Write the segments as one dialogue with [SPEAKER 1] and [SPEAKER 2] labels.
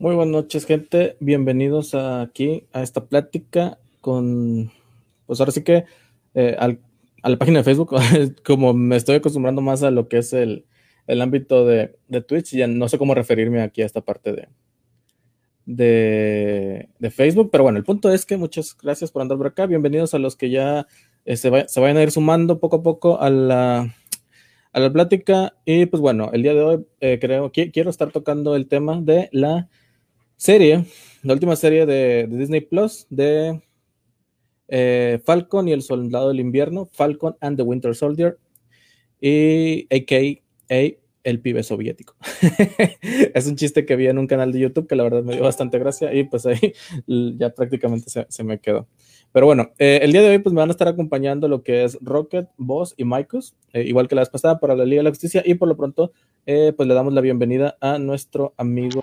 [SPEAKER 1] Muy buenas noches, gente. Bienvenidos aquí a esta plática con, pues ahora sí que eh, al, a la página de Facebook, como me estoy acostumbrando más a lo que es el, el ámbito de, de, Twitch, ya no sé cómo referirme aquí a esta parte de, de, de, Facebook, pero bueno, el punto es que muchas gracias por andar por acá. Bienvenidos a los que ya eh, se, se, vayan a ir sumando poco a poco a la, a la plática. Y pues bueno, el día de hoy eh, creo que quiero estar tocando el tema de la serie, la última serie de, Disney Plus de eh, Falcon y el Soldado del Invierno, Falcon and the Winter Soldier, y AKA el pibe soviético. es un chiste que vi en un canal de YouTube que la verdad me dio bastante gracia y pues ahí ya prácticamente se, se me quedó. Pero bueno, eh, el día de hoy pues me van a estar acompañando lo que es Rocket, Boss y Micos, eh, igual que la vez pasada para la Liga de la Justicia y por lo pronto eh, pues le damos la bienvenida a nuestro amigo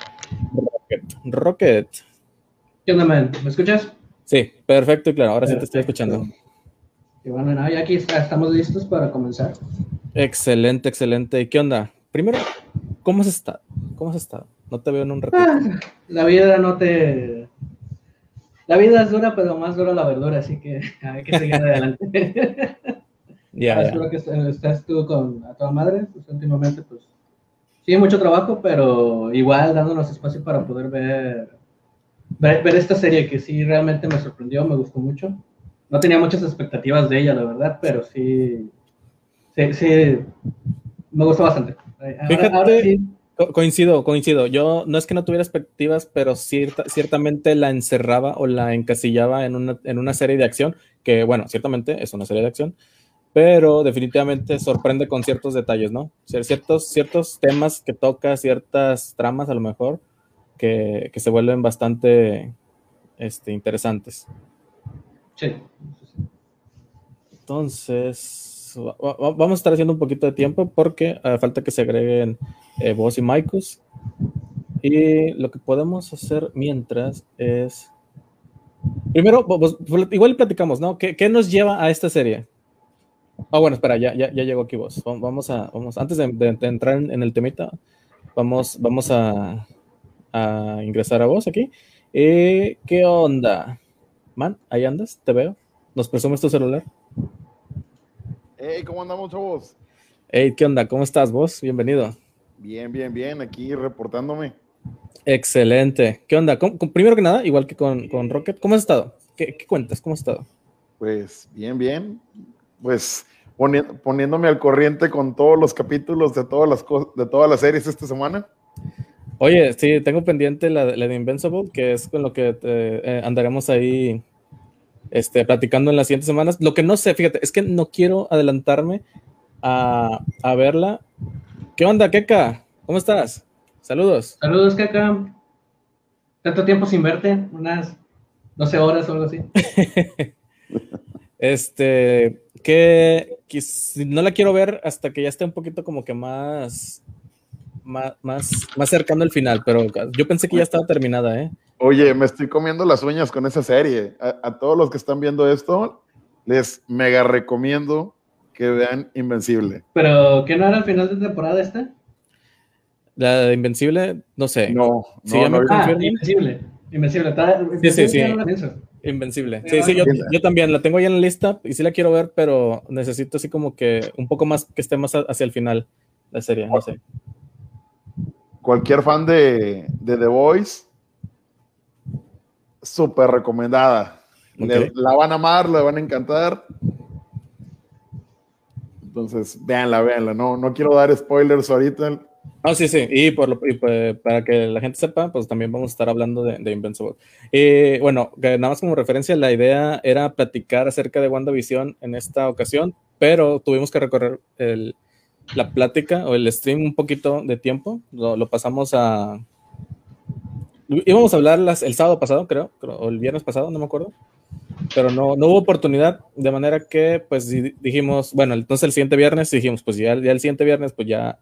[SPEAKER 1] Rocket.
[SPEAKER 2] ¿Qué onda, man? ¿Me escuchas?
[SPEAKER 1] Sí, perfecto y claro, ahora perfecto. sí te estoy escuchando.
[SPEAKER 2] Y bueno, ya aquí está, estamos listos para comenzar.
[SPEAKER 1] Excelente, excelente. ¿Y qué onda? Primero, ¿cómo has estado? ¿Cómo has estado? No te veo en un ratito.
[SPEAKER 2] Ah, la vida no te... La vida es dura, pero más dura la verdura, así que hay que seguir adelante. Ya, Espero que estés tú con a toda madre, pues últimamente, pues, sí, mucho trabajo, pero igual dándonos espacio para poder ver ver, ver, esta serie que sí realmente me sorprendió, me gustó mucho. No tenía muchas expectativas de ella, la verdad, pero sí, sí, sí me gustó bastante.
[SPEAKER 1] Ahora, Fíjate, ahora sí. coincido, coincido. Yo no es que no tuviera expectativas, pero cierta, ciertamente la encerraba o la encasillaba en una, en una serie de acción, que bueno, ciertamente es una serie de acción, pero definitivamente sorprende con ciertos detalles, ¿no? Ciertos, ciertos temas que toca, ciertas tramas a lo mejor, que, que se vuelven bastante este, interesantes.
[SPEAKER 2] Sí.
[SPEAKER 1] Entonces, vamos a estar haciendo un poquito de tiempo porque uh, falta que se agreguen eh, Vos y Maikus. Y lo que podemos hacer mientras es. Primero, vos, igual platicamos, ¿no? ¿Qué, ¿Qué, nos lleva a esta serie? Ah, oh, bueno, espera, ya, ya, ya, llegó aquí vos. Vamos a, vamos, antes de, de, de entrar en, en, el temita, vamos, vamos a, a ingresar a vos aquí. Eh, ¿Qué onda? Man, ahí andas, te veo. ¿Nos presumes tu celular?
[SPEAKER 3] Hey, ¿cómo andamos, chavos?
[SPEAKER 1] Hey, ¿qué onda? ¿Cómo estás vos? Bienvenido.
[SPEAKER 3] Bien, bien, bien, aquí reportándome.
[SPEAKER 1] Excelente. ¿Qué onda? ¿Cómo, primero que nada, igual que con, con Rocket, ¿cómo has estado? ¿Qué, ¿Qué, cuentas? ¿Cómo has estado?
[SPEAKER 3] Pues bien, bien. Pues poniéndome al corriente con todos los capítulos de todas las, de todas las series esta semana.
[SPEAKER 1] Oye, sí, tengo pendiente la, la de Invincible, que es con lo que te, eh, andaremos ahí este, platicando en las siguientes semanas. Lo que no sé, fíjate, es que no quiero adelantarme a, a verla. ¿Qué onda, Keka? ¿Cómo estás? Saludos.
[SPEAKER 2] Saludos, Keka. Tanto tiempo sin verte, unas 12 horas o algo así.
[SPEAKER 1] este, que, que no la quiero ver hasta que ya esté un poquito como que más más, más, más cercano al final, pero yo pensé que ya estaba terminada, ¿eh?
[SPEAKER 3] Oye, me estoy comiendo las uñas con esa serie. A, a, todos los que están viendo esto, les mega recomiendo que vean Invencible.
[SPEAKER 2] ¿Pero qué no era el final de temporada esta?
[SPEAKER 1] La de Invencible, no sé.
[SPEAKER 3] No,
[SPEAKER 1] ¿Sí,
[SPEAKER 2] no, no ah, Invencible. Invencible.
[SPEAKER 1] Sí, sí, sí. Invencible. Sí, sí, yo, yo, también la tengo ahí en la lista y sí la quiero ver, pero necesito así como que un poco más, que esté más hacia el final la serie, no sé
[SPEAKER 3] cualquier fan de, de The Voice, súper recomendada. Okay. Le, la van a amar, le van a encantar. Entonces, véanla, véanla. No, no quiero dar spoilers ahorita.
[SPEAKER 1] Ah, sí, sí. Y, por lo, y pues, para que la gente sepa, pues también vamos a estar hablando de, de Invincible. Y bueno, nada más como referencia, la idea era platicar acerca de WandaVision en esta ocasión, pero tuvimos que recorrer el, la plática o el stream un poquito de tiempo. Lo, lo pasamos a. Íbamos a hablar las, el sábado pasado, creo, o el viernes pasado, no me acuerdo. Pero no, no hubo oportunidad, de manera que pues dijimos, bueno, entonces el siguiente viernes dijimos, pues ya, ya el siguiente viernes, pues ya,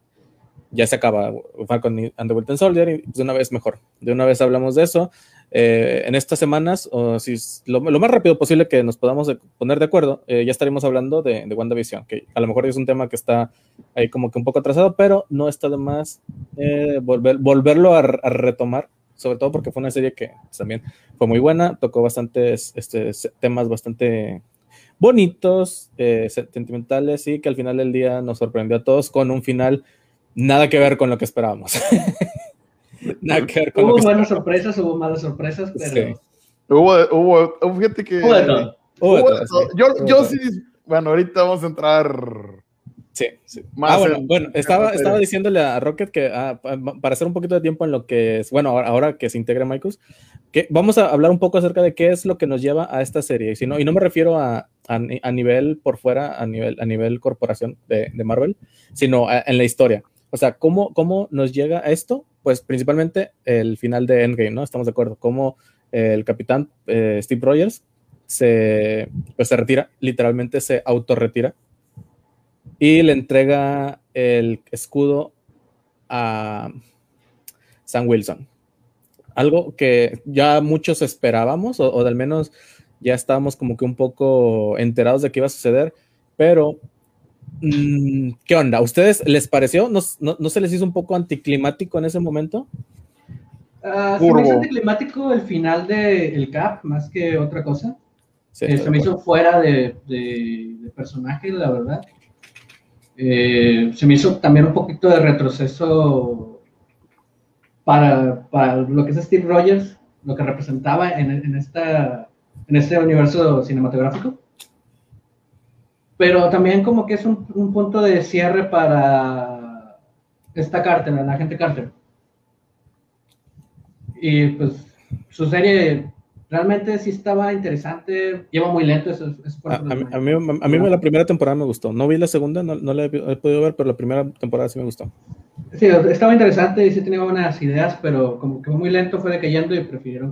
[SPEAKER 1] ya se acaba Falcon and the Winter Soldier y de una vez mejor. De una vez hablamos de eso. Eh, en estas semanas, o si lo, lo, más rápido posible que nos podamos poner de acuerdo, eh, ya estaremos hablando de, de, WandaVision, que a lo mejor es un tema que está ahí como que un poco atrasado, pero no está de más eh, volver, volverlo a, a, retomar sobre todo porque fue una serie que también fue muy buena, tocó bastantes este, temas bastante bonitos, eh, sentimentales y que al final del día nos sorprendió a todos con un final nada que ver con lo que esperábamos.
[SPEAKER 2] nada que ver con hubo buenas sorpresas, hubo malas sorpresas, pero...
[SPEAKER 3] Hubo, hubo, hubo, gente que... Yo, yo sí, bueno, ahorita vamos a entrar
[SPEAKER 1] Sí, sí. ah, bueno, bueno estaba, estaba diciéndole a Rocket que ah, para hacer un poquito de tiempo en lo que es, bueno, ahora, que se integre Michaels, que vamos a hablar un poco acerca de qué es lo que nos lleva a esta serie. Y, si no, y no me refiero a, a, nivel por fuera, a nivel, a nivel corporación de, de Marvel, sino en la historia. O sea, ¿cómo, ¿cómo nos llega a esto? Pues principalmente el final de Endgame, ¿no? Estamos de acuerdo. Cómo el capitán eh, Steve Rogers se, pues, se retira, literalmente se autorretira y le entrega el escudo a Sam Wilson. Algo que ya muchos esperábamos, o, o al menos ya estábamos como que un poco enterados de qué iba a suceder, pero mm, ¿qué onda? ¿A ustedes les pareció? ¿No, se les hizo un poco anticlimático en ese momento?
[SPEAKER 2] Uh, se me hizo anticlimático el final del Cap, más que otra cosa. Eh, se me hizo fuera de, de personaje, la verdad. Eh, se me hizo también un poquito de retroceso para, para, lo que es Steve Rogers, lo que representaba en, en, esta, en este universo cinematográfico. Pero también como que es un, un punto de cierre para esta Carter, la agente Carter. Y pues su serie realmente sí estaba interesante, lleva muy lento, eso,
[SPEAKER 1] a, mí, a, mí, la primera temporada me gustó, no vi la segunda, no, no la he, podido ver, pero la primera temporada sí me gustó.
[SPEAKER 2] Sí, estaba interesante y sí tenía buenas ideas, pero como que muy lento fue decayendo y prefirieron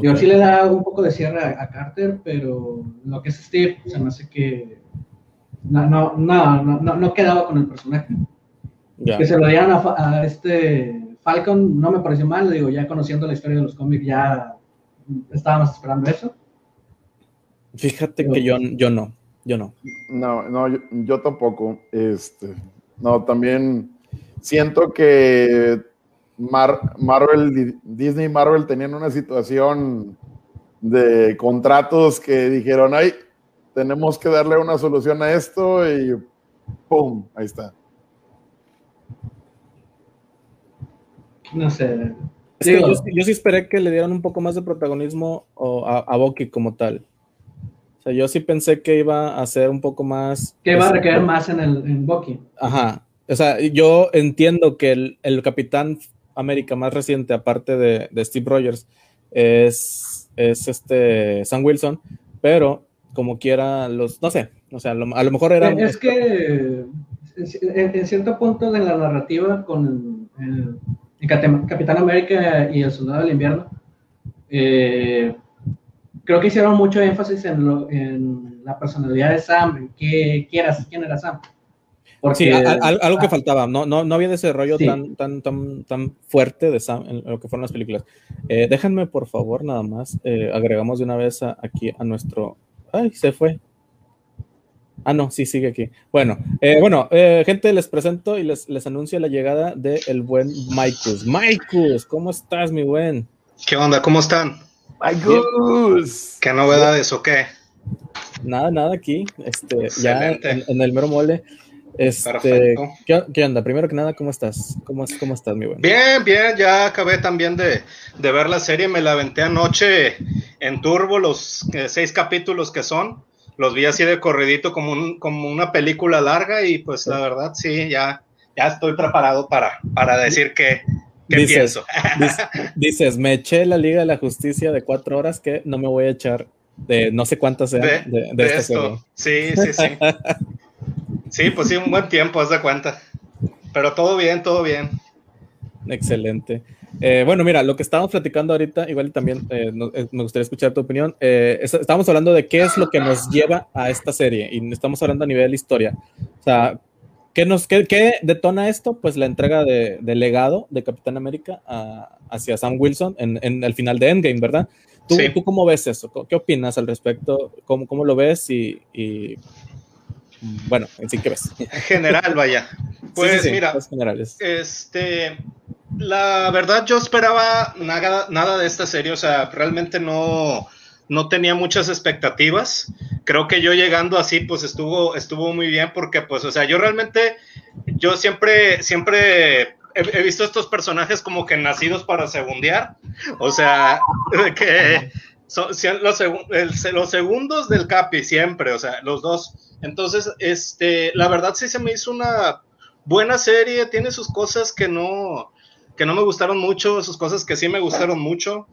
[SPEAKER 2] Yo sí le da un poco de cierre a, Carter, pero lo que es Steve se me hace que no, no, no, no, no quedaba con el personaje. Que se lo dieran a, a, este Falcon no me pareció mal, digo, ya conociendo la historia de los cómics ya estábamos esperando eso.
[SPEAKER 1] Fíjate que yo, yo no, yo no.
[SPEAKER 3] No, no, yo, tampoco. Este, no, también siento que Marvel, Disney y Marvel tenían una situación de contratos que dijeron, ay, tenemos que darle una solución a esto y ¡pum! Ahí está.
[SPEAKER 2] No sé,
[SPEAKER 1] yo, sí esperé que le dieran un poco más de protagonismo a, a Bucky como tal. O sea, yo sí pensé que iba a ser un poco más.
[SPEAKER 2] Que iba a recaer más en el en Bucky.
[SPEAKER 1] Ajá. O sea, yo entiendo que el, el Capitán América más reciente, aparte de, de, Steve Rogers, es, es este Sam Wilson, pero como quiera, los, no sé, o sea, a lo, mejor era.
[SPEAKER 2] Es que en, cierto punto de la narrativa con el, Capitán América y el Soldado del Invierno, eh, creo que hicieron mucho énfasis en, la personalidad de Sam, que quieras, quién era Sam.
[SPEAKER 1] Porque, sí, algo que ah. faltaba, no, no, no había desarrollo tan, tan, tan, tan fuerte de Sam en lo que fueron las películas. Eh, déjenme, por favor, nada más, eh, agregamos de una vez aquí a nuestro... Ay, se fue. Ah, no, sí, sigue aquí. Bueno, eh, bueno, eh, gente, les presento y les, les anuncio la llegada del el buen Maikus. Maikus, ¿cómo estás, mi buen?
[SPEAKER 4] ¿Qué onda? ¿Cómo están?
[SPEAKER 3] Maikus.
[SPEAKER 4] ¿Qué novedades o qué?
[SPEAKER 1] Nada, nada aquí. Este, ya en, el mero mole. Este, ¿qué, ¿qué, onda? Primero que nada, ¿cómo estás? ¿Cómo, cómo estás, mi buen?
[SPEAKER 4] Bien, bien, ya acabé también de, de ver la serie, me la aventé anoche en Turbo, los eh, seis capítulos que son los vi así de corridito como, un, como una película larga y pues la verdad sí, ya, ya estoy preparado para, para decir que, pienso.
[SPEAKER 1] Dices, me eché la Liga de la Justicia de cuatro horas que no me voy a echar de no sé cuántas sean de,
[SPEAKER 4] esto. Sí, sí, sí. sí, pues sí, un buen tiempo, haz de cuenta. Pero todo bien, todo bien.
[SPEAKER 1] Excelente. Eh, bueno, mira, lo que estábamos platicando ahorita, igual también eh, eh, me gustaría escuchar tu opinión. estamos hablando de qué es lo que nos lleva a esta serie y estamos hablando a nivel historia. O sea, ¿qué, nos, qué, detona esto? Pues la entrega de, legado de Capitán América hacia Sam Wilson en, el final de Endgame, ¿verdad? ¿Tú, ¿Tú, cómo ves eso? ¿Qué opinas al respecto? ¿Cómo, cómo lo ves? Y, bueno, en sí, ¿qué ves?
[SPEAKER 4] General, vaya. Pues mira, este la verdad yo esperaba nada, nada de esta serie, o sea, realmente no, no tenía muchas expectativas. Creo que yo llegando así, pues estuvo, estuvo muy bien porque, pues, o sea, yo realmente, yo siempre, siempre he, visto estos personajes como que nacidos para segundear, o sea, que son los, los segundos del Capi siempre, o sea, los dos. Entonces, este, la verdad sí se me hizo una buena serie, tiene sus cosas que no, que no me gustaron mucho, sus cosas que sí me gustaron mucho.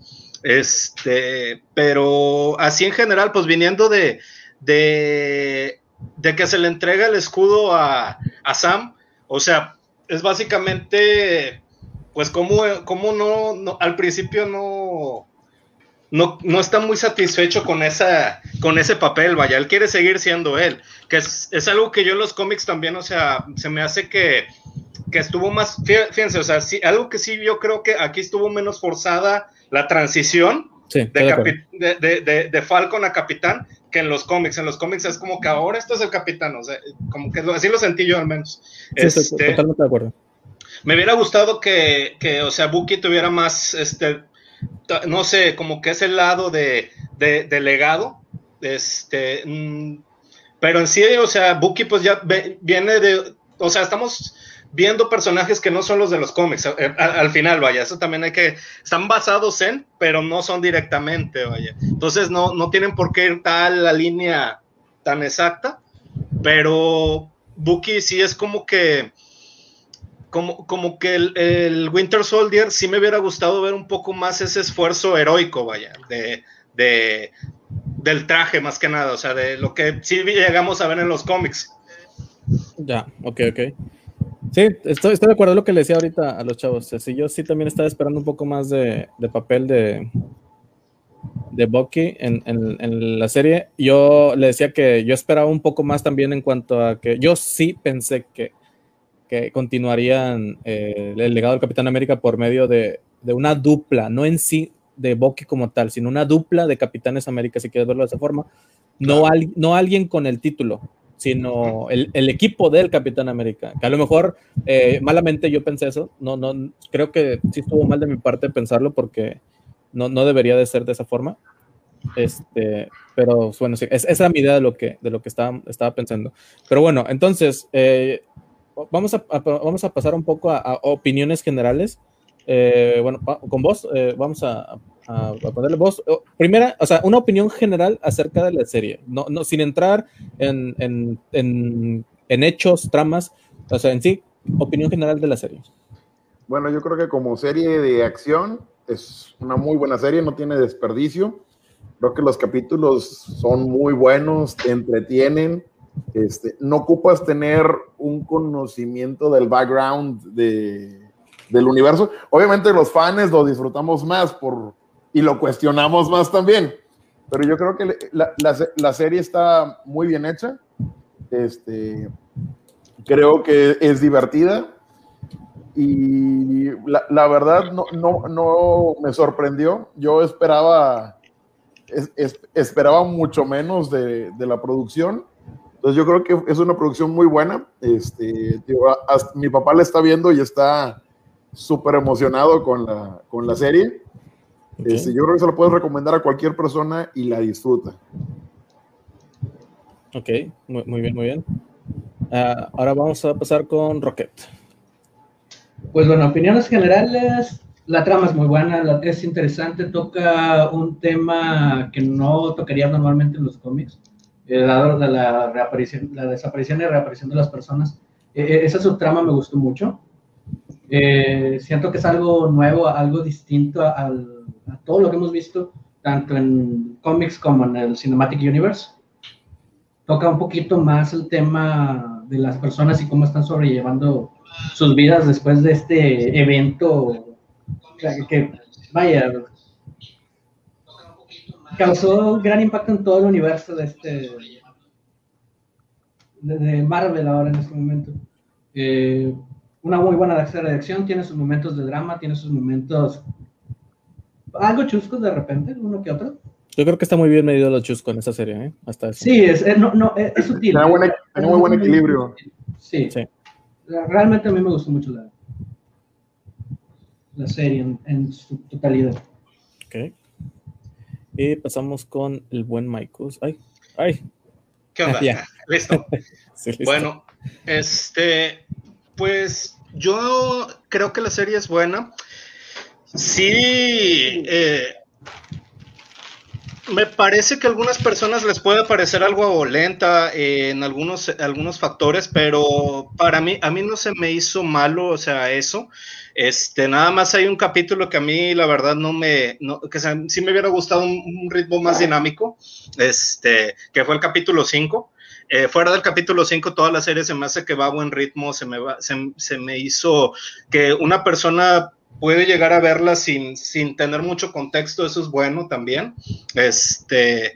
[SPEAKER 4] Este, pero así en general, pues viniendo de, de, de que se le entrega el escudo a, a, Sam, o sea, es básicamente, pues como, no, al principio no, no, no está muy satisfecho con, esa, con ese papel, vaya, él quiere seguir siendo él, que es, es algo que yo en los cómics también, o sea, se me hace que, que estuvo más, fíjense, o sea, sí, algo que sí yo creo que aquí estuvo menos forzada la transición de, de, Falcon a capitán que en los cómics. En los cómics es como que ahora esto es el capitán, o sea, como que así lo sentí yo al menos. este, totalmente de acuerdo. Me hubiera gustado que, que, o sea, Bucky tuviera más, este, no sé, como que ese lado de, de, legado, este, mm, pero en sí, o sea, Bucky pues ya viene de, o sea, estamos viendo personajes que no son los de los cómics. Eh, al, final, vaya, eso también hay que. Están basados en, pero no son directamente, vaya. Entonces no, no tienen por qué ir tal la línea tan exacta. Pero Bucky sí es como que. Como, como que el, Winter Soldier sí me hubiera gustado ver un poco más ese esfuerzo heroico, vaya, de, de, del traje más que nada, o sea, de lo que sí llegamos a ver en los cómics.
[SPEAKER 1] Ya, ok, ok. Sí, estoy, estoy de acuerdo con lo que le decía ahorita a los chavos. Así yo sí también estaba esperando un poco más de, papel de, de Bucky en, en, la serie. Yo le decía que yo esperaba un poco más también en cuanto a que yo sí pensé que, que continuarían eh, el legado del Capitán América por medio de, de, una dupla, no en sí de Bucky como tal, sino una dupla de Capitanes América, si quieres verlo de esa forma. No, no alguien con el título, sino el, el, equipo del Capitán América. Que a lo mejor eh, malamente yo pensé eso. No, no, creo que sí estuvo mal de mi parte pensarlo porque no, no debería de ser de esa forma. Este, pero bueno, sí, es, esa era mi idea de lo que, de lo que estaba, estaba pensando. Pero bueno, entonces, eh, vamos, a, vamos a pasar un poco a, opiniones generales. Eh, bueno, con vos, vamos a, a, ponerle voz. Primera, o sea, una opinión general acerca de la serie, no, no sin entrar en, en, en, en, hechos, tramas, o sea, en sí, opinión general de la serie.
[SPEAKER 3] Bueno, yo creo que como serie de acción es una muy buena serie, no tiene desperdicio. Creo que los capítulos son muy buenos, te entretienen. Este, no ocupas tener un conocimiento del background de, del universo. Obviamente los fans lo disfrutamos más por, y lo cuestionamos más también. Pero yo creo que la, la, serie está muy bien hecha. Este, creo que es divertida. Y la, la verdad no, no, no, me sorprendió. Yo esperaba, esperaba mucho menos de, de, la producción. Entonces yo creo que es una producción muy buena. Este, mi papá la está viendo y está súper emocionado con la, con la serie. Este, yo creo que se lo puedes recomendar a cualquier persona y la disfruta.
[SPEAKER 1] Ok, muy, bien, muy bien. Ah, ahora vamos a pasar con Rocket.
[SPEAKER 2] Pues bueno, opiniones generales, la trama es muy buena, es interesante, toca un tema que no tocaría normalmente en los cómics, lado de la, reaparición, la desaparición y reaparición de las personas. E, e, esa subtrama me gustó mucho. Eh, siento que es algo nuevo, algo distinto a todo lo que hemos visto, tanto en cómics como en el Cinematic Universe. Toca un poquito más el tema de las personas y cómo están sobrellevando sus vidas después de este evento que, vaya, causó gran impacto en todo el universo de este de, Marvel ahora en este momento. Eh, una muy buena serie de acción, tiene sus momentos de drama, tiene sus momentos algo chusco de repente, uno que otro.
[SPEAKER 1] Yo creo que está muy bien medido lo chusco en esa serie, ¿eh? Hasta
[SPEAKER 2] Sí, es, no, no, es, sutil.
[SPEAKER 3] Tiene, muy buen equilibrio.
[SPEAKER 2] Sí. Realmente a mí me gustó mucho la. la serie en, su totalidad.
[SPEAKER 1] Ok. Y pasamos con el buen Michael. Ay, ay.
[SPEAKER 4] ¿Qué onda? ¿Listo? ¿Listo? Bueno, este, pues yo creo que la serie es buena. Sí, eh, me parece que a algunas personas les puede parecer algo lenta en algunos, algunos factores, pero para mí, a mí no se me hizo malo, o sea, eso. Este, nada más hay un capítulo que a mí, la verdad, no me, no, que sí me hubiera gustado un, ritmo más dinámico, este, que fue el capítulo 5. Eh, fuera del capítulo 5, toda la serie se me hace que va a buen ritmo, se me, va, se, se me hizo que una persona puede llegar a verla sin, sin, tener mucho contexto, eso es bueno también. Este,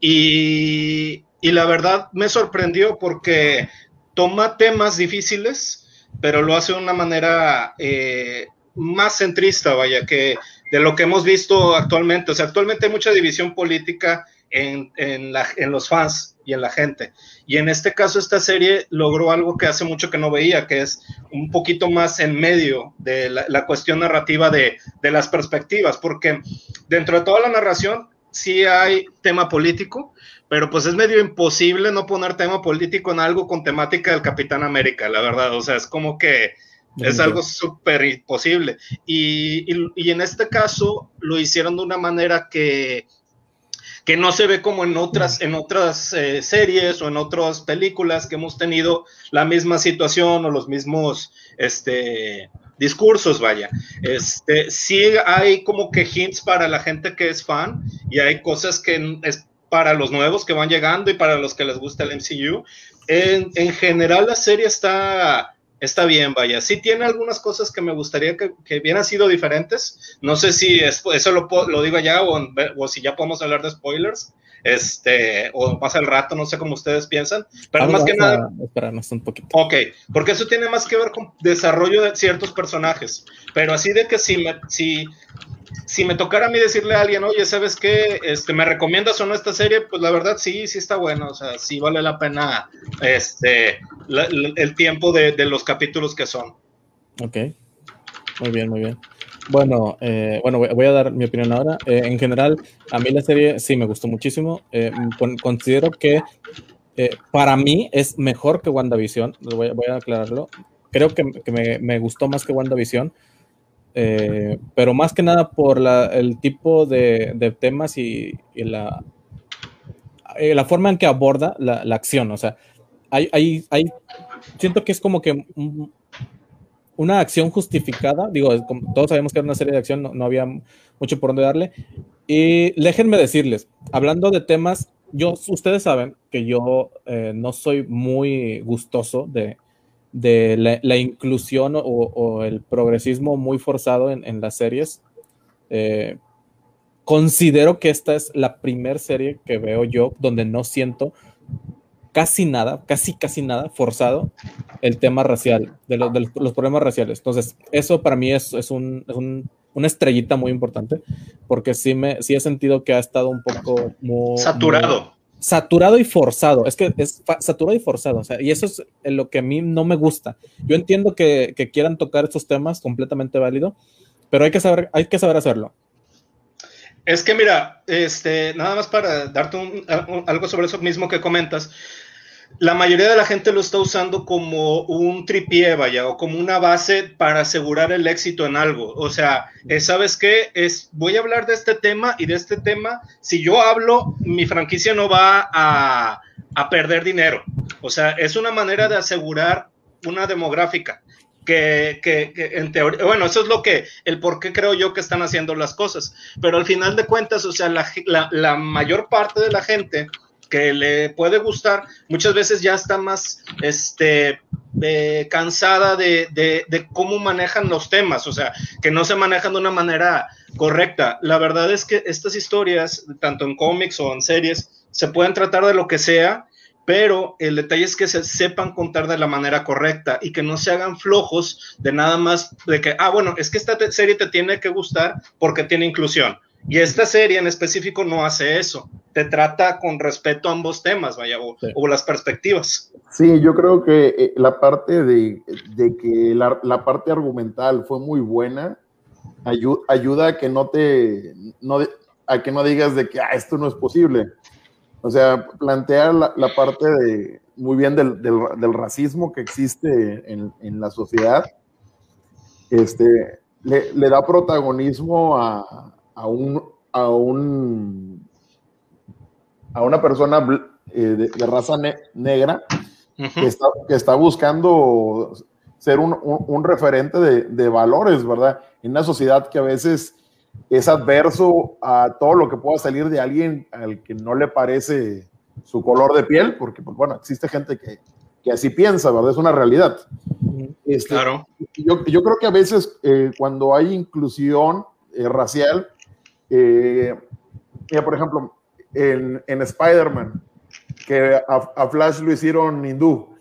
[SPEAKER 4] y, y, la verdad me sorprendió porque toma temas difíciles, pero lo hace de una manera eh, más centrista, vaya, que de lo que hemos visto actualmente. O sea, actualmente hay mucha división política en, en, la, en los fans y en la gente. Y en este caso, esta serie logró algo que hace mucho que no veía, que es un poquito más en medio de la, cuestión narrativa de, de, las perspectivas, porque dentro de toda la narración sí hay tema político, pero pues es medio imposible no poner tema político en algo con temática del Capitán América, la verdad. O sea, es como que es algo súper imposible. Y, y, y en este caso lo hicieron de una manera que que no se ve como en otras, en otras eh, series o en otras películas que hemos tenido la misma situación o los mismos este, discursos, vaya. Este, sí hay como que hints para la gente que es fan y hay cosas que es para los nuevos que van llegando y para los que les gusta el MCU. En, en general la serie está está bien, vaya. Sí tiene algunas cosas que me gustaría que, que hubieran sido diferentes. No sé si eso lo, lo digo ya o, si ya podemos hablar de spoilers. Este, o pasa el rato, no sé cómo ustedes piensan, pero más que nada.
[SPEAKER 1] Esperarnos un poquito.
[SPEAKER 4] Ok, porque eso tiene más que ver con desarrollo de ciertos personajes, pero así de que si, me, si si me tocara a mí decirle a alguien, oye, ¿sabes qué? Este, ¿Me recomiendas o no esta serie? Pues la verdad sí, sí está bueno, o sea, sí vale la pena este, el tiempo de, los capítulos que son.
[SPEAKER 1] Ok, muy bien, muy bien. Bueno, eh, bueno, voy a dar mi opinión ahora. Eh, en general, a mí la serie sí me gustó muchísimo. Eh, considero que para mí es mejor que WandaVision, voy, voy a aclararlo. Creo que, me, me, gustó más que WandaVision eh, pero más que nada por el tipo de, temas y, la, eh, la forma en que aborda la, acción. O sea, hay, hay, hay, siento que es como que una acción justificada. Digo, todos sabemos que era una serie de acción, no, había mucho por dónde darle. Y déjenme decirles, hablando de temas, yo, ustedes saben que yo eh, no soy muy gustoso de, de la, inclusión o, el progresismo muy forzado en, las series. Eh, considero que esta es la primera serie que veo yo donde no siento casi nada, casi casi nada forzado el tema racial, de, los problemas raciales. Entonces, eso para mí es, es, un, una estrellita muy importante, porque sí, me, sí he sentido que ha estado un poco
[SPEAKER 4] Saturado
[SPEAKER 1] saturado y forzado. Es que es saturado y forzado. O sea, y eso es lo que a mí no me gusta. Yo entiendo que, quieran tocar estos temas, completamente válido, pero hay que saber, hay que saber hacerlo.
[SPEAKER 4] Es que mira, este, nada más para darte algo sobre eso mismo que comentas la mayoría de la gente lo está usando como un tripié, vaya, o como una base para asegurar el éxito en algo. O sea, eh, ¿sabes qué? Es, voy a hablar de este tema y de este tema, si yo hablo, mi franquicia no va a, perder dinero. O sea, es una manera de asegurar una demográfica. Que, en teoría, bueno, eso es lo que, el por qué creo yo que están haciendo las cosas. Pero al final de cuentas, o sea, la, la mayor parte de la gente que le puede gustar, muchas veces ya está más este, eh, cansada de, de, cómo manejan los temas, o sea, que no se manejan de una manera correcta. La verdad es que estas historias, tanto en cómics o en series, se pueden tratar de lo que sea, pero el detalle es que se sepan contar de la manera correcta y que no se hagan flojos de nada más de que, ah, bueno, es que esta serie te tiene que gustar porque tiene inclusión. Y esta serie en específico no hace eso. Te trata con respeto a ambos temas, vaya, o, las perspectivas.
[SPEAKER 3] Sí, yo creo que eh, la parte de, que la, parte argumental fue muy buena. ayuda a que no te, no, a que no digas de que ah, esto no es posible. O sea, plantear la, parte de, muy bien del, del, racismo que existe en, en, la sociedad, este, le, le da protagonismo a, a, un, a, un, a una persona eh, de, raza negra que, está, que está buscando ser un, un, referente de, de, valores, ¿verdad? En una sociedad que a veces es adverso a todo lo que pueda salir de alguien al que no le parece su color de piel, porque, pues, bueno, existe gente que, que así piensa, ¿verdad? Es una realidad. Este, claro. Yo, yo, creo que a veces eh, cuando hay inclusión eh, racial, eh, mira, por ejemplo, en, en Spider-Man, que a, Flash lo hicieron hindú,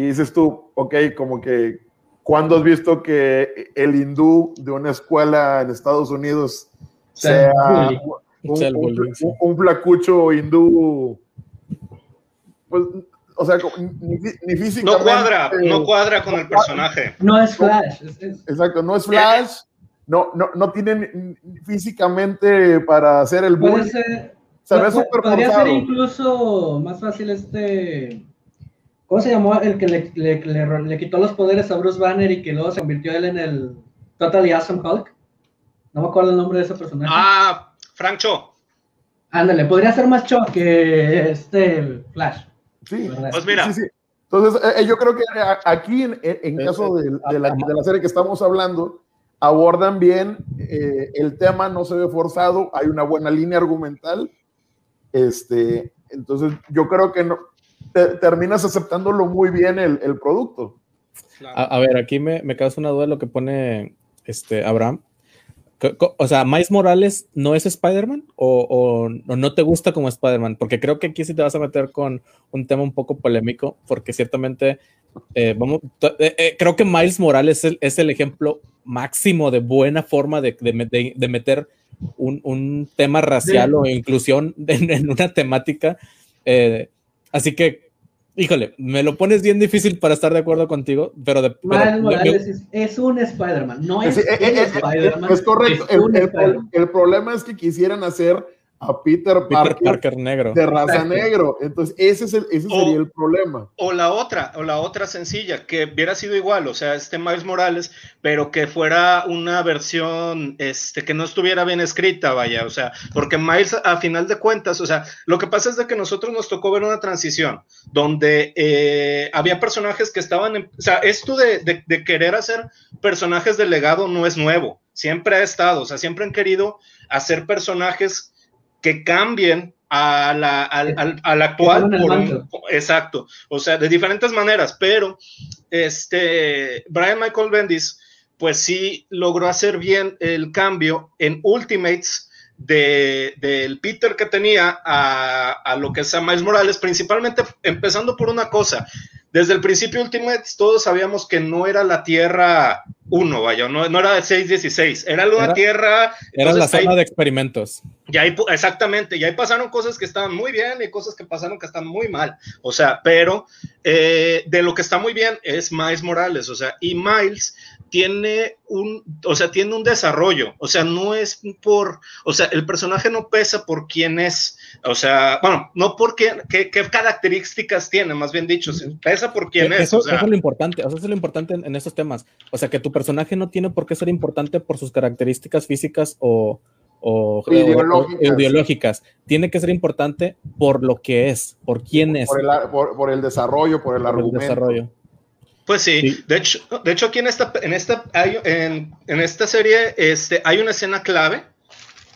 [SPEAKER 3] y dices tú, ok, como que, ¿cuándo has visto que el hindú de una escuela en Estados Unidos sea un, flacucho hindú? Pues, o sea, ni, ni, físicamente.
[SPEAKER 4] No cuadra, no cuadra con el personaje.
[SPEAKER 2] No es Flash.
[SPEAKER 3] Exacto, no es Flash. No, no, no tienen físicamente para hacer el bullying.
[SPEAKER 2] Se ve súper Podría ser incluso más fácil este ¿Cómo se llamó el que le, le, le, quitó los poderes a Bruce Banner y que luego se convirtió él en el Totally Awesome Hulk? No me acuerdo el nombre de ese personaje.
[SPEAKER 4] Ah, Frank Cho.
[SPEAKER 2] Ándale, podría ser más Cho que este Flash.
[SPEAKER 3] Sí, pues mira. Entonces, eh, eh, yo creo que aquí, en, en caso de, de, la, de, la, serie que estamos hablando, abordan bien eh, el tema, no se ve forzado, hay una buena línea argumental. Este, entonces, yo creo que no, terminas aceptándolo muy bien el, el producto.
[SPEAKER 1] A, ver, aquí me, me, causa una duda lo que pone este Abraham. O sea, ¿Miles Morales no es Spider-Man o, o, no te gusta como Spider-Man? Porque creo que aquí sí te vas a meter con un tema un poco polémico, porque ciertamente, eh, vamos, eh, eh, creo que Miles Morales es el, es el, ejemplo máximo de buena forma de, de, de meter un, un, tema racial o inclusión en, en una temática. Eh, Así que, híjole, me lo pones bien difícil para estar de acuerdo contigo, pero... De,
[SPEAKER 2] Morales es, un Spider-Man, no es, es,
[SPEAKER 3] eh, eh, Spider-Man. Es correcto, el, problema es que quisieran hacer a Peter Parker,
[SPEAKER 1] negro.
[SPEAKER 3] de raza negro. Entonces, ese, es el, ese sería el problema.
[SPEAKER 4] O la otra, o la otra sencilla, que hubiera sido igual, o sea, este Miles Morales, pero que fuera una versión este, que no estuviera bien escrita, vaya, o sea, porque Miles, a final de cuentas, o sea, lo que pasa es de que nosotros nos tocó ver una transición donde eh, había personajes que estaban, en, o sea, esto de, de, de querer hacer personajes de legado no es nuevo, siempre ha estado, o sea, siempre han querido hacer personajes que cambien a la, al, al, actual. exacto, o sea, de diferentes maneras, pero este, Brian Michael Bendis, pues sí logró hacer bien el cambio en Ultimates del Peter que tenía a, a, lo que es a Miles Morales, principalmente empezando por una cosa. Desde el principio Ultimates todos sabíamos que no era la Tierra 1, vaya, no, no era de 616, era una Tierra...
[SPEAKER 1] Era la zona de experimentos.
[SPEAKER 4] Y ahí, exactamente, y ahí pasaron cosas que estaban muy bien y cosas que pasaron que están muy mal. O sea, pero eh, de lo que está muy bien es Miles Morales, o sea, y Miles tiene un, o sea, tiene un desarrollo, o sea, no es por, o sea, el personaje no pesa por quién es, o sea, bueno, no por qué, qué, características tiene, más bien dicho, pesa por quién es.
[SPEAKER 1] Eso, o sea, eso es lo importante, o sea, eso es lo importante en, estos temas, o sea, que tu personaje no tiene por qué ser importante por sus características físicas o, o, ideológicas. Tiene que ser importante por lo que es, por quién es.
[SPEAKER 3] Por el, por, el desarrollo, por el argumento. El desarrollo.
[SPEAKER 4] Pues sí, De, hecho, de hecho aquí en esta, en esta, en, en, esta serie este, hay una escena clave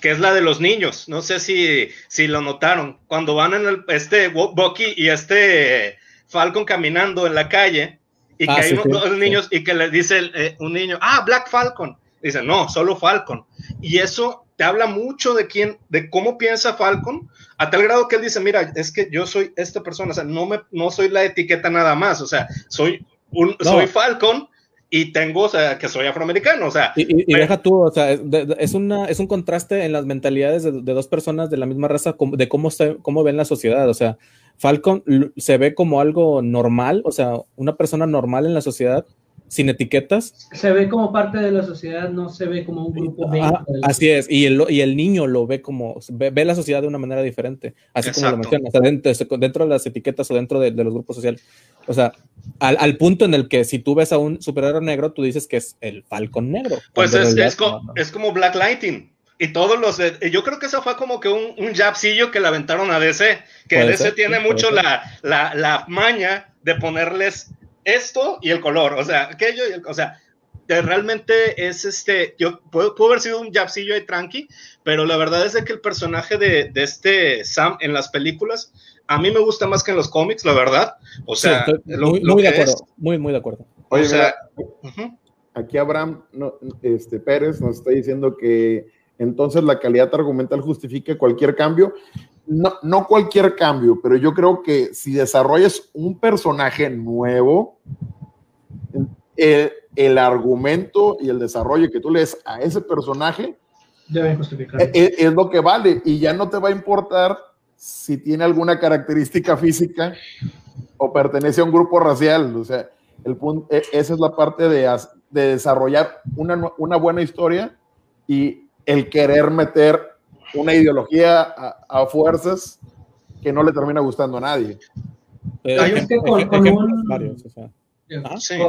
[SPEAKER 4] que es la de los niños. No sé si, si lo notaron. Cuando van en el, este Bucky y este Falcon caminando en la calle y que ah, hay unos, niños y que le dice eh, un niño, ah, Black Falcon. Dice, no, solo Falcon. Y eso te habla mucho de quién, de cómo piensa Falcon, a tal grado que él dice, mira, es que yo soy esta persona, o sea, no me, no soy la etiqueta nada más, o sea, soy soy Falcon y tengo, o sea, que soy afroamericano, o sea.
[SPEAKER 1] Y, deja tú, o sea, es, una, es un contraste en las mentalidades de, dos personas de la misma raza, de cómo, se, cómo ven la sociedad, o sea, Falcon se ve como algo normal, o sea, una persona normal en la sociedad, sin etiquetas.
[SPEAKER 2] Se ve como parte de la sociedad, no se ve como un grupo.
[SPEAKER 1] Ah, así es, y el, y el niño lo ve como, ve, la sociedad de una manera diferente, así como lo mencionas, dentro, de las etiquetas o dentro de, los grupos sociales. O sea, al, punto en el que si tú ves a un superhéroe negro, tú dices que es el Falcon negro.
[SPEAKER 4] Pues es, es, es como Black Lightning. Y todos los. yo creo que eso fue como que un, un jabcillo que le aventaron a DC. Que DC tiene mucho la, la, la, maña de ponerles esto y el color. O sea, aquello y el. O sea, realmente es este. Yo puedo, haber sido un jabcillo ahí tranqui, pero la verdad es de que el personaje de, de, este Sam en las películas. A mí me gusta más que en los cómics, la verdad. O sea,
[SPEAKER 1] muy, muy de acuerdo. Muy, muy de acuerdo.
[SPEAKER 3] o sea, aquí Abraham este, Pérez nos está diciendo que entonces la calidad argumental justifica cualquier cambio. No, no cualquier cambio, pero yo creo que si desarrollas un personaje nuevo, el, el argumento y el desarrollo que tú lees a ese personaje
[SPEAKER 2] justificar.
[SPEAKER 3] Es, e, es, lo que vale y ya no te va a importar si tiene alguna característica física o pertenece a un grupo racial. O sea, el punto, e, esa es la parte de, de desarrollar una, una buena historia y el querer meter una ideología a, fuerzas que no le termina gustando a nadie.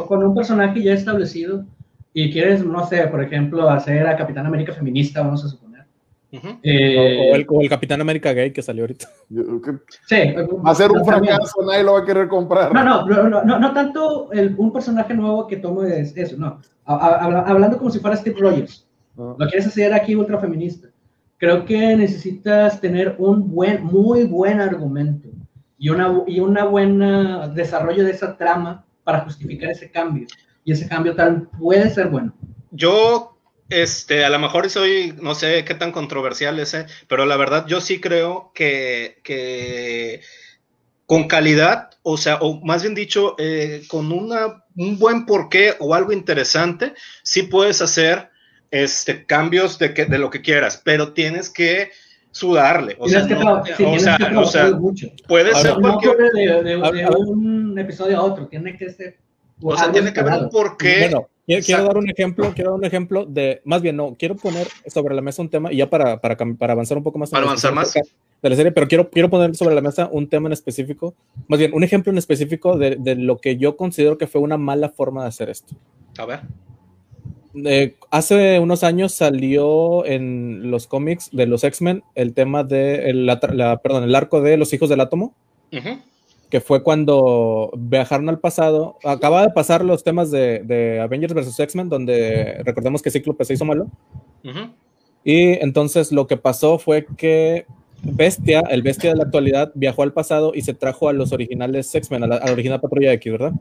[SPEAKER 2] con, un, personaje ya establecido y quieres, no sé, por ejemplo, hacer a Capitán América feminista, vamos a suponer.
[SPEAKER 1] Eh, o, el, Capitán América gay que salió ahorita.
[SPEAKER 2] Sí,
[SPEAKER 3] va a ser un fracaso, nadie lo va a querer comprar.
[SPEAKER 2] No, no, no, no, no tanto un personaje nuevo que tome eso, no. hablando como si fuera Steve Rogers. Lo quieres hacer aquí ultra feminista. Creo que necesitas tener un buen, muy buen argumento y una, y una buena desarrollo de esa trama para justificar ese cambio. Y ese cambio tal puede ser bueno.
[SPEAKER 4] Yo, este, a lo mejor soy, no sé qué tan controversial es, pero la verdad yo sí creo que, que con calidad, o sea, o más bien dicho, eh, con una, un buen porqué o algo interesante, sí puedes hacer este, cambios de, que, de lo que quieras, pero tienes que sudarle. O sea, puede ser
[SPEAKER 2] no de, de, un episodio a otro, tiene que ser.
[SPEAKER 4] O sea, tiene que haber un porqué.
[SPEAKER 1] Bueno, quiero, dar un ejemplo, quiero dar un ejemplo de, más bien, no, quiero poner sobre la mesa un tema, y ya para, para, para avanzar un poco más.
[SPEAKER 4] Para avanzar más.
[SPEAKER 1] De la serie, pero quiero, quiero poner sobre la mesa un tema en específico, más bien, un ejemplo en específico de, de lo que yo considero que fue una mala forma de hacer esto.
[SPEAKER 4] A ver.
[SPEAKER 1] Eh, hace unos años salió en los cómics de los X-Men el tema de el, la, perdón, el arco de los hijos del átomo, que fue cuando viajaron al pasado. Acaba de pasar los temas de, Avengers vs. X-Men, donde recordemos que Cíclope se hizo malo. Y entonces lo que pasó fue que Bestia, el Bestia de la actualidad, viajó al pasado y se trajo a los originales X-Men, a, la, original Patrulla X, ¿verdad?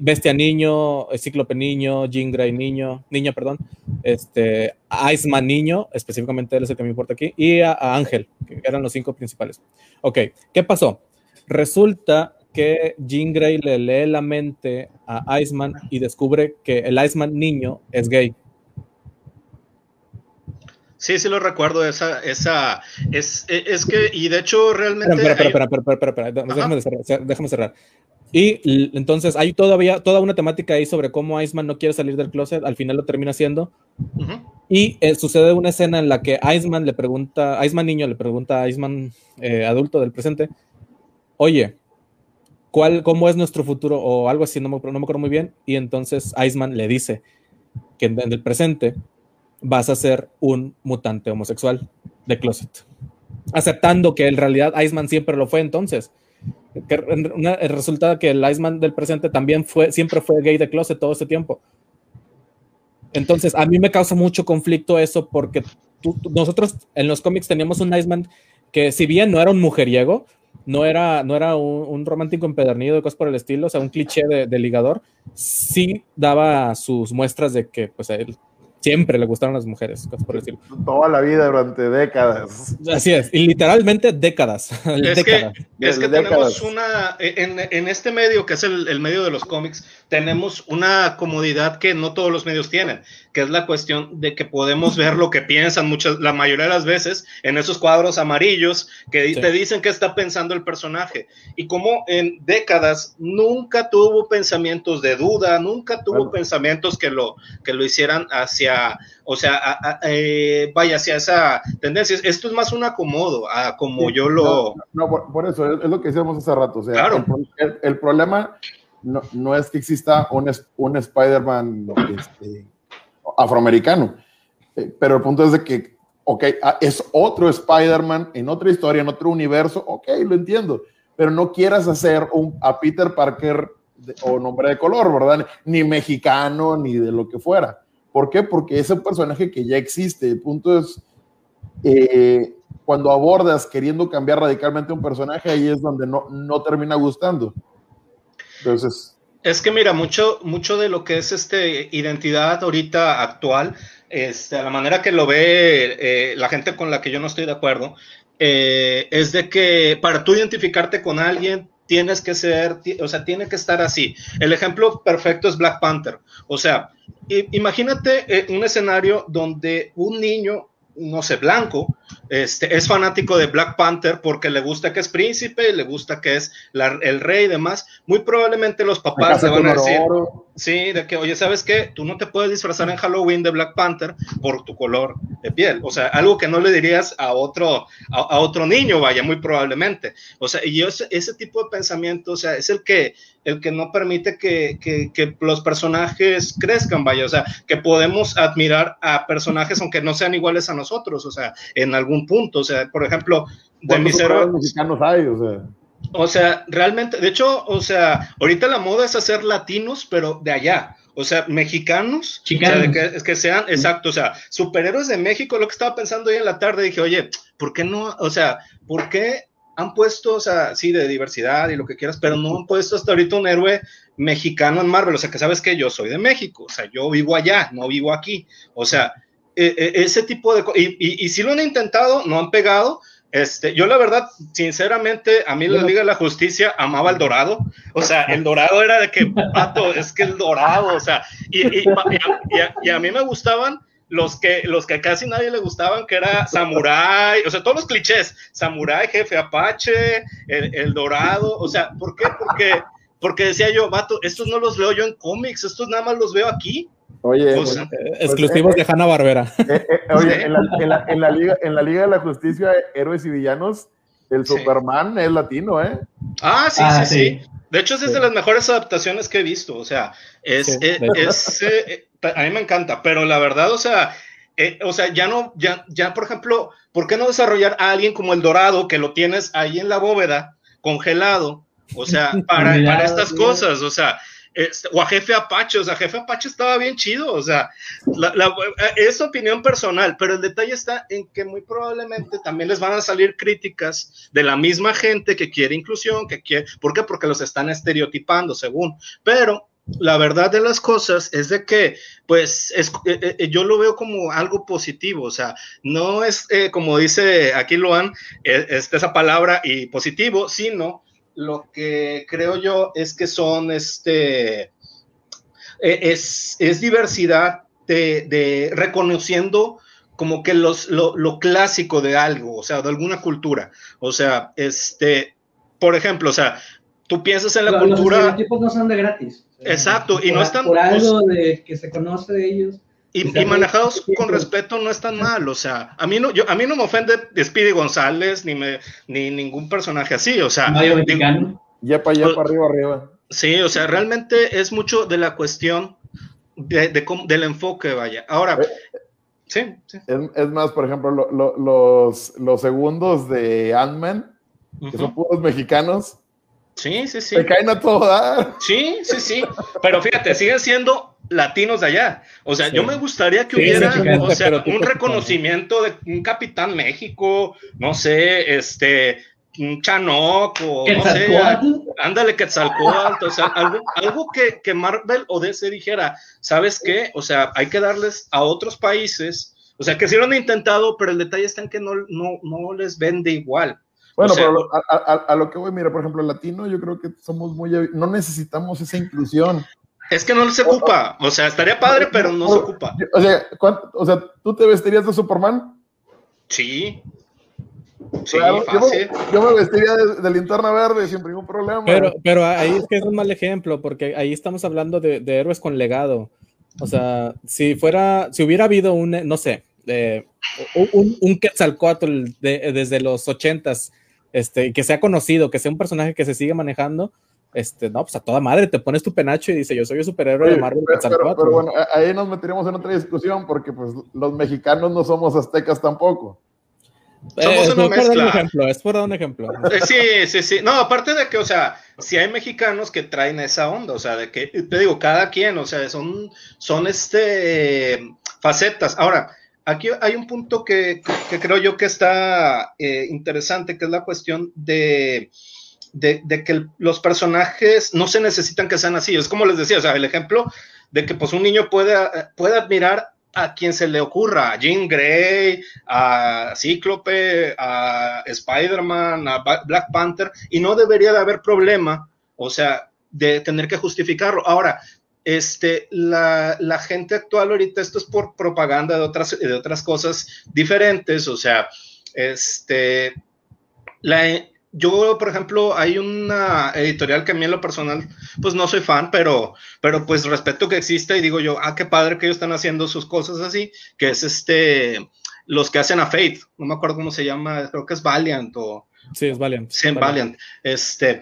[SPEAKER 1] Bestia niño, Cíclope niño, Jean Grey niño, niña, perdón, este, Iceman niño, específicamente él es el que me importa aquí, y a, Ángel, que eran los cinco principales. Ok, ¿qué pasó? Resulta que Jean Grey le lee la mente a Iceman y descubre que el Iceman niño es gay.
[SPEAKER 4] Sí, sí lo recuerdo, esa, esa, es, e, es que, y de hecho realmente...
[SPEAKER 1] Espera, espera, espera, espera, déjame, cerrar, déjame cerrar. Y entonces hay todavía toda una temática ahí sobre cómo Iceman no quiere salir del closet, al final lo termina haciendo. Y eh, sucede una escena en la que Iceman le pregunta, Iceman niño le pregunta a Iceman eh, adulto del presente, oye, ¿cuál, ¿cómo es nuestro futuro? O algo así, no me, no me acuerdo muy bien. Y entonces Iceman le dice que en el presente vas a ser un mutante homosexual de closet. Aceptando que en realidad Iceman siempre lo fue entonces. Que el resultado que el Iceman del presente también fue, siempre fue gay de closet todo ese tiempo. Entonces, a mí me causa mucho conflicto eso porque nosotros en los cómics teníamos un Iceman que si bien no era un mujeriego, no era, no era un, romántico empedernido de cosas por el estilo, o sea, un cliché de, de, ligador, sí daba sus muestras de que pues él siempre le gustaron las mujeres, por decirlo.
[SPEAKER 3] Toda la vida, durante décadas.
[SPEAKER 1] Así es, y literalmente décadas.
[SPEAKER 4] Es que, es que tenemos una, en, en, este medio, que es el, el, medio de los cómics, tenemos una comodidad que no todos los medios tienen, que es la cuestión de que podemos ver lo que piensan muchas, la mayoría de las veces en esos cuadros amarillos que te dicen qué está pensando el personaje. Y como en décadas nunca tuvo pensamientos de duda, nunca tuvo pensamientos que lo, que lo hicieran hacia, o sea, eh, vaya hacia esa tendencia. Esto es más un acomodo, a como yo lo...
[SPEAKER 3] No, por, eso, es, lo que decíamos hace rato. O sea, el, problema no, no, es que exista un, un Spider-Man este, afroamericano, eh, pero el punto es de que, ok, ah, es otro Spider-Man en otra historia, en otro universo, ok, lo entiendo, pero no quieras hacer un, a Peter Parker o nombre de color, ¿verdad? Ni mexicano, ni de lo que fuera. ¿Por qué? Porque es un personaje que ya existe. El punto es, eh, cuando abordas queriendo cambiar radicalmente un personaje, ahí es donde no, no termina gustando. Entonces...
[SPEAKER 4] Es que mira, mucho, mucho de lo que es este identidad ahorita actual, este, la manera que lo ve eh, la gente con la que yo no estoy de acuerdo, eh, es de que para tú identificarte con alguien tienes que ser, o sea, tiene que estar así. El ejemplo perfecto es Black Panther. O sea, imagínate eh, un escenario donde un niño, no sé, blanco, este, es fanático de Black Panther porque le gusta que es príncipe, le gusta que es el rey y demás. Muy probablemente los papás le van a decir, sí, de que, oye, ¿sabes qué? Tú no te puedes disfrazar en Halloween de Black Panther por tu color de piel. O sea, algo que no le dirías a otro, a, otro niño, vaya, muy probablemente. O sea, y ese, ese tipo de pensamiento, o sea, es el que, el que no permite que, que, los personajes crezcan, vaya, o sea, que podemos admirar a personajes aunque no sean iguales a nosotros, o sea, en algún punto, o sea, por ejemplo, de mis héroes... mexicanos hay, o sea... O sea, realmente, de hecho, o sea, ahorita la moda es hacer latinos, pero de allá. O sea, mexicanos, o sea, que, que, sean, exacto, o sea, superhéroes de México, lo que estaba pensando hoy en la tarde, dije, oye, ¿por qué no? O sea, ¿por qué han puesto, o sea, sí, de diversidad y lo que quieras, pero no han puesto hasta ahorita un héroe mexicano en Marvel, o sea, que sabes que yo soy de México, o sea, yo vivo allá, no vivo aquí, o sea, e, e, ese tipo de y, y, y si lo han intentado, no han pegado, este, yo la verdad, sinceramente, a mí la Liga de la Justicia amaba el Dorado. O sea, el Dorado era de que, pato, es que el Dorado, o sea, y, y, y a, mí me gustaban los que, los que casi nadie le gustaban, que era Samurai, o sea, todos los clichés, Samurai, Jefe Apache, el, Dorado, o sea, ¿por qué? Porque, porque decía yo, vato, estos no los veo yo en cómics, estos nada más los veo aquí.
[SPEAKER 1] Oye, pues, eh, exclusivos de Hanna Barbera.
[SPEAKER 3] Eh, eh, oye, en la, Liga, en la Liga de la Justicia, Héroes y Villanos, el Superman es latino, ¿eh?
[SPEAKER 4] Ah, sí, ah, sí, sí, De hecho, es de las mejores adaptaciones que he visto. O sea, es, es, a mí me encanta, pero la verdad, o sea, eh, o sea, ya no, ya, ya, por ejemplo, ¿por qué no desarrollar a alguien como el Dorado, que lo tienes ahí en la bóveda, congelado? O sea, para, para estas cosas, o sea, o a Jefe Apache, o sea, Jefe Apache estaba bien chido, o sea, es opinión personal, pero el detalle está en que muy probablemente también les van a salir críticas de la misma gente que quiere inclusión, que quiere, ¿por qué? Porque los están estereotipando, según, pero la verdad de las cosas es de que, pues, es, eh, eh, yo lo veo como algo positivo, o sea, no es eh, como dice aquí Luan, es, esa palabra y positivo, sino lo que creo yo es que son, este, es, diversidad de, reconociendo como que los, lo, lo clásico de algo, o sea, de alguna cultura, o sea, este, por ejemplo, o sea, tú piensas en la cultura.
[SPEAKER 2] Los no son de gratis.
[SPEAKER 4] Exacto, y no están.
[SPEAKER 2] Por algo de que se conoce de ellos.
[SPEAKER 4] Y, manejados con respeto no están mal, o sea, a mí no, yo, a mí no me ofende Speedy González ni me, ni ningún personaje así, o sea.
[SPEAKER 3] Ya para allá, para arriba, arriba.
[SPEAKER 4] Sí, o sea, realmente es mucho de la cuestión de, del enfoque, vaya. Ahora, eh, sí, sí.
[SPEAKER 3] Es, más, por ejemplo, los, los segundos de Ant-Man, que son puros mexicanos,
[SPEAKER 4] Sí, sí, sí.
[SPEAKER 3] Se caen a todo
[SPEAKER 4] Sí, sí, sí. Pero fíjate, siguen siendo latinos de allá. O sea, yo me gustaría que hubiera, o sea, un reconocimiento de un Capitán México, no sé, este, un Chanoc o no sé, ándale Quetzalcoatl, o sea, algo, algo que, que, Marvel o DC dijera, ¿sabes qué? O sea, hay que darles a otros países, o sea, que sí lo han intentado, pero el detalle está en que no, no, no les vende igual.
[SPEAKER 3] Bueno, pero a, lo que voy, mira, por ejemplo, el latino, yo creo que somos muy, no necesitamos esa inclusión.
[SPEAKER 4] Es que no se ocupa, o sea, estaría padre, pero no se ocupa.
[SPEAKER 3] O sea, o sea, ¿tú te vestirías de Superman?
[SPEAKER 4] Sí.
[SPEAKER 3] Sí, fácil. Yo, me vestiría de, linterna verde sin ningún problema.
[SPEAKER 1] Pero, pero ahí es que es un mal ejemplo, porque ahí estamos hablando de, héroes con legado. O sea, si fuera, si hubiera habido un, no sé, un, un Quetzalcoatl desde los ochentas, este, que sea conocido, que sea un personaje que se sigue manejando, este, no, pues a toda madre, te pones tu penacho y dice, yo soy el superhéroe de Marvel.
[SPEAKER 3] Pero, pero, bueno, ahí nos meteríamos en otra discusión porque pues los mexicanos no somos aztecas tampoco.
[SPEAKER 4] Somos
[SPEAKER 1] eh,
[SPEAKER 4] una mezcla.
[SPEAKER 1] ejemplo, es por dar un ejemplo.
[SPEAKER 4] Eh, sí, sí, sí. No, aparte de que, o sea, si hay mexicanos que traen esa onda, o sea, de que, te digo, cada quien, o sea, son, son este, facetas. Ahora, aquí hay un punto que, que creo yo que está eh, interesante, que es la cuestión de, de, de, que los personajes no se necesitan que sean así. Es como les decía, o sea, el ejemplo de que pues un niño puede, puede admirar a quien se le ocurra, a Jean Grey, a Cíclope, a Spider-Man, a Black Panther, y no debería de haber problema, o sea, de tener que justificarlo. Ahora, este, la, la gente actual ahorita, esto es por propaganda de otras, de otras cosas diferentes, o sea, este, la, yo, por ejemplo, hay una editorial que a mí en lo personal, pues no soy fan, pero, pero pues respeto que exista y digo yo, ah, qué padre que ellos están haciendo sus cosas así, que es este, los que hacen a Fate, no me acuerdo cómo se llama, creo que es Valiant o...
[SPEAKER 1] Sí, es Valiant.
[SPEAKER 4] Sí, Valiant. Este,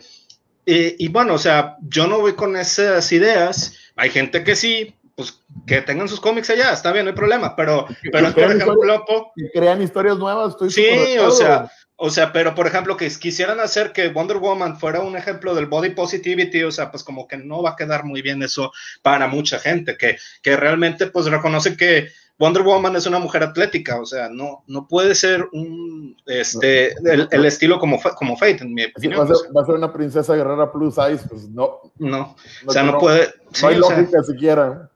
[SPEAKER 4] y, y bueno, o sea, yo no voy con esas ideas, hay gente que sí, pues que tengan sus cómics allá, está bien, no hay problema, pero, pero por ejemplo,
[SPEAKER 3] crean historias nuevas, estoy
[SPEAKER 4] Sí, o sea, o sea, pero por ejemplo, que quisieran hacer que Wonder Woman fuera un ejemplo del body positivity, o sea, pues como que no va a quedar muy bien eso para mucha gente, que, que realmente pues reconoce que Wonder Woman es una mujer atlética, o sea, no, no puede ser un, este, el, estilo como, como Fate, en mi opinión.
[SPEAKER 3] Va a, ser, una princesa guerrera plus size, pues no.
[SPEAKER 4] No, o sea, no, puede.
[SPEAKER 3] No hay lógica siquiera.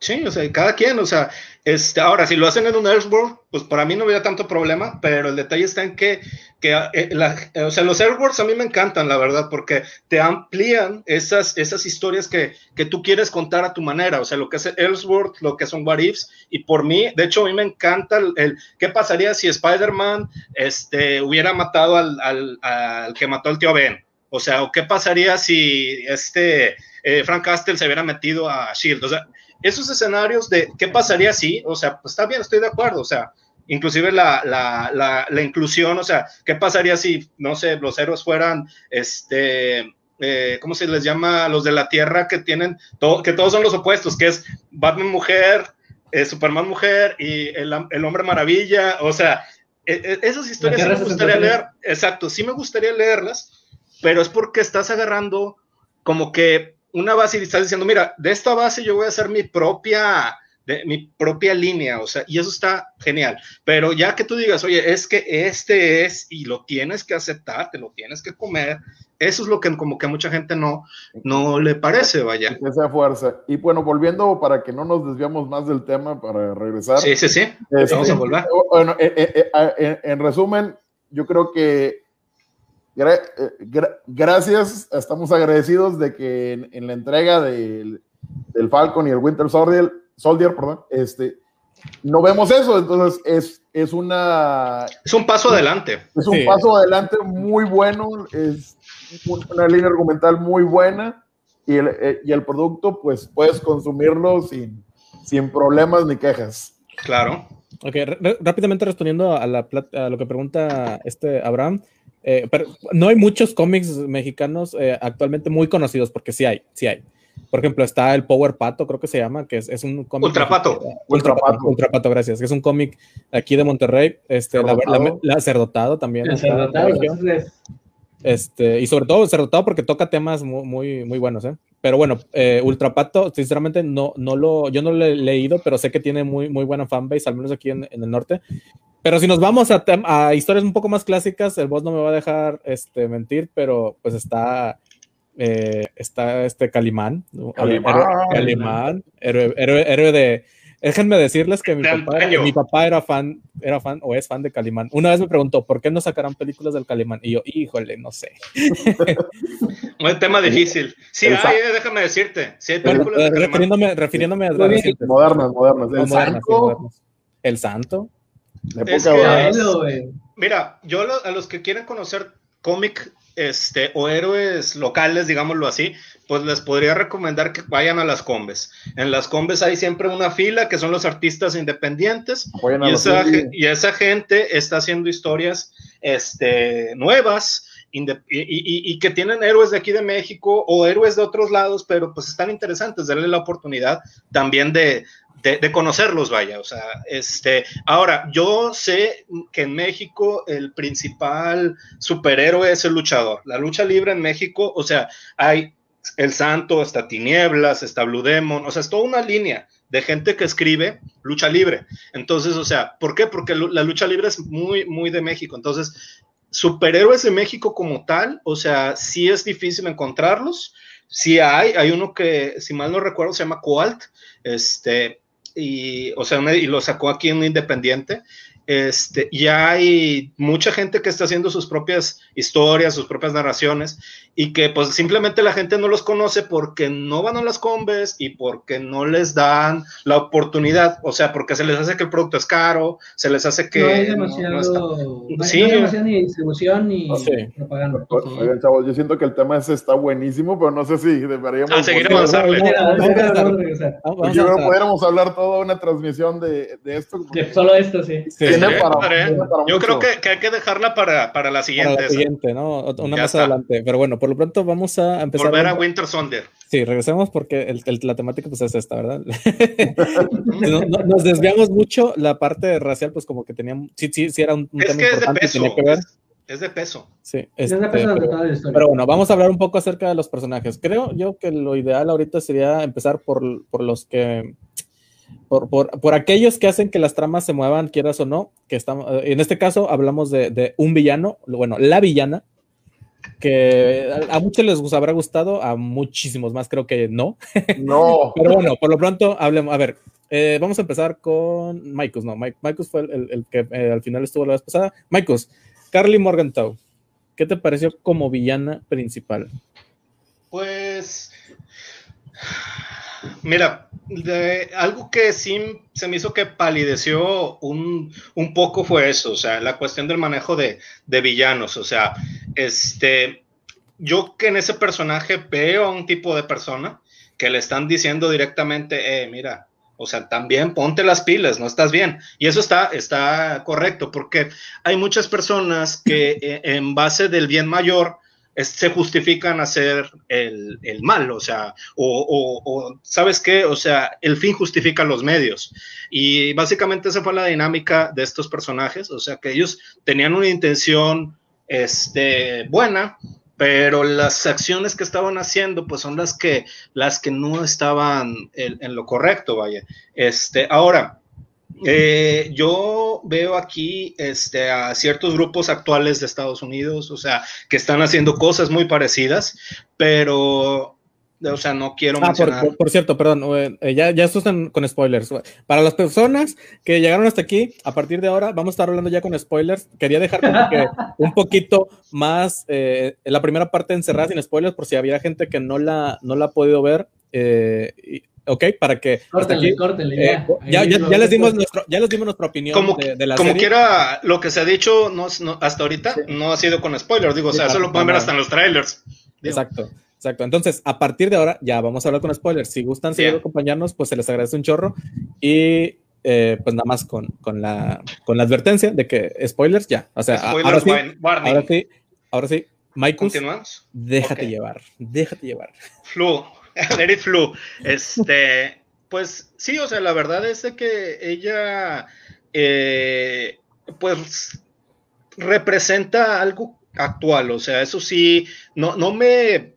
[SPEAKER 4] Sí, o sea, cada quien, o sea, este, ahora, si lo hacen en un Earthworld, pues para mí no había tanto problema, pero el detalle está en que, eh, eh, o sea, los Earthworlds a mí me encantan, la verdad, porque te amplían esas, esas historias que, que tú quieres contar a tu manera, o sea, lo que es Earthworld, lo que son What Ifs, y por mí, de hecho, a mí me encanta el, qué pasaría si Spider-Man este, hubiera matado al, al, al, que mató al tío Ben, o sea, o qué pasaría si este eh, Frank Castle se hubiera metido a Shield, o sea, esos escenarios de qué pasaría si, o sea, pues está bien, estoy de acuerdo, o sea, inclusive la, la, la, inclusión, o sea, qué pasaría si, no sé, los héroes fueran, este, eh, ¿cómo se les llama? Los de la Tierra que tienen, todo, que todos son los opuestos, que es Batman mujer, eh, Superman mujer y el, el, hombre maravilla, o sea, e, e, esas historias sí me gustaría leer, exacto, sí me gustaría leerlas, pero es porque estás agarrando como que una base y estás diciendo, mira, de esta base yo voy a hacer mi propia, de, mi propia línea, o sea, y eso está genial. Pero ya que tú digas, oye, es que este es y lo tienes que aceptar, te lo tienes que comer, eso es lo que como que a mucha gente no, no le parece, vaya.
[SPEAKER 3] Esa fuerza. Y bueno, volviendo para que no nos desviamos más del tema, para regresar.
[SPEAKER 4] Sí, sí, sí.
[SPEAKER 3] Este, Vamos a volver. Bueno, eh, eh, eh, en resumen, yo creo que eh, gracias, estamos agradecidos de que en, la entrega del, Falcon y el Winter Soldier, Soldier perdón, este, no vemos eso, entonces es, es una...
[SPEAKER 4] Es un paso adelante.
[SPEAKER 3] Es un paso adelante muy bueno, es una línea argumental muy buena y el, eh, y el producto pues puedes consumirlo sin, sin problemas ni quejas.
[SPEAKER 4] Claro.
[SPEAKER 1] Ok, rápidamente respondiendo a, la, a lo que pregunta este Abraham, eh, pero no hay muchos cómics mexicanos eh, actualmente muy conocidos, porque sí hay, sí hay. Por ejemplo, está el Power Pato, creo que se llama, que es, es un cómic.
[SPEAKER 4] Ultrapato.
[SPEAKER 1] Ultrapato. Ultrapato, gracias. Que es un cómic aquí de Monterrey. Este, la, la, también. Este, y sobre todo Cerdotado porque toca temas muy, muy, buenos, ¿eh? Pero bueno, eh, Ultrapato, sinceramente, no, no lo, yo no lo he leído, pero sé que tiene muy, muy buena fanbase, al menos aquí en, en el norte. Pero si nos vamos a, a, historias un poco más clásicas, el boss no me va a dejar este, mentir, pero pues está, eh, está este Calimán.
[SPEAKER 3] Calimán.
[SPEAKER 1] Calimán, héroe, héroe, de... Déjenme decirles que mi papá, mi papá, era fan, era fan o es fan de Calimán. Una vez me preguntó, ¿por qué no sacarán películas del Calimán? Y yo, híjole, no sé.
[SPEAKER 4] Un tema difícil. Sí, hay, déjame decirte. Sí hay películas
[SPEAKER 1] de refiriéndome, refiriéndome a
[SPEAKER 3] modernas, modernas. El
[SPEAKER 1] Santo. El Santo.
[SPEAKER 4] Mira, yo a los que quieren conocer cómic este, o héroes locales, digámoslo así, pues les podría recomendar que vayan a las combes. En las combes hay siempre una fila que son los artistas independientes y esa, y esa, gente está haciendo historias este, nuevas y, que tienen héroes de aquí de México o héroes de otros lados, pero pues están interesantes, darle la oportunidad también de, de, conocerlos, vaya. O sea, este, ahora, yo sé que en México el principal superhéroe es el luchador. La lucha libre en México, o sea, hay el Santo, está Tinieblas, está Blue Demon, o sea, es toda una línea de gente que escribe lucha libre. Entonces, o sea, ¿por qué? Porque la lucha libre es muy, muy de México. Entonces, superhéroes de México como tal, o sea, sí es difícil encontrarlos. Sí hay, hay uno que, si mal no recuerdo, se llama Coalt, este, y, o sea, y lo sacó aquí en Independiente. Este, y hay mucha gente que está haciendo sus propias historias, sus propias narraciones, y que pues simplemente la gente no los conoce porque no van a las combes y porque no les dan la oportunidad, o sea, porque se les hace que el producto es caro, se les hace que...
[SPEAKER 2] No hay demasiado, sí. ni distribución ni propaganda.
[SPEAKER 3] Oigan, chavos, yo siento que el tema ese está buenísimo, pero no sé si deberíamos... A
[SPEAKER 4] seguir avanzando.
[SPEAKER 3] Yo creo que podríamos hablar toda una transmisión de, de esto.
[SPEAKER 2] De solo esto, sí.
[SPEAKER 4] Yo creo que, que, hay que dejarla para, para la siguiente.
[SPEAKER 1] Para la siguiente, ¿no? Una más adelante. Pero bueno, por lo pronto vamos a empezar.
[SPEAKER 4] Volver a, Winter Soldier.
[SPEAKER 1] Sí, regresemos porque la temática pues es esta, ¿verdad? nos desviamos mucho, la parte racial pues como que teníamos, sí, sí, sí era un,
[SPEAKER 4] es tema que importante, es de peso. Que ver. Es, de peso.
[SPEAKER 1] Sí, es de peso este, pero, pero, bueno, vamos a hablar un poco acerca de los personajes. Creo yo que lo ideal ahorita sería empezar por, por los que por, por, por, aquellos que hacen que las tramas se muevan, quieras o no, que estamos, en este caso hablamos de, de, un villano, bueno, la villana, que a, muchos les habrá gustado, a muchísimos más creo que no.
[SPEAKER 3] No.
[SPEAKER 1] Pero bueno, por lo pronto hablemos. A ver, eh, vamos a empezar con Maikus, no, Maikus fue el, que eh, al final estuvo la vez pasada. Maikus, Carly Morgenthau, ¿qué te pareció como villana principal?
[SPEAKER 4] Pues Mira, de, algo que sí se me hizo que palideció un, poco fue eso, o sea, la cuestión del manejo de, villanos, o sea, este, yo que en ese personaje veo a un tipo de persona que le están diciendo directamente, eh, mira, o sea, también ponte las pilas, no estás bien. Y eso está, está correcto, porque hay muchas personas que eh, en base del bien mayor, se justifican hacer el, el mal, o sea, o, ¿sabes qué? O sea, el fin justifica los medios. Y básicamente esa fue la dinámica de estos personajes, o sea, que ellos tenían una intención este, buena, pero las acciones que estaban haciendo, pues son las que, las que no estaban en, en lo correcto, vaya. Este, ahora, eh, yo veo aquí este, a ciertos grupos actuales de Estados Unidos, o sea, que están haciendo cosas muy parecidas, pero, o sea, no quiero ah,
[SPEAKER 1] mencionar. Por, cierto, perdón, eh, ya, ya están con spoilers. Para las personas que llegaron hasta aquí, a partir de ahora vamos a estar hablando ya con spoilers. Quería dejar un poquito más eh, la primera parte encerrada sin spoilers, por si había gente que no la, no la ha podido ver. Eh, ¿ok? Para que...
[SPEAKER 2] Córtale, córtale,
[SPEAKER 1] eh, ya. ya, ya, les dimos nuestro, ya les dimos nuestra opinión
[SPEAKER 4] como, de, la como quiera, lo que se ha dicho no, hasta ahorita no ha sido con spoilers, digo, o sea, eso lo pueden ver hasta en los trailers.
[SPEAKER 1] Exacto. Exacto. Entonces, a partir de ahora, ya vamos a hablar con spoilers. Si gustan seguir acompañarnos, pues se les agradece un chorro. Y eh, pues nada más con, con, la, con la advertencia de que spoilers ya. O sea, ahora, sí, ahora sí, ahora sí, déjate llevar, déjate llevar.
[SPEAKER 4] Flu, It flu. Este, pues sí, o sea, la verdad es que ella, eh, pues, representa algo actual, o sea, eso sí, no, no me,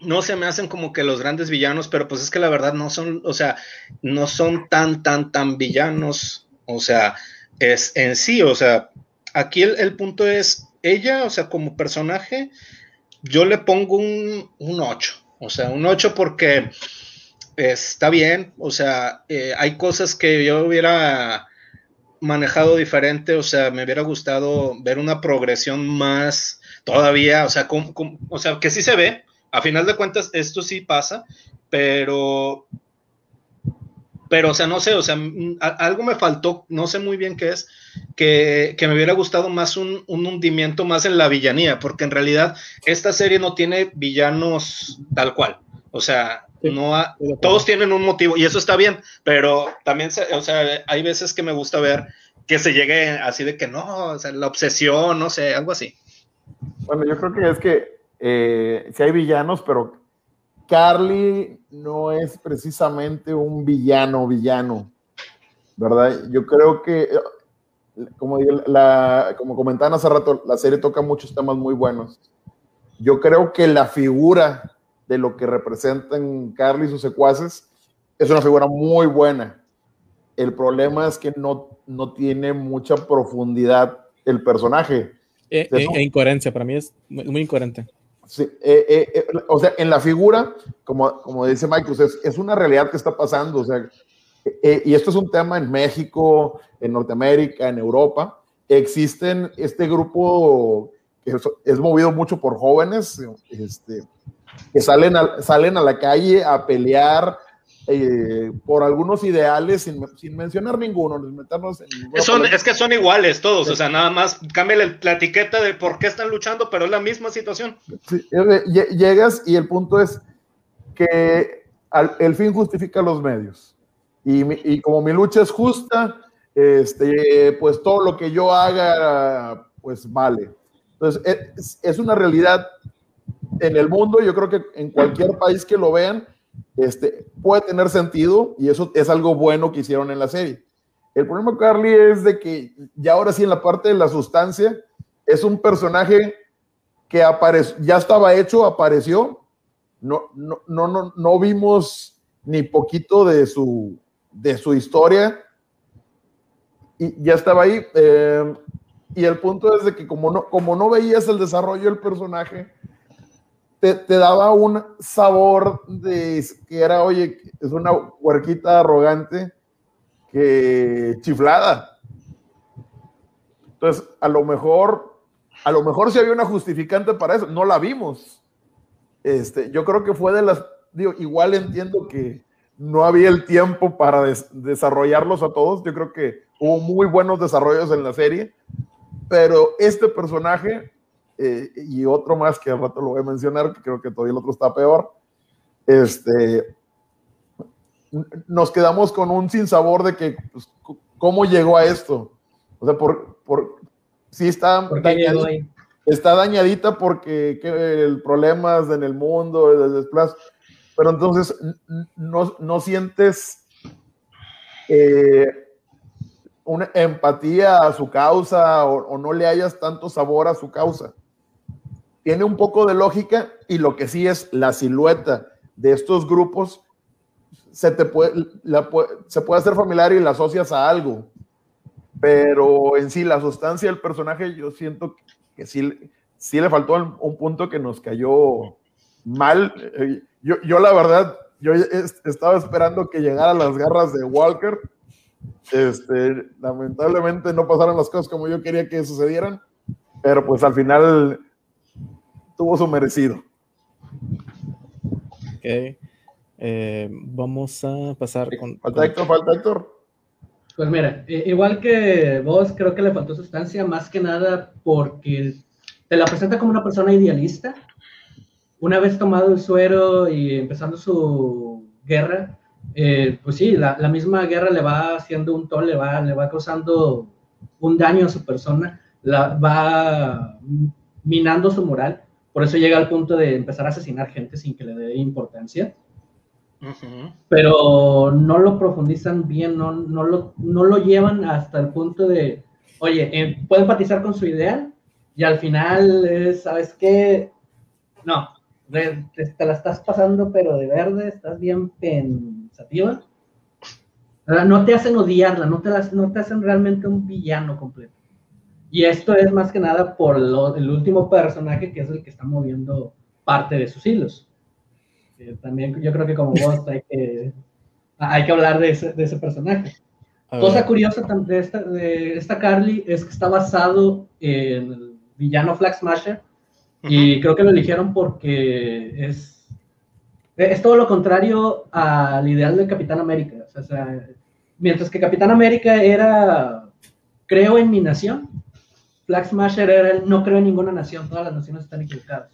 [SPEAKER 4] no se me hacen como que los grandes villanos, pero pues es que la verdad no son, o sea, no son tan, tan, tan villanos, o sea, es en sí, o sea, aquí el, punto es, ella, o sea, como personaje, yo le pongo un, un 8, o sea, un 8 porque está bien, o sea, eh, hay cosas que yo hubiera manejado diferente, o sea, me hubiera gustado ver una progresión más todavía, o sea, o sea, que sí se ve, a final de cuentas esto sí pasa, pero pero, o sea, no sé, o sea, algo me faltó, no sé muy bien qué es, que, me hubiera gustado más un, hundimiento más en la villanía, porque en realidad esta serie no tiene villanos tal cual. O sea, no todos tienen un motivo y eso está bien, pero también, o sea, hay veces que me gusta ver que se llegue así de que no, o sea, la obsesión, no sé, algo así.
[SPEAKER 3] Bueno, yo creo que es que eh, si hay villanos, pero Carly no es precisamente un villano, villano, ¿verdad? Yo creo que, como, la, como comentaban hace rato, la serie toca muchos temas muy buenos. Yo creo que la figura de lo que representan Carly y sus secuaces es una figura muy buena. El problema es que no, no tiene mucha profundidad el personaje.
[SPEAKER 1] E, e, e incoherencia, para mí es muy incoherente.
[SPEAKER 3] Sí, eh, eh, eh, o sea, en la figura, como, como dice Michael, es, es una realidad que está pasando, o sea, y esto es un tema en México, en Norteamérica, en Europa, existen este grupo que es, movido mucho por jóvenes, este, que salen salen a la calle a pelear eh, por algunos ideales sin, mencionar ninguno, meternos
[SPEAKER 4] es que son iguales todos, o sea, nada más cambia la, etiqueta de por qué están luchando, pero es la misma situación.
[SPEAKER 3] llegas y el punto es que el fin justifica los medios. Y, como mi lucha es justa, este, pues todo lo que yo haga, pues vale. Entonces, es, es una realidad en el mundo, yo creo que en cualquier país que lo vean, este, puede tener sentido y eso es algo bueno que hicieron en la serie. El problema, Carly, es de que ya ahora sí en la parte de la sustancia es un personaje que ya estaba hecho, apareció, no, no, no, no, vimos ni poquito de su, de su historia y ya estaba ahí. Eh, y el punto es de que como no, como no veías el desarrollo del personaje, te, daba un sabor de que era, oye, es una huerquita arrogante que chiflada. Entonces, a lo mejor, a lo mejor si había una justificante para eso, no la vimos. Este, yo creo que fue de las, digo, igual entiendo que no había el tiempo para desarrollarlos a todos. Yo creo que hubo muy buenos desarrollos en la serie, pero este personaje eh, y otro más que al rato lo voy a mencionar, que creo que todavía el otro está peor. Este, nos quedamos con un sinsabor de que, pues, ¿cómo llegó a esto? O sea, por, por sí está, dañadita, está dañadita porque el problema es en el mundo, el desplazo, pero entonces no, no sientes eh, una empatía a su causa o, no le hayas tanto sabor a su causa tiene un poco de lógica y lo que sí es la silueta de estos grupos se te puede, se puede hacer familiar y la asocias a algo, pero en sí la sustancia del personaje yo siento que sí, sí le faltó un punto que nos cayó mal. Yo, yo la verdad, yo estaba esperando que llegara las garras de Walker. Este, lamentablemente no pasaron las cosas como yo quería que sucedieran, pero pues al final tuvo su merecido.
[SPEAKER 1] Ok. Eh, vamos a pasar con.
[SPEAKER 3] Falta Héctor, falta Héctor.
[SPEAKER 2] Pues mira, igual que vos, creo que le faltó sustancia, más que nada porque te la presenta como una persona idealista. Una vez tomado el suero y empezando su guerra, eh, pues sí, la, la, misma guerra le va haciendo un toll, le va, le va causando un daño a su persona, la, va minando su moral por eso llega al punto de empezar a asesinar gente sin que le dé importancia. Pero no lo profundizan bien, no, no, lo, no lo llevan hasta el punto de, oye, eh, puedo empatizar con su ideal y al final, ¿sabes qué? No, te, la estás pasando pero de verde, estás bien pensativa. No te hacen odiarla, no te, no te hacen realmente un villano completo. Y esto es más que nada por el último personaje que es el que está moviendo parte de sus hilos. también yo creo que como vos hay que, hay que hablar de ese, de ese personaje. Cosa curiosa de esta, de esta Carly es que está basado en el villano Flag Smasher y creo que lo eligieron porque es, es todo lo contrario al ideal del Capitán América. O sea, mientras que Capitán América era creo en mi nación, Flag Smasher era el no creo en ninguna nación, todas las naciones están equivocadas.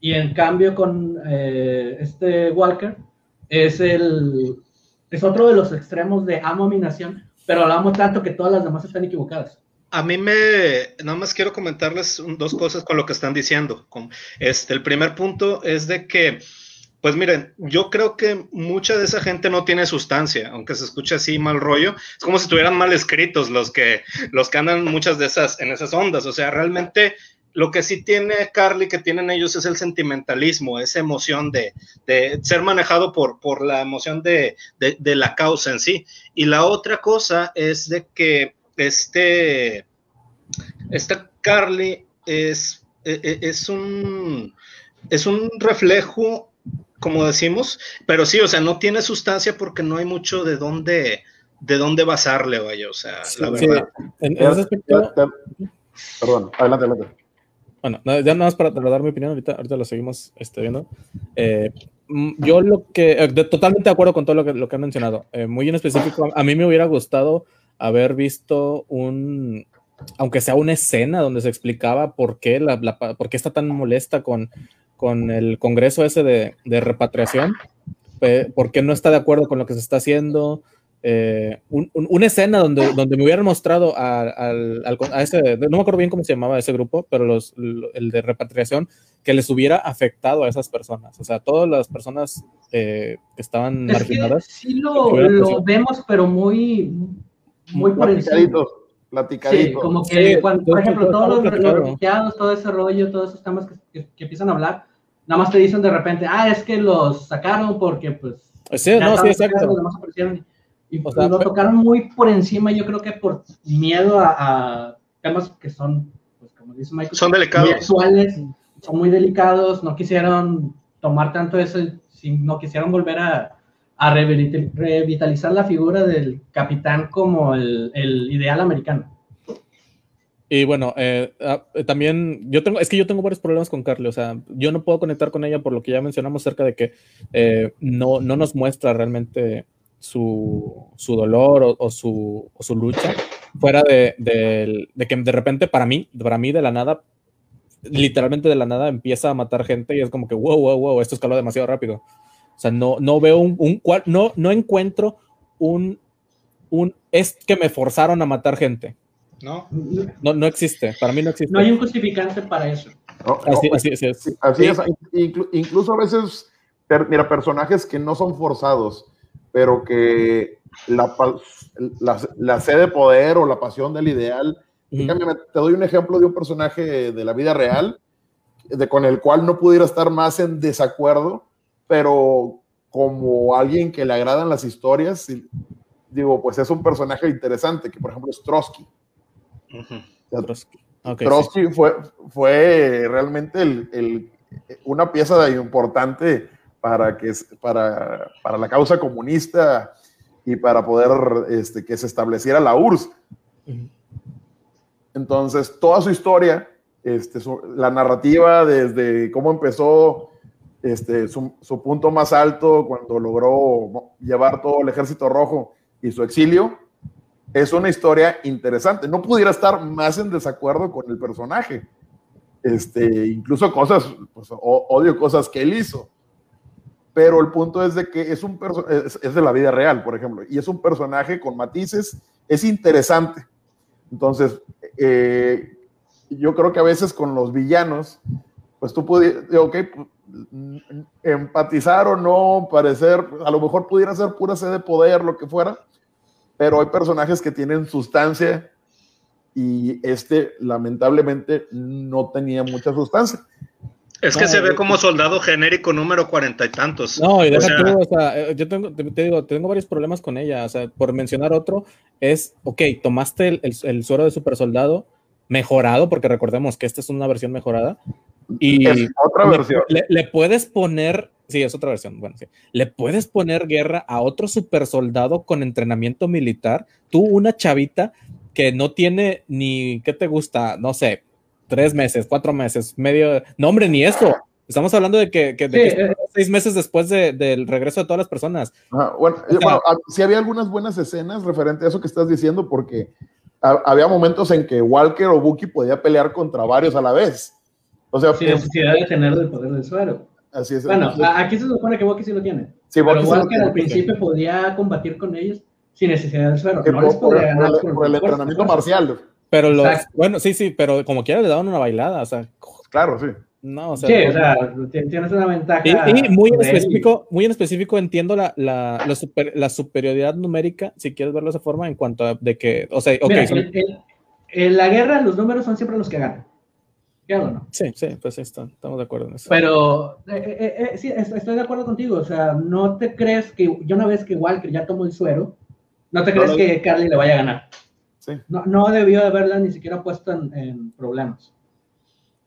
[SPEAKER 2] Y en cambio con eh, este Walker es el es otro de los extremos de amo a mi nación, pero lo amo tanto que todas las demás están equivocadas.
[SPEAKER 4] A mí me, nada más quiero comentarles dos cosas con lo que están diciendo. Este, el primer punto es de que, pues miren, yo creo que mucha de esa gente no tiene sustancia, aunque se escuche así mal rollo. Es como si estuvieran mal escritos los que, los que andan muchas de esas, en esas ondas. O sea, realmente lo que sí tiene Carly, que tienen ellos, es el sentimentalismo, esa emoción de, ser manejado por, por la emoción de, la causa en sí. Y la otra cosa es de que este, esta Carly es, e, e, es, un, es un reflejo, como decimos, pero sí, o sea, no tiene sustancia porque no hay mucho de dónde, de dónde basarle, vaya, o sea, la verdad.
[SPEAKER 3] Perdón, adelante, adelante.
[SPEAKER 1] Bueno, ya nada más para dar mi opinión, ahorita, ahorita lo seguimos este, viendo. Eh, mm, yo lo que, eh, totalmente de acuerdo con todo lo que, lo que han mencionado. Eh, muy en específico, a mí me hubiera gustado haber visto un, aunque sea una escena donde se explicaba por qué, la, por qué está tan molesta con, con el Congreso ese de, de repatriación, por qué no está de acuerdo con lo que se está haciendo, eh, una escena donde, donde me hubieran mostrado a, a, ese, no me acuerdo bien cómo se llamaba ese grupo, pero los, el de repatriación, que les hubiera afectado a esas personas, o sea, todas las personas eh, que estaban marginadas.
[SPEAKER 2] sí lo, vemos, pero muy, muy por encima.
[SPEAKER 3] Platicadito.
[SPEAKER 2] Sí, como que, por ejemplo, todos los, refugiados, todo ese rollo, todos esos temas que, que, empiezan a hablar, nada más te dicen de repente, ah, es que los sacaron porque, pues.
[SPEAKER 1] Sí, no, sí, exacto.
[SPEAKER 2] Y lo tocaron muy por encima, yo creo que por miedo a, temas que son, pues como dice Michael,
[SPEAKER 4] son delicados.
[SPEAKER 2] Son muy delicados, no quisieron tomar tanto eso, no quisieron volver a, a revitalizar la figura del capitán como el, ideal americano.
[SPEAKER 1] Y bueno, eh, ah, también yo tengo, es que yo tengo varios problemas con Carly, o sea, yo no puedo conectar con ella por lo que ya mencionamos acerca de que eh, no, no nos muestra realmente su, su dolor o, su, su, lucha, fuera de, de, que de repente para mí, para mí de la nada, literalmente de la nada empieza a matar gente y es como que, wow, wow, wow, esto escaló demasiado rápido. O sea, no, no veo un, un no, no encuentro un, un, es que me forzaron a matar gente.
[SPEAKER 4] No.
[SPEAKER 1] No, no existe, para mí no existe.
[SPEAKER 2] No hay un justificante para eso.
[SPEAKER 1] así, así, es.
[SPEAKER 3] Así es. Incluso a veces, mira, personajes que no son forzados, pero que la, la, sed de poder o la pasión del ideal. Te doy un ejemplo de un personaje de la vida real, de, con el cual no pudiera estar más en desacuerdo, pero como alguien que le agradan las historias, digo, pues es un personaje interesante, que por ejemplo es Trotsky. Trotsky, fue, fue realmente el, el, una pieza importante para, que, para, para la causa comunista y para poder este, que se estableciera la URSS. Entonces, toda su historia, este, la narrativa desde cómo empezó este, su, su, punto más alto cuando logró llevar todo el ejército rojo y su exilio, es una historia interesante. No pudiera estar más en desacuerdo con el personaje. Este, incluso cosas, pues, odio cosas que él hizo pero el punto es de que es, un es, es, de la vida real, por ejemplo, y es un personaje con matices, es interesante. Entonces, eh, yo creo que a veces con los villanos, pues tú puedes, ok, empatizar o no, parecer, a lo mejor pudiera ser pura sed de poder, lo que fuera, pero hay personajes que tienen sustancia y este lamentablemente no tenía mucha sustancia.
[SPEAKER 4] Es que se ve como soldado genérico número cuarenta y tantos.
[SPEAKER 1] No, y deja tú, o sea, eh, yo tengo, te, digo, tengo varios problemas con ella. O sea, por mencionar otro, es, ok, tomaste el, el, suero de super soldado mejorado, porque recordemos que esta es una versión mejorada. Y
[SPEAKER 3] es otra versión.
[SPEAKER 1] Le, puedes poner, sí, es otra versión, bueno, sí. Le puedes poner guerra a otro super soldado con entrenamiento militar. Tú, una chavita que no tiene ni, ¿qué te gusta? No sé, tres meses, cuatro meses, medio, no hombre, ni eso. Estamos hablando de que, eh, seis meses después del regreso de todas las personas.
[SPEAKER 3] bueno, ah, sí había algunas buenas escenas referente a eso que estás diciendo, porque había momentos en que Walker o Bucky podía pelear contra varios a la vez. O sea,
[SPEAKER 2] sin necesidad de tener el poder del suero.
[SPEAKER 3] Así es.
[SPEAKER 2] Bueno, aquí se supone que Bucky sí lo tiene. Sí, pero Walker al principio podía combatir con ellos sin necesidad del suero. No
[SPEAKER 3] les podía ganar por, el entrenamiento marcial.
[SPEAKER 1] Pero los, bueno, sí, sí, pero como quiera le daban una bailada, o sea.
[SPEAKER 3] Claro, sí.
[SPEAKER 2] No, o sea, sí, o sea, tienes una ventaja.
[SPEAKER 1] Y, muy en específico, muy en específico entiendo la, la, la, superioridad numérica, si quieres verlo de esa forma, en cuanto a de que, o sea, okay,
[SPEAKER 2] en la guerra los números son siempre los que ganan. ¿Claro o no?
[SPEAKER 1] Sí, sí, pues está, estamos de acuerdo en eso.
[SPEAKER 2] Pero eh, eh, eh, sí, estoy de acuerdo contigo, o sea, no te crees que, yo una vez que Walker ya tomó el suero, no te crees que Carly le vaya a ganar. No, no debió de haberla ni siquiera puesto en, problemas.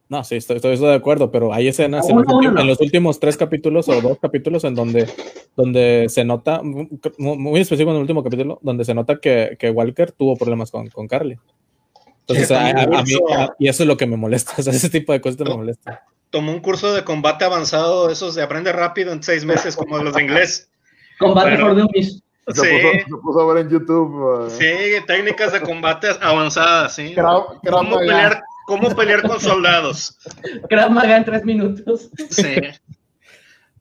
[SPEAKER 1] No, sí, estoy, estoy, de acuerdo, pero hay escenas en, los últimos, tres capítulos o dos capítulos en donde, donde se nota, muy específico en el último capítulo, donde se nota que, que Walker tuvo problemas con, con Carly. Entonces, a, mí, y eso es lo que me molesta, o sea, ese tipo de cosas me molesta.
[SPEAKER 4] Tomó un curso de combate avanzado, esos de aprende rápido en seis meses, como los de inglés.
[SPEAKER 2] Combate por dummies.
[SPEAKER 3] Se, sí. puso, a ver en YouTube.
[SPEAKER 4] Uh, sí, técnicas de combate avanzadas, sí. ¿Cómo, pelear, ¿Cómo, pelear, con soldados?
[SPEAKER 2] Krav Maga en tres minutos.
[SPEAKER 4] Sí.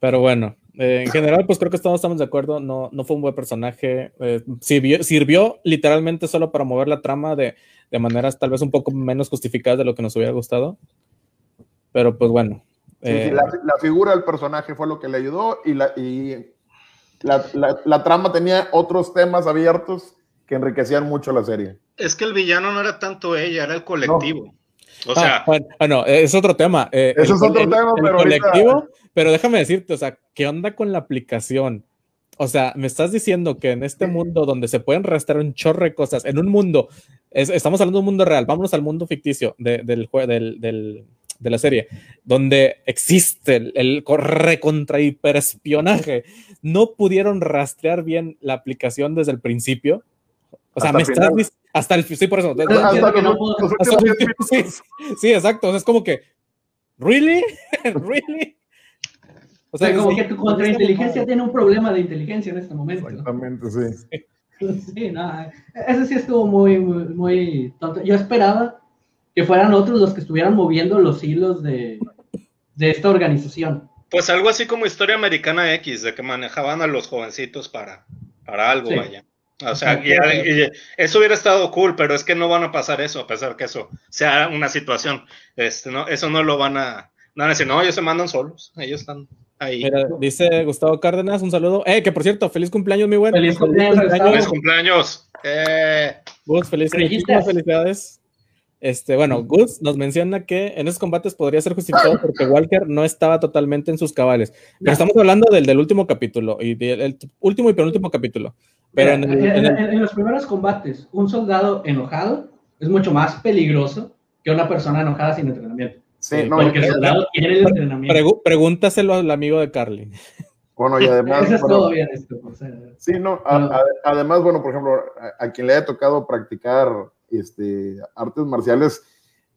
[SPEAKER 1] Pero bueno, eh, en general, pues creo que todos estamos de acuerdo. No, no fue un buen personaje. Eh, sirvió, sirvió, literalmente solo para mover la trama de, de, maneras tal vez un poco menos justificadas de lo que nos hubiera gustado. Pero pues bueno.
[SPEAKER 3] Eh, la, la, figura del personaje fue lo que le ayudó y, la, y la, trama tenía otros temas abiertos que enriquecían mucho la serie.
[SPEAKER 4] Es que el villano no era tanto ella, era el colectivo. O
[SPEAKER 1] sea, ah, bueno, es otro tema.
[SPEAKER 3] Eh, es otro tema, pero.
[SPEAKER 1] colectivo, pero déjame decirte, o sea, ¿qué onda con la aplicación? O sea, me estás diciendo que en este mundo donde se pueden rastrear un chorro de cosas, en un mundo, estamos hablando de un mundo real, vámonos al mundo ficticio del, del, del, de la serie, donde existe el, el recontra hiperespionaje, no pudieron rastrear bien la aplicación desde el principio. O sea, me estás hasta el sí, por eso. sí, exacto. es como que, ¿really? ¿really?
[SPEAKER 2] O sea, como que tu contrainteligencia tiene un problema de inteligencia en este momento.
[SPEAKER 3] Exactamente, sí.
[SPEAKER 2] Sí, no, eso sí estuvo muy, muy, muy tonto. Yo esperaba que fueran otros los que estuvieran moviendo los hilos de, de esta organización.
[SPEAKER 4] Pues algo así como historia americana X, de que manejaban a los jovencitos para, para algo, vaya. O sea, eso hubiera estado cool, pero es que no van a pasar eso, a pesar que eso sea una situación. Este, no, eso no lo van a, no van a decir, no, ellos se mandan solos, ellos están ahí.
[SPEAKER 1] dice Gustavo Cárdenas, un saludo. Eh, que por cierto, feliz cumpleaños, mi buen.
[SPEAKER 2] Feliz cumpleaños.
[SPEAKER 4] Feliz cumpleaños.
[SPEAKER 1] Eh. feliz, felicidades. Este, bueno, Gus nos menciona que en esos combates podría ser justificado porque Walker no estaba totalmente en sus cabales. Pero estamos hablando del, del último capítulo, y el último y penúltimo capítulo. Pero
[SPEAKER 2] en, los primeros combates, un soldado enojado es mucho más peligroso que una persona enojada sin entrenamiento.
[SPEAKER 3] Sí, no,
[SPEAKER 2] porque el soldado tiene el entrenamiento.
[SPEAKER 1] pregúntaselo al amigo de Carly.
[SPEAKER 3] Bueno, y además.
[SPEAKER 2] Eso es todo bien esto.
[SPEAKER 3] sí, no, además, bueno, por ejemplo, a, quien le haya tocado practicar este, artes marciales,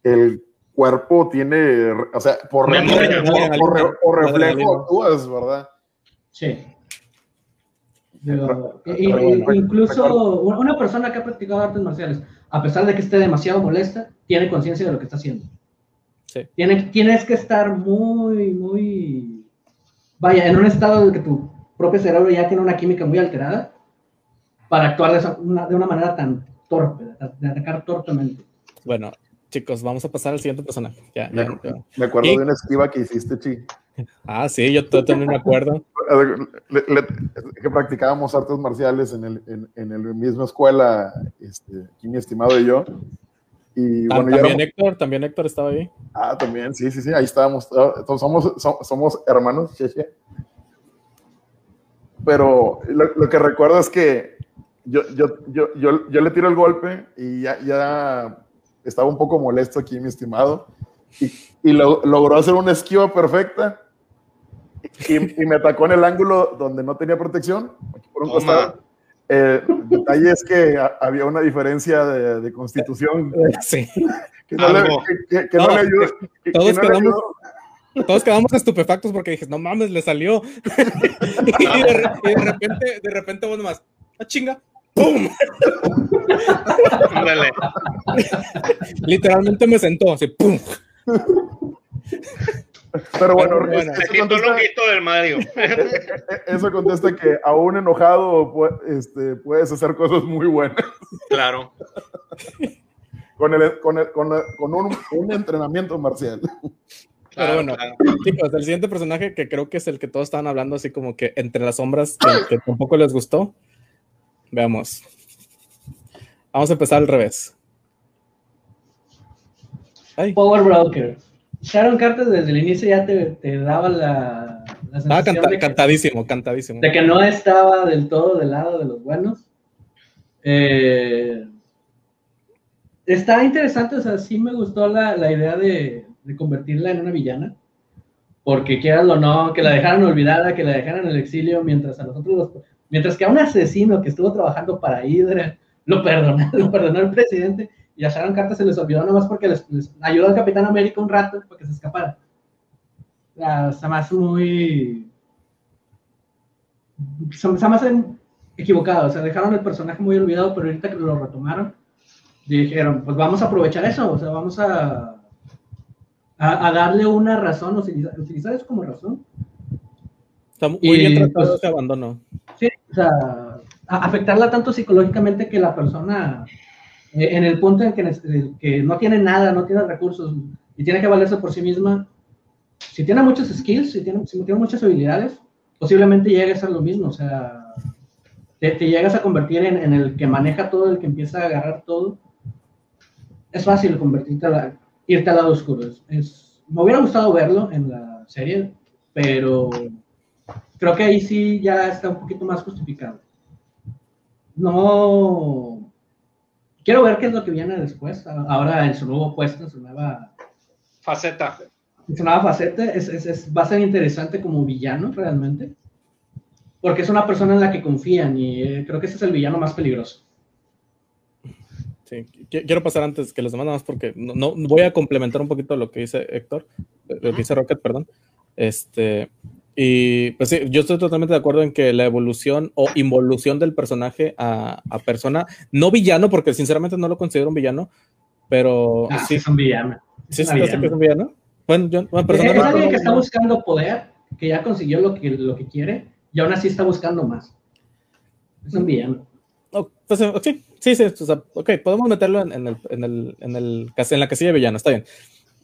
[SPEAKER 3] el cuerpo tiene, o sea, por, reflejo actúas, ¿verdad?
[SPEAKER 2] Sí. incluso una persona que ha practicado artes marciales, a pesar de que esté demasiado molesta, tiene conciencia de lo que está haciendo. Sí. tienes que estar muy, muy, vaya, en un estado en que tu propio cerebro ya tiene una química muy alterada para actuar de, de una manera tan torpe, de atacar torpemente.
[SPEAKER 1] Bueno, chicos, vamos a pasar al siguiente personaje. Ya,
[SPEAKER 3] me, acuerdo de una esquiva que hiciste, Chi.
[SPEAKER 1] Ah, sí, yo también me acuerdo.
[SPEAKER 3] que practicábamos artes marciales en, el, en, en la misma escuela, este, aquí mi estimado y yo.
[SPEAKER 1] Y, bueno, también Héctor, también Héctor estaba ahí.
[SPEAKER 3] Ah, también, sí, sí, sí, ahí estábamos. Ah, somos, somos, hermanos, Pero lo, que recuerdo es que yo, yo, yo, yo, yo le tiro el golpe y ya, ya estaba un poco molesto aquí, mi estimado. Y, y logró hacer una esquiva perfecta. Y, y, me atacó en el ángulo donde no tenía protección, por un costado el detalle es que había una diferencia de, constitución.
[SPEAKER 1] Sí. Que no, le, que, no, le ayudó. Todos, quedamos, todos quedamos estupefactos porque dije, no mames, le salió. y, de, repente, de repente vos nomás, ¡ah, chinga! ¡Pum! Literalmente me sentó así, ¡pum!
[SPEAKER 3] Pero bueno,
[SPEAKER 4] del Mario.
[SPEAKER 3] Eso contesta que aún enojado este, puedes hacer cosas muy buenas.
[SPEAKER 4] Claro.
[SPEAKER 3] Con, el, con, el, con, con un, un, entrenamiento marcial.
[SPEAKER 1] Pero bueno, chicos, el siguiente personaje que creo que es el que todos estaban hablando así como que entre las sombras, que, que tampoco les gustó. Veamos. Vamos a empezar al revés.
[SPEAKER 2] Power Broker. Sharon Carter desde el inicio ya te, daba la,
[SPEAKER 1] la cantadísimo, cantadísimo.
[SPEAKER 2] De que no estaba del todo del lado de los buenos. Eh, está interesante, o sea, sí me gustó la, idea de, convertirla en una villana. Porque quieras o no, que la dejaran olvidada, que la dejaran en el exilio, mientras a nosotros mientras que a un asesino que estuvo trabajando para Hydra lo perdonó, lo perdonó el presidente y a Sharon Carter se les olvidó nada más porque les, ayudó al Capitán América un rato para que se escapara. O sea, más muy... Se, más equivocado, o sea, dejaron el personaje muy olvidado, pero ahorita que lo retomaron, dijeron, pues vamos a aprovechar eso, o sea, vamos a, a, darle una razón, utilizar, utilizar, eso como razón.
[SPEAKER 1] Está muy bien tratado pues, ese abandono.
[SPEAKER 2] Sí, o sea, afectarla tanto psicológicamente que la persona eh, en el punto en que, no tiene nada, no tiene recursos y tiene que valerse por sí misma, si tiene muchos skills, si tiene, si tiene muchas habilidades, posiblemente llegue a ser lo mismo, o sea, te, llegas a convertir en, el que maneja todo, el que empieza a agarrar todo. Es fácil convertirte a irte al lado oscuro. Es, me hubiera gustado verlo en la serie, pero creo que ahí sí ya está un poquito más justificado. No, Quiero ver qué es lo que viene después, ahora en su nuevo puesto, en su nueva
[SPEAKER 4] faceta.
[SPEAKER 2] En su nueva faceta, es, es, va a ser interesante como villano realmente, porque es una persona en la que confían y eh, creo que ese es el villano más peligroso.
[SPEAKER 1] Sí, quiero pasar antes que los demás, nada más porque no, no, voy a complementar un poquito lo que dice Héctor, lo que dice Rocket, perdón. Este, y pues sí, yo estoy totalmente de acuerdo en que la evolución o involución del personaje a, persona, no villano, porque sinceramente no lo considero un villano, pero
[SPEAKER 2] ah, sí. es un villano.
[SPEAKER 1] ¿Sí se que es un villano? Bueno, yo,
[SPEAKER 2] es, alguien que está buscando poder, que ya consiguió lo que, lo que quiere, y aún así está buscando más. Es un villano.
[SPEAKER 1] pues, sí, sí, sí, ok, podemos meterlo en, el, en, el, en, el, en la casilla de villano, está bien.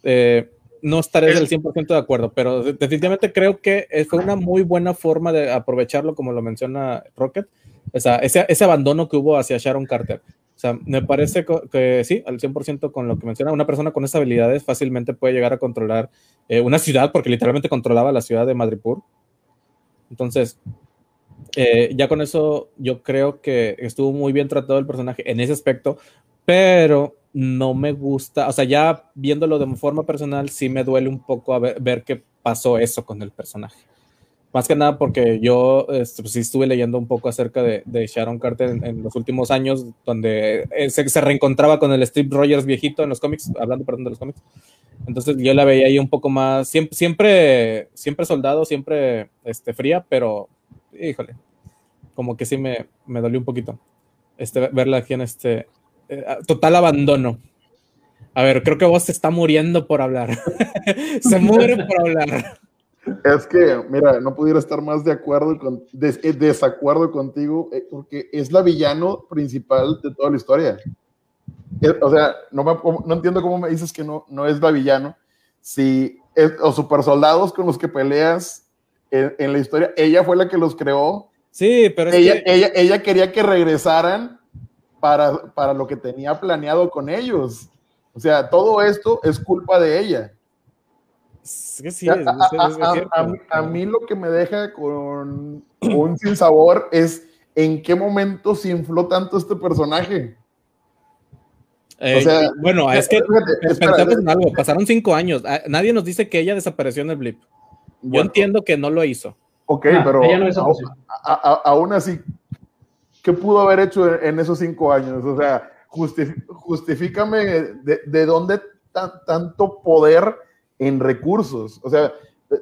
[SPEAKER 1] Eh, no estaré del 100% de acuerdo, pero definitivamente creo que fue una muy buena forma de aprovecharlo, como lo menciona Rocket, o sea, ese, ese abandono que hubo hacia Sharon Carter. O sea, me parece que, sí, al 100% con lo que menciona, una persona con esas habilidades fácilmente puede llegar a controlar eh, una ciudad, porque literalmente controlaba la ciudad de Madripur. Entonces, eh, ya con eso yo creo que estuvo muy bien tratado el personaje en ese aspecto, pero no me gusta, o sea, ya viéndolo de forma personal, sí me duele un poco a ver, ver qué pasó eso con el personaje. Más que nada porque yo este, pues sí estuve leyendo un poco acerca de, Sharon Carter en, los últimos años, donde eh, se, se, reencontraba con el Steve Rogers viejito en los cómics, hablando, perdón, de los cómics. Entonces yo la veía ahí un poco más, siempre, siempre, siempre soldado, siempre este, fría, pero, híjole, como que sí me, me dolió un poquito este, verla aquí en este, eh, total abandono. A ver, creo que vos se está muriendo por hablar. se muere por hablar.
[SPEAKER 3] Es que, mira, no pudiera estar más de acuerdo con eh, desacuerdo contigo, eh, porque es la villano principal de toda la historia. O sea, no, no entiendo cómo me dices que no, no es la villano. Si los super soldados con los que peleas en, la historia, ella fue la que los creó.
[SPEAKER 1] Sí, pero
[SPEAKER 3] ella, ella, ella quería que regresaran para, para lo que tenía planeado con ellos. O sea, todo esto es culpa de ella. a, mí lo que me deja con un sinsabor es en qué momento se infló tanto este personaje.
[SPEAKER 1] Eh, bueno, es que algo, pasaron cinco años. Nadie nos dice que ella desapareció en el blip. Yo entiendo que no lo hizo.
[SPEAKER 3] Ok, ah, pero aún así, ¿qué pudo haber hecho en, esos cinco años? O sea, justifícame de, dónde tanto poder en recursos. O sea,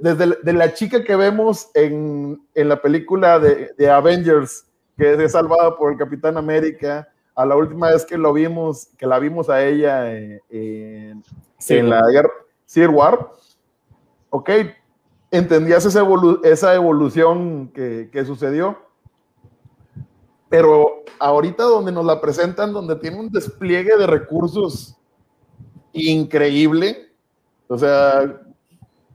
[SPEAKER 3] desde de la chica que vemos en, la película de, de, Avengers, que es salvada por el Capitán América, a la última vez que lo vimos, que la vimos a ella en, en, la guerra Civil War, ok, entendías esa, esa evolución que, que, sucedió, pero ahorita donde nos la presentan, donde tiene un despliegue de recursos increíble, o sea,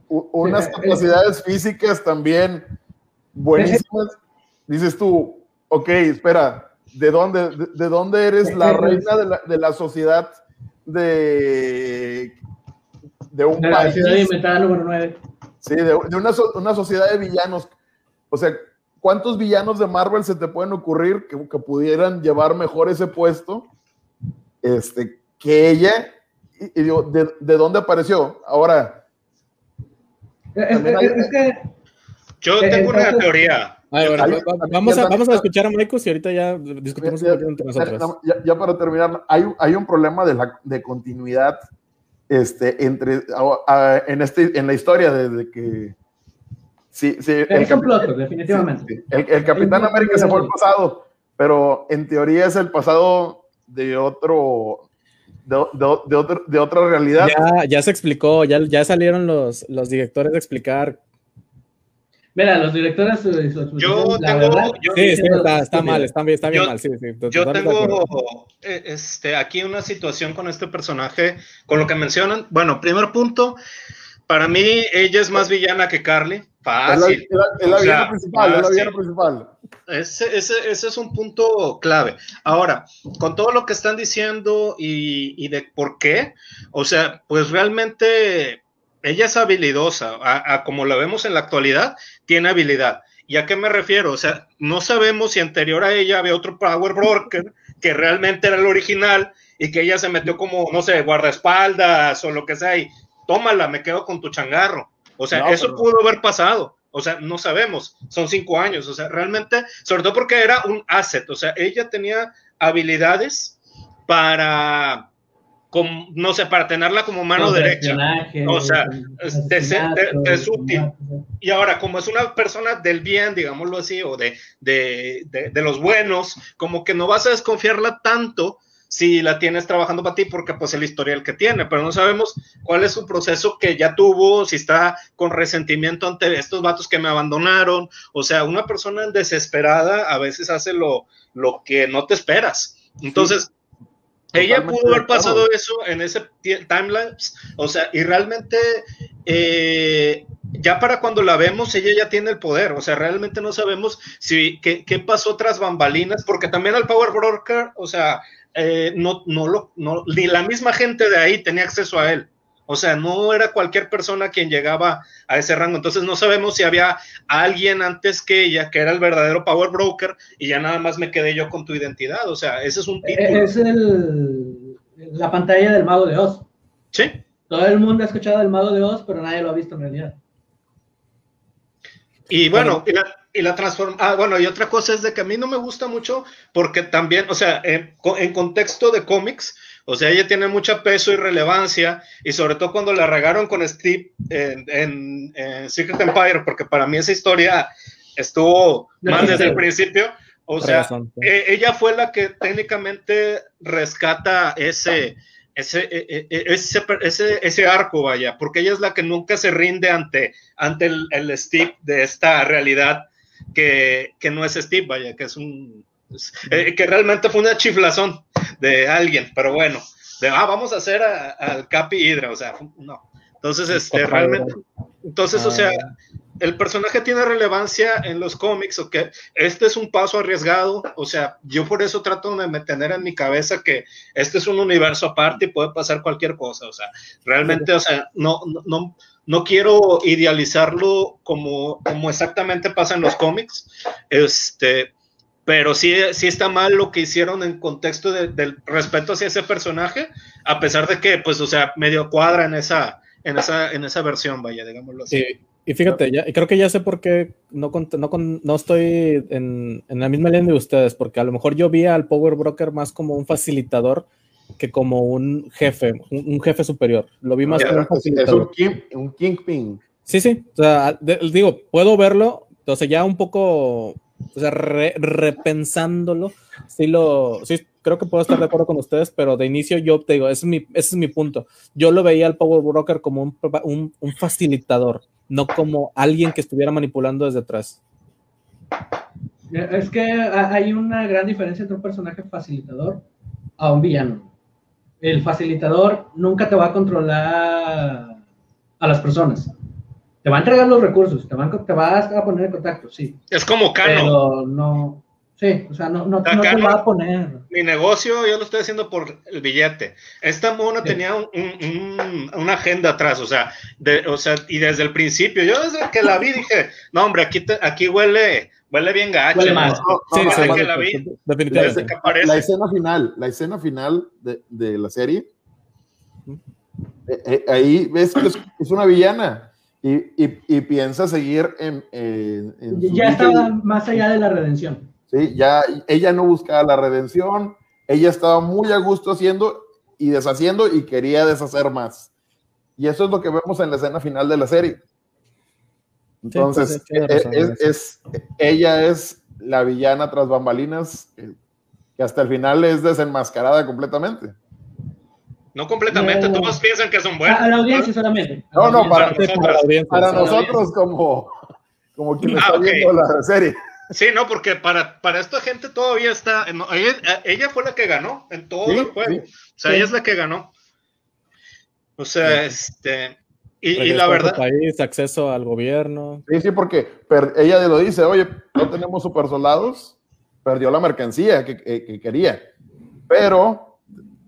[SPEAKER 3] unas capacidades físicas también buenísimas, dices tú, ok, espera, ¿de dónde, de, dónde eres la reina de la, de la sociedad de,
[SPEAKER 2] de un país? La ciudad inventada número 9.
[SPEAKER 3] Sí, de, una, una, sociedad de villanos. O sea, ¿cuántos villanos de Marvel se te pueden ocurrir que, que pudieran llevar mejor ese puesto este, que ella? Y, digo, ¿de, ¿de, dónde apareció? Ahora.
[SPEAKER 4] Es, es que. Yo tengo una teoría
[SPEAKER 1] vamos, a, vamos a escuchar a Michael y ahorita ya discutimos
[SPEAKER 3] ya, entre nosotros. Ya, para terminar, hay, hay un problema de, la, de continuidad este, entre, en, este, en la historia desde que... Sí, sí,
[SPEAKER 2] el, definitivamente.
[SPEAKER 3] el, Capitán América se fue el pasado, pero en teoría es el pasado de otro, de, de, de, otra realidad.
[SPEAKER 1] Ya, ya se explicó, ya, ya salieron los, los directores a explicar
[SPEAKER 2] Mira, los directores.
[SPEAKER 4] Yo tengo.
[SPEAKER 1] sí, sí, está, mal, está bien, está bien mal. Sí, sí,
[SPEAKER 4] yo tengo eh, este, aquí una situación con este personaje, con lo que mencionan. Bueno, primer punto. Para mí, ella es más villana que Carly. Fácil.
[SPEAKER 3] Es la, villana principal, es la villana principal.
[SPEAKER 4] Ese, ese, ese, es un punto clave. Ahora, con todo lo que están diciendo y, y de por qué, o sea, pues realmente ella es habilidosa, a, como la vemos en la actualidad, tiene habilidad. ¿Y a qué me refiero? O sea, no sabemos si anterior a ella había otro Power Broker que realmente era el original y que ella se metió como, no sé, guardaespaldas o lo que sea y tómala, me quedo con tu changarro. O sea, eso pudo haber pasado. O sea, no sabemos, son cinco años. O sea, realmente, sobre todo porque era un asset. O sea, ella tenía habilidades para no sé, para tenerla como mano derecha. O sea, es, útil. Y ahora, como es una persona del bien, digámoslo así, o de, de, de, los buenos, como que no vas a desconfiarla tanto si la tienes trabajando para ti, porque pues el historial que tiene, pero no sabemos cuál es su proceso que ya tuvo, si está con resentimiento ante estos vatos que me abandonaron. O sea, una persona desesperada a veces hace lo, lo que no te esperas. Entonces, ella pudo haber pasado eso en ese timelapse, o sea, y realmente eh, ya para cuando la vemos, ella ya tiene el poder, o sea, realmente no sabemos si qué, pasó tras bambalinas, porque también al Power Broker, o sea, eh, no, no lo, no, ni la misma gente de ahí tenía acceso a él. O sea, no era cualquier persona quien llegaba a ese rango. Entonces no sabemos si había alguien antes que ella, que era el verdadero power broker, y ya nada más me quedé yo con tu identidad. O sea, ese es un
[SPEAKER 2] e-, título. Es el, la pantalla del mago de Oz.
[SPEAKER 4] Sí.
[SPEAKER 2] Todo el mundo ha escuchado del mago de Oz, pero nadie lo ha visto en realidad.
[SPEAKER 4] Y bueno, y la, y la transforma. Ah, bueno, y otra cosa es de que a mí no me gusta mucho porque también, o sea, en contexto de cómics, o sea, ella tiene mucho peso y relevancia, y sobre todo cuando la regaron con Steve en, Secret Empire, porque para mí esa historia estuvo mal desde el principio. O sea, e, ella fue la que técnicamente rescata ese, ese, e, e, ese, ese, ese, arco, vaya, porque ella es la que nunca se rinde ante, ante el, el Steve de esta realidad que, que no es Steve, vaya, que es un, eh, que realmente fue una chiflazón de alguien, pero bueno, de, ah, vamos a hacer al Capi Hydra, o sea, no. Entonces, este, realmente, entonces, o sea, el personaje tiene relevancia en los cómics, o que este es un paso arriesgado, o sea, yo por eso trato de tener en mi cabeza que este es un universo aparte y puede pasar cualquier cosa, o sea, realmente, o sea, no, no, no quiero idealizarlo como, como exactamente pasa en los cómics, este, pero sí, sí está mal lo que hicieron en contexto del respeto hacia ese personaje, a pesar de que, pues, o sea, medio cuadra en esa, en esa, en esa versión, vaya, digámoslo así.
[SPEAKER 1] Y fíjate, ya, creo que ya sé por qué no, no, no estoy en, en, la misma línea de ustedes, porque a lo mejor yo vi al Power Broker más como un facilitador que como un jefe, un, jefe superior. Lo vi más como un facilitador.
[SPEAKER 3] Es un, kingpin.
[SPEAKER 1] Sí, sí. O sea, digo, puedo verlo, sea, ya un poco, o sea, repensándolo, sí lo, sí, creo que puedo estar de acuerdo con ustedes, pero de inicio yo te digo, ese es mi, ese es mi punto. Yo lo veía al Power Broker como un, un, un facilitador no como alguien que estuviera manipulando desde atrás.
[SPEAKER 2] Es que hay una gran diferencia entre un personaje facilitador a un villano. El facilitador nunca te va a controlar a las personas. Te va a entregar los recursos, te, van, te vas a poner en contacto, sí.
[SPEAKER 4] Es como Cano.
[SPEAKER 2] Pero no, Sí, o sea, no, no, te va a poner.
[SPEAKER 4] Mi negocio yo lo estoy haciendo por el billete. Esta mona tenía una agenda atrás, o sea, de, o sea, y desde el principio, yo desde que la vi dije, no, hombre, aquí, aquí huele, huele bien gacho.
[SPEAKER 2] Huele más.
[SPEAKER 3] sí, sí, que la vi, definitivamente. La, escena final, la escena final de, de la serie, eh, eh, ahí ves que es, una villana. Y, y, y, piensa seguir en, en,
[SPEAKER 2] ya estaba más allá de la redención.
[SPEAKER 3] ¿Sí? Ya ella no buscaba la redención, ella estaba muy a gusto haciendo y deshaciendo y quería deshacer más. Y eso es lo que vemos en la escena final de la serie. Entonces, pues, e, es, ella es la villana tras bambalinas eh, que hasta el final es desenmascarada completamente.
[SPEAKER 4] No completamente, todos piensan que son buenos.
[SPEAKER 2] A la audiencia solamente.
[SPEAKER 3] No, no, para, nosotros, como, como quien ah, está viendo la serie.
[SPEAKER 4] Sí, no, porque para, para esta gente todavía está. ella, fue la que ganó en todo el juego. o sea, ella es la que ganó. O sea, este. Y, la verdad.
[SPEAKER 1] País, acceso al gobierno.
[SPEAKER 3] Sí, sí, porque ella lo dice: oye, no tenemos super soldados, perdió la mercancía que, quería, pero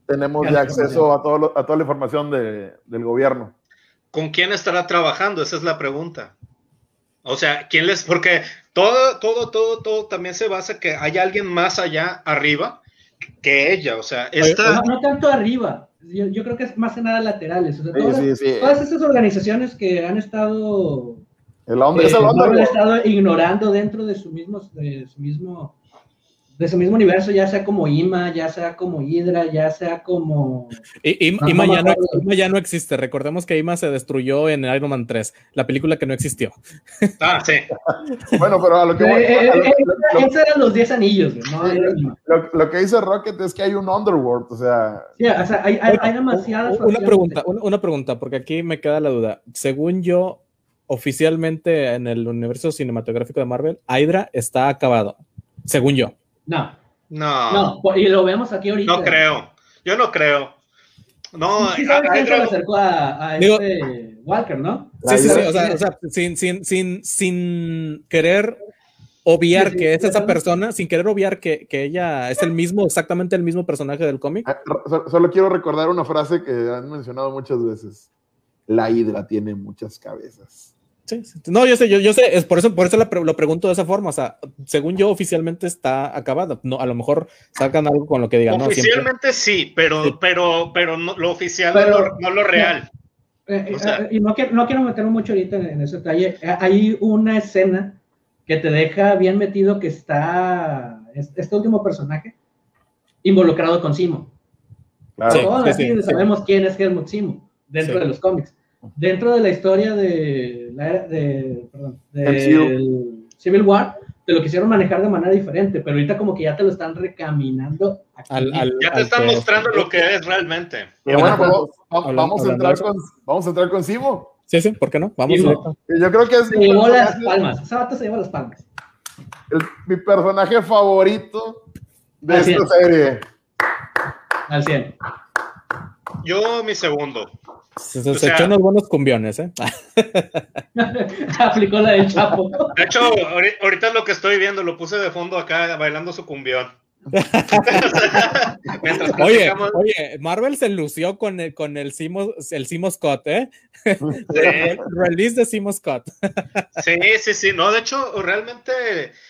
[SPEAKER 3] tenemos ya acceso a, todo, a toda la información del gobierno.
[SPEAKER 4] ¿Con quién estará trabajando? Esa es la pregunta. O sea, ¿quién les.? Porque todo, todo, todo, todo también se basa que hay alguien más allá, arriba, que ella. O sea, esta.
[SPEAKER 2] No, tanto arriba. Yo, creo que es más que nada laterales. O sea, todas, todas estas organizaciones que han estado.
[SPEAKER 3] El hombre,
[SPEAKER 2] eh, han estado ignorando dentro de su mismo, de su mismo de ese mismo universo, ya sea como Ima, ya sea como Hydra, ya sea como...
[SPEAKER 1] Ima, ya no, ya no, existe. Recordemos que Ima se destruyó en Iron Man 3, la película que no existió.
[SPEAKER 4] Ah, sí.
[SPEAKER 3] bueno, pero a lo que...
[SPEAKER 2] Voy, eh, eh, esos eran los 10 anillos, ¿no?
[SPEAKER 3] Lo, que dice Rocket es que hay un Underworld, o sea...
[SPEAKER 2] Sí, o sea, hay, hay, demasiadas...
[SPEAKER 1] Una pregunta, una pregunta, porque aquí me queda la duda. Según yo, oficialmente en el universo cinematográfico de Marvel, Hydra está acabado, según yo.
[SPEAKER 2] No.
[SPEAKER 4] No.
[SPEAKER 2] No, y lo vemos aquí ahorita.
[SPEAKER 4] No creo. Yo no creo. No,
[SPEAKER 2] sí, sabes que se acercó a, a este Walker, ¿no?
[SPEAKER 1] Sí, sí, sí. O sea, o sea sin, sin, sin, sin querer obviar que es esa persona, sin querer obviar que, que, ella es el mismo, exactamente el mismo personaje del cómic. Ah,
[SPEAKER 3] solo quiero recordar una frase que han mencionado muchas veces. La hidra tiene muchas cabezas.
[SPEAKER 1] Sí, No, yo sé, yo, yo sé, es por eso, por eso lo pregunto de esa forma. O sea, según yo, oficialmente está acabado. No, a lo mejor sacan algo con lo que digan.
[SPEAKER 4] Oficialmente sí, pero, pero, pero no, lo oficial no, lo, real.
[SPEAKER 2] Eh, eh, eh, y no, no quiero meterme mucho ahorita en, ese detalle. Hay una escena que te deja bien metido que está este último personaje involucrado con Simo. Claro. Todos sabemos quién es Helmut Simo dentro de los cómics dentro de la historia de, la, de, perdón, de Civil War, te lo quisieron manejar de manera diferente, pero ahorita como que ya te lo están recaminando.
[SPEAKER 4] ya te están mostrando lo que es realmente.
[SPEAKER 3] bueno, pues, vamos, a entrar con, vamos a entrar con Simo.
[SPEAKER 1] Sí, sí, ¿por qué no? Vamos.
[SPEAKER 3] Yo creo que es...
[SPEAKER 2] Se llevó las palmas, esa vato se llevó las palmas.
[SPEAKER 3] mi personaje favorito de esta serie.
[SPEAKER 2] Al 100.
[SPEAKER 4] Yo mi segundo.
[SPEAKER 1] Se, echó unos buenos cumbiones, ¿eh?
[SPEAKER 2] Aplicó la del Chapo.
[SPEAKER 4] De hecho, ahorita es lo que estoy viendo, lo puse de fondo acá bailando su cumbión.
[SPEAKER 1] oye, oye, Marvel se lució con el, con el Simo, el Simo Scott, ¿eh? Release de Simo Scott.
[SPEAKER 4] sí, sí, sí. No, de hecho, realmente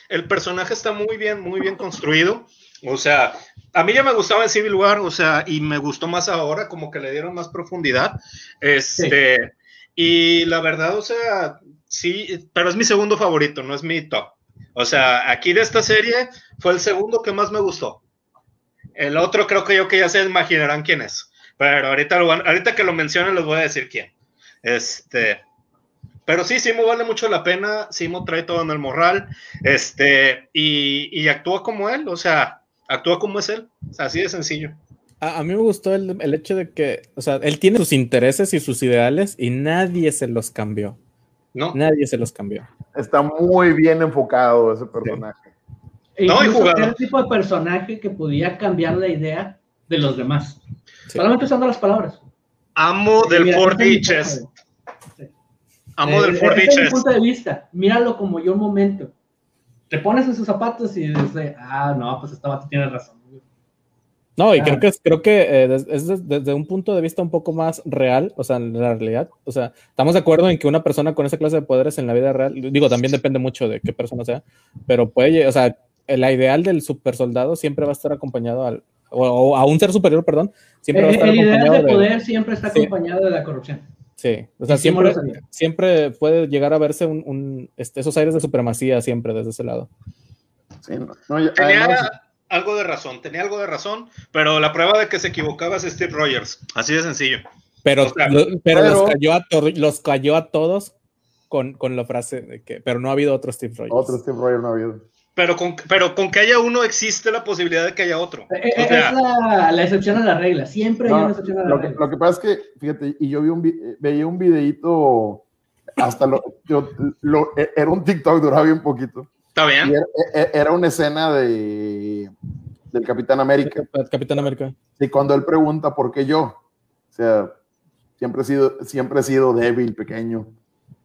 [SPEAKER 4] el personaje está muy bien, muy bien construido. O sea, a mí ya me gustaba en Civil War, o sea, y me gustó más ahora, como que le dieron más profundidad. Este, y la verdad, o sea, sí, pero es mi segundo favorito, no es mi top. O sea, aquí de esta serie fue el segundo que más me gustó. El otro creo que yo que ya se imaginarán quién es. Pero ahorita, ahorita que lo mencionen les voy a decir quién. Este, pero sí, Simo vale mucho la pena. Simo trae todo en el morral. Este, y, y actúa como él. O sea, actúa como es él. así de sencillo.
[SPEAKER 1] A, mí me gustó el, el, hecho de que, o sea, él tiene sus intereses y sus ideales y nadie se los cambió. No. Nadie se los cambió.
[SPEAKER 3] Está muy bien enfocado ese personaje.
[SPEAKER 2] No, y era el tipo de personaje que podía cambiar la idea de los demás. Solamente usando las palabras.
[SPEAKER 4] Amo del Fordiches. Amo del Fordiches. Desde
[SPEAKER 2] punto de vista, míralo como yo un momento te pones en sus zapatos y dices, ah, no, pues esta vato tiene razón.
[SPEAKER 1] No, y creo que, creo que eh, es desde, un punto de vista un poco más real, o sea, en la realidad. O sea, estamos de acuerdo en que una persona con esa clase de poderes en la vida real, digo, también depende mucho de qué persona sea, pero puede, o sea, la ideal del super soldado siempre va a estar acompañado al, o, a un ser superior, perdón, siempre va a estar
[SPEAKER 2] el acompañado. El ideal de poder siempre está acompañado de la corrupción.
[SPEAKER 1] Sí, o sea, siempre, siempre puede llegar a verse un, este, esos aires de supremacía siempre desde ese lado.
[SPEAKER 4] Sí, tenía algo de razón, tenía algo de razón, pero la prueba de que se equivocaba es Steve Rogers, así de sencillo.
[SPEAKER 1] Pero, pero, los, cayó a los cayó a todos con, con, la frase de que, pero no ha habido otro Steve Rogers.
[SPEAKER 3] Otro Steve Rogers no ha habido.
[SPEAKER 4] Pero con, pero con que haya uno existe la posibilidad de que haya otro.
[SPEAKER 2] Eh, eh, es la, la, excepción a la regla. Siempre hay una excepción a la
[SPEAKER 3] lo
[SPEAKER 2] regla.
[SPEAKER 3] Que, lo que pasa es que, fíjate, y yo vi un, veía un videito, hasta lo, yo, lo, e, era un TikTok, duraba bien poquito.
[SPEAKER 4] Está bien.
[SPEAKER 3] Era, e, era, una escena de, del Capitán América.
[SPEAKER 1] Capitán América.
[SPEAKER 3] Y cuando él pregunta por qué yo, o sea, siempre he sido, siempre he sido débil, pequeño.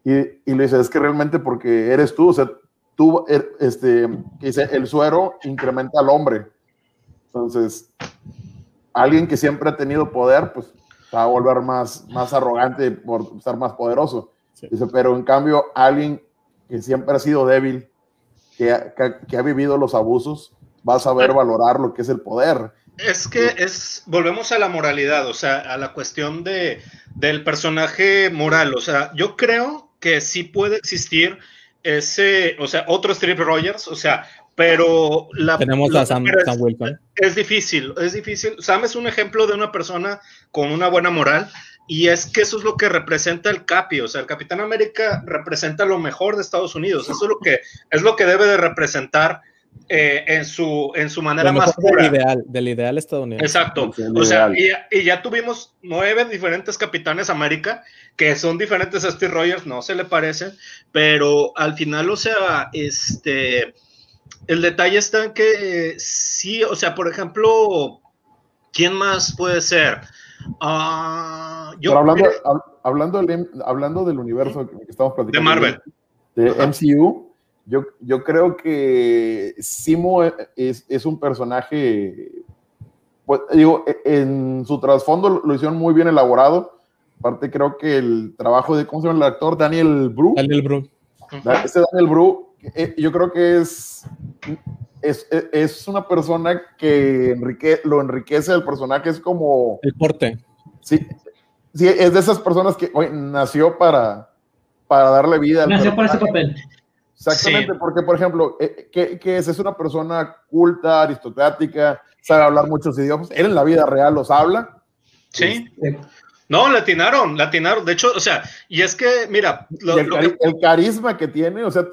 [SPEAKER 3] Y, y le dice, es que realmente porque eres tú, o sea, tú, er, este, dice, el suero incrementa al hombre. Entonces, alguien que siempre ha tenido poder, pues va a volver más, más arrogante por ser más poderoso. Dice, pero en cambio, alguien que siempre ha sido débil, que, que, ha vivido los abusos, va a saber valorar lo que es el poder.
[SPEAKER 4] Es que es, volvemos a la moralidad, o sea, a la cuestión de, del personaje moral. O sea, yo creo que sí puede existir ese, o sea, otro Strip Rogers, o sea, pero la...
[SPEAKER 1] Tenemos a Sam, Wilson.
[SPEAKER 4] Es difícil, es difícil. Sam es un ejemplo de una persona con una buena moral y es que eso es lo que representa el Capi, o sea, el Capitán América representa lo mejor de Estados Unidos, eso es lo que, es lo que debe de representar eh, en, su, en su manera más
[SPEAKER 1] pura. Del ideal, del ideal estadounidense.
[SPEAKER 4] Exacto. O sea, y, ya tuvimos nueve diferentes capitanes América que son diferentes a Steve Rogers, no se le parecen, pero al final, o sea, este, el detalle está en que sí, o sea, por ejemplo, ¿quién más puede ser? Uh,
[SPEAKER 3] yo hablando, hablando, del, hablando del universo que estamos platicando.
[SPEAKER 4] De Marvel.
[SPEAKER 3] De, MCU yo, yo creo que Simo es, es un personaje, pues, digo, en su trasfondo lo hicieron muy bien elaborado. Aparte, creo que el trabajo de, ¿cómo se llama el actor? Daniel Bru.
[SPEAKER 1] Daniel Bru.
[SPEAKER 3] Este Daniel Bru, eh, yo creo que es, es, es una persona que enrique, lo enriquece el personaje, es como...
[SPEAKER 1] El porte.
[SPEAKER 3] Sí, sí es de esas personas que hoy nació para, para darle vida.
[SPEAKER 2] Nació para ese papel.
[SPEAKER 3] Exactamente, porque por ejemplo, eh, ¿qué, es? Es una persona culta, aristocrática, sabe hablar muchos idiomas. Él en la vida real los habla.
[SPEAKER 4] Sí. Este, no, latinaron, latinaron. De hecho, o sea, y es que, mira,
[SPEAKER 3] el, carisma que tiene, o sea,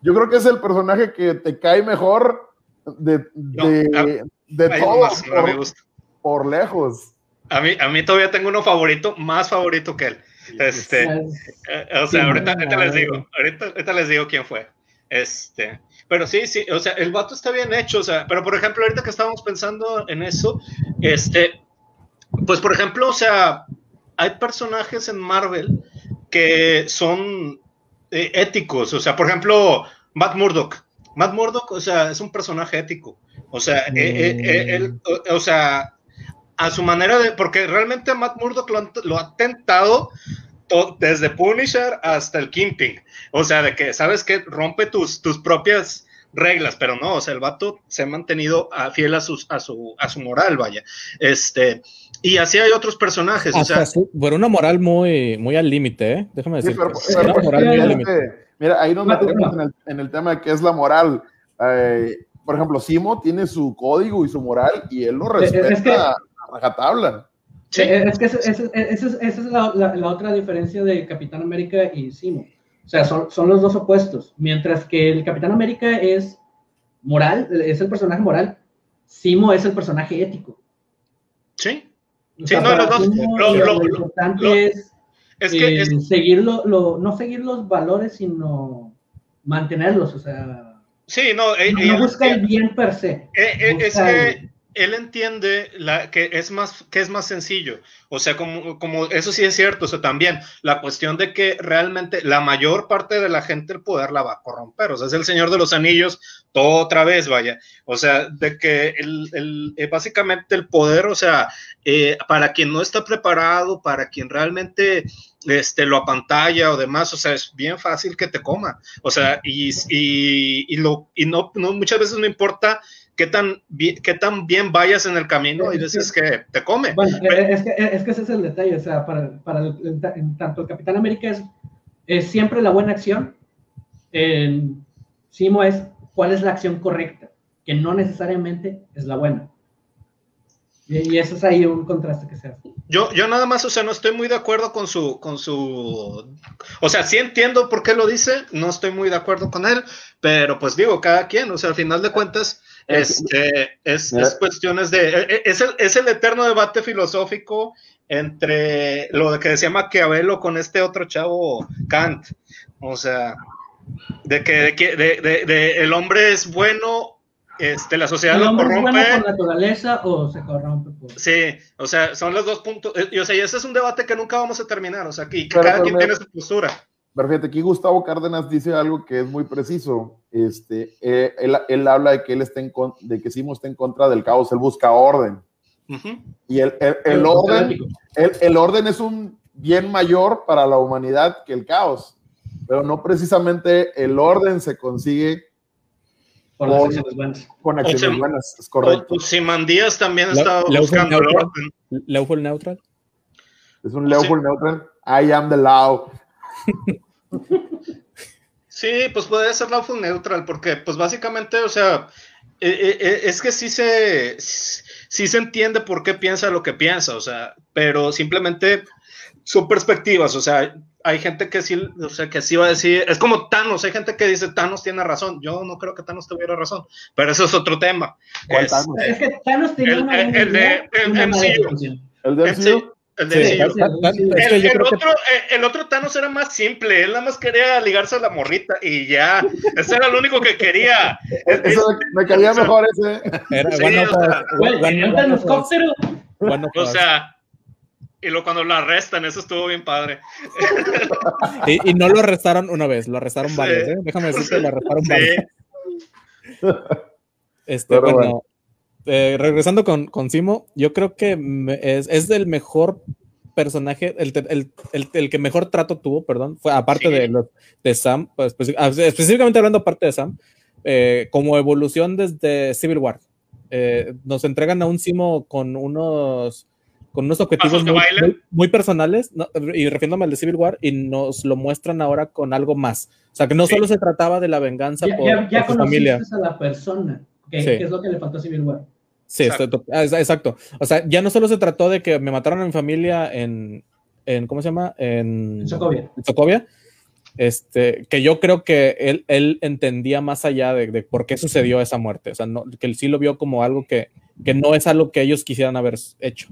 [SPEAKER 3] yo creo que es el personaje que te cae mejor de, de, todo por, lejos.
[SPEAKER 4] A mí, a mí todavía tengo uno favorito, más favorito que él. Este, eh, o sea, ahorita, les digo, ahorita, les digo quién fue. Este, pero sí, sí, o sea, el vato está bien hecho, o sea, pero por ejemplo, ahorita que estábamos pensando en eso, este, pues por ejemplo, o sea, hay personajes en Marvel que son eh, éticos, o sea, por ejemplo, Matt Murdock. Matt Murdock, o sea, es un personaje ético. O sea, eh, eh, él, o sea, a su manera de, porque realmente Matt Murdock lo, ha tentado desde Punisher hasta el Kingpin. O sea, de que, ¿sabes que Rompe tus, tus propias reglas, pero no, o sea, el vato se ha mantenido fiel a, sus, a, su, a su moral, vaya. Este, y así hay otros personajes. o sea,
[SPEAKER 1] bueno, una moral muy, muy al límite, ¿eh? Déjame decir.
[SPEAKER 3] mira, ahí nos metemos en el, en el, tema de qué es la moral. Eh, por ejemplo, Simo tiene su código y su moral y él lo respeta a rajatabla.
[SPEAKER 2] Sí. Es que esa es, la, la, otra diferencia de Capitán América y Simo. O sea, son, son los dos opuestos. Mientras que el Capitán América es moral, es el personaje moral, Simo es el personaje ético.
[SPEAKER 4] Sí. Sí, no, los dos.
[SPEAKER 2] Lo, importante es, es, que eh, seguirlo, no seguir los valores, sino mantenerlos. O sea,
[SPEAKER 4] sí, no,
[SPEAKER 2] eh, no, busca el bien per se.
[SPEAKER 4] Eh, es que él entiende la, que, es más, que es más sencillo. O sea, como, como eso sí es cierto. O sea, también la cuestión de que realmente la mayor parte de la gente el poder la va a corromper. O sea, es el Señor de los Anillos, todo otra vez, vaya. O sea, de que el, el eh, básicamente el poder, o sea, eh, para quien no está preparado, para quien realmente este, lo apantalla o demás, o sea, es bien fácil que te coma. O sea, y, y, y lo, y no, no, muchas veces no importa qué tan, bien, qué tan bien vayas en el camino y dices que, te come.
[SPEAKER 2] Bueno, es que, es que, ese es el detalle, o sea, para, para el, tanto el Capitán América es, es, siempre la buena acción, en Simo es cuál es la acción correcta, que no necesariamente es la buena. Y, eso es ahí un contraste que se hace.
[SPEAKER 4] Yo, yo nada más, o sea, no estoy muy de acuerdo con su, con su, o sea, sí entiendo por qué lo dice, no estoy muy de acuerdo con él, pero pues digo, cada quien, o sea, al final de cuentas, este, es, es, cuestiones de. E, e, es el, es el, eterno debate filosófico entre lo que decía Maquiavelo con este otro chavo Kant. O sea, de que, de, de, de, el hombre es bueno, este, la sociedad lo corrompe. ¿Es bueno
[SPEAKER 2] por naturaleza o se corrompe?
[SPEAKER 4] Sí, o sea, son los dos puntos. Y, o sea, y ese es un debate que nunca vamos a terminar. O sea, que, cada quien tiene su postura.
[SPEAKER 3] Pero fíjate, aquí Gustavo Cárdenas dice algo que es muy preciso. Este, eh, él, él, habla de que él está en de que Simo está en contra del caos, él busca orden. Y el, el, el orden, el, orden es un bien mayor para la humanidad que el caos, pero no precisamente el orden se consigue
[SPEAKER 2] con, con acciones buenas.
[SPEAKER 3] Con acciones buenas, es correcto.
[SPEAKER 4] Simandías también está buscando el orden.
[SPEAKER 1] Lawful neutral.
[SPEAKER 3] Es un lawful neutral. I am the law.
[SPEAKER 4] Sí, pues puede ser lawful neutral, porque pues básicamente, o sea, e, e, e, es que sí se, sí se entiende por qué piensa lo que piensa, o sea, pero simplemente son perspectivas, o sea, hay gente que sí, o sea, que sí va a decir, es como Thanos, hay gente que dice Thanos tiene razón, yo no creo que Thanos tuviera razón, pero eso es otro tema.
[SPEAKER 2] Es, es, que Thanos tiene el, una, el, el, de, el,
[SPEAKER 3] el, de
[SPEAKER 4] el, otro, el otro Thanos era más simple, él nada más quería ligarse a la morrita y ya, ese era lo único que quería.
[SPEAKER 3] Eso me caía mejor ese.
[SPEAKER 2] Era, bueno, o sea,
[SPEAKER 4] bueno, o sea, y luego cuando lo arrestan, eso estuvo bien padre.
[SPEAKER 1] y, y, no lo arrestaron una vez, lo arrestaron varias, ¿eh? Déjame decirte, lo arrestaron varias. Este, bueno, eh, regresando con, con, Simo, yo creo que es, es el mejor personaje, el, el, el, que mejor trato tuvo, perdón, fue aparte de, de Sam, pues, ah, específicamente hablando aparte de Sam, eh, como evolución desde Civil War. Eh, nos entregan a un Simo con unos con unos objetivos muy, muy, personales, y refiriéndome al de Civil War, y nos lo muestran ahora con algo más. O sea, que no solo se trataba de la venganza
[SPEAKER 2] ya,
[SPEAKER 1] por,
[SPEAKER 2] ya, ya por su familia. a la persona, que, sí. que, es lo que le faltó a Civil War.
[SPEAKER 1] Sí, exacto. Ah, exacto. O sea, ya no solo se trató de que me mataron a mi familia en, en ¿cómo se llama? En,
[SPEAKER 2] Sokovia.
[SPEAKER 1] En Sokovia. Este, que yo creo que él, él entendía más allá de, de, por qué sucedió esa muerte. O sea, no, que él sí lo vio como algo que, que no es algo que ellos quisieran haber hecho.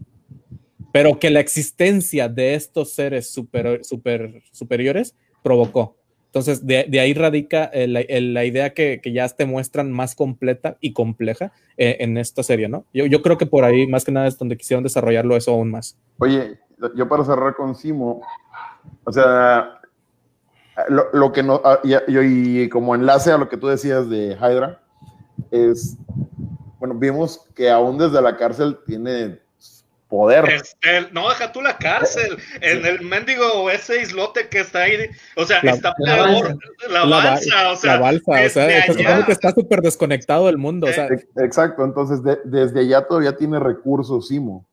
[SPEAKER 1] Pero que la existencia de estos seres super, super, superiores provocó. Entonces, de, ahí radica eh, la, idea que, ya te muestran más completa y compleja eh, en esta serie, ¿no? Yo, creo que por ahí, más que nada, es donde quisieron desarrollarlo eso aún más.
[SPEAKER 3] Oye, yo para cerrar con Simo, o sea, lo, que no, ah, y, como enlace a lo que tú decías de Hydra, es, bueno, vimos que aún desde la cárcel tiene poder.
[SPEAKER 4] no, deja tú la cárcel, en el mendigo ese islote que está ahí, o sea, está peor, la, balsa, o sea,
[SPEAKER 1] la balsa, o sea, que está súper desconectado del mundo, o sea.
[SPEAKER 3] Exacto, entonces desde allá todavía tiene recursos Simo.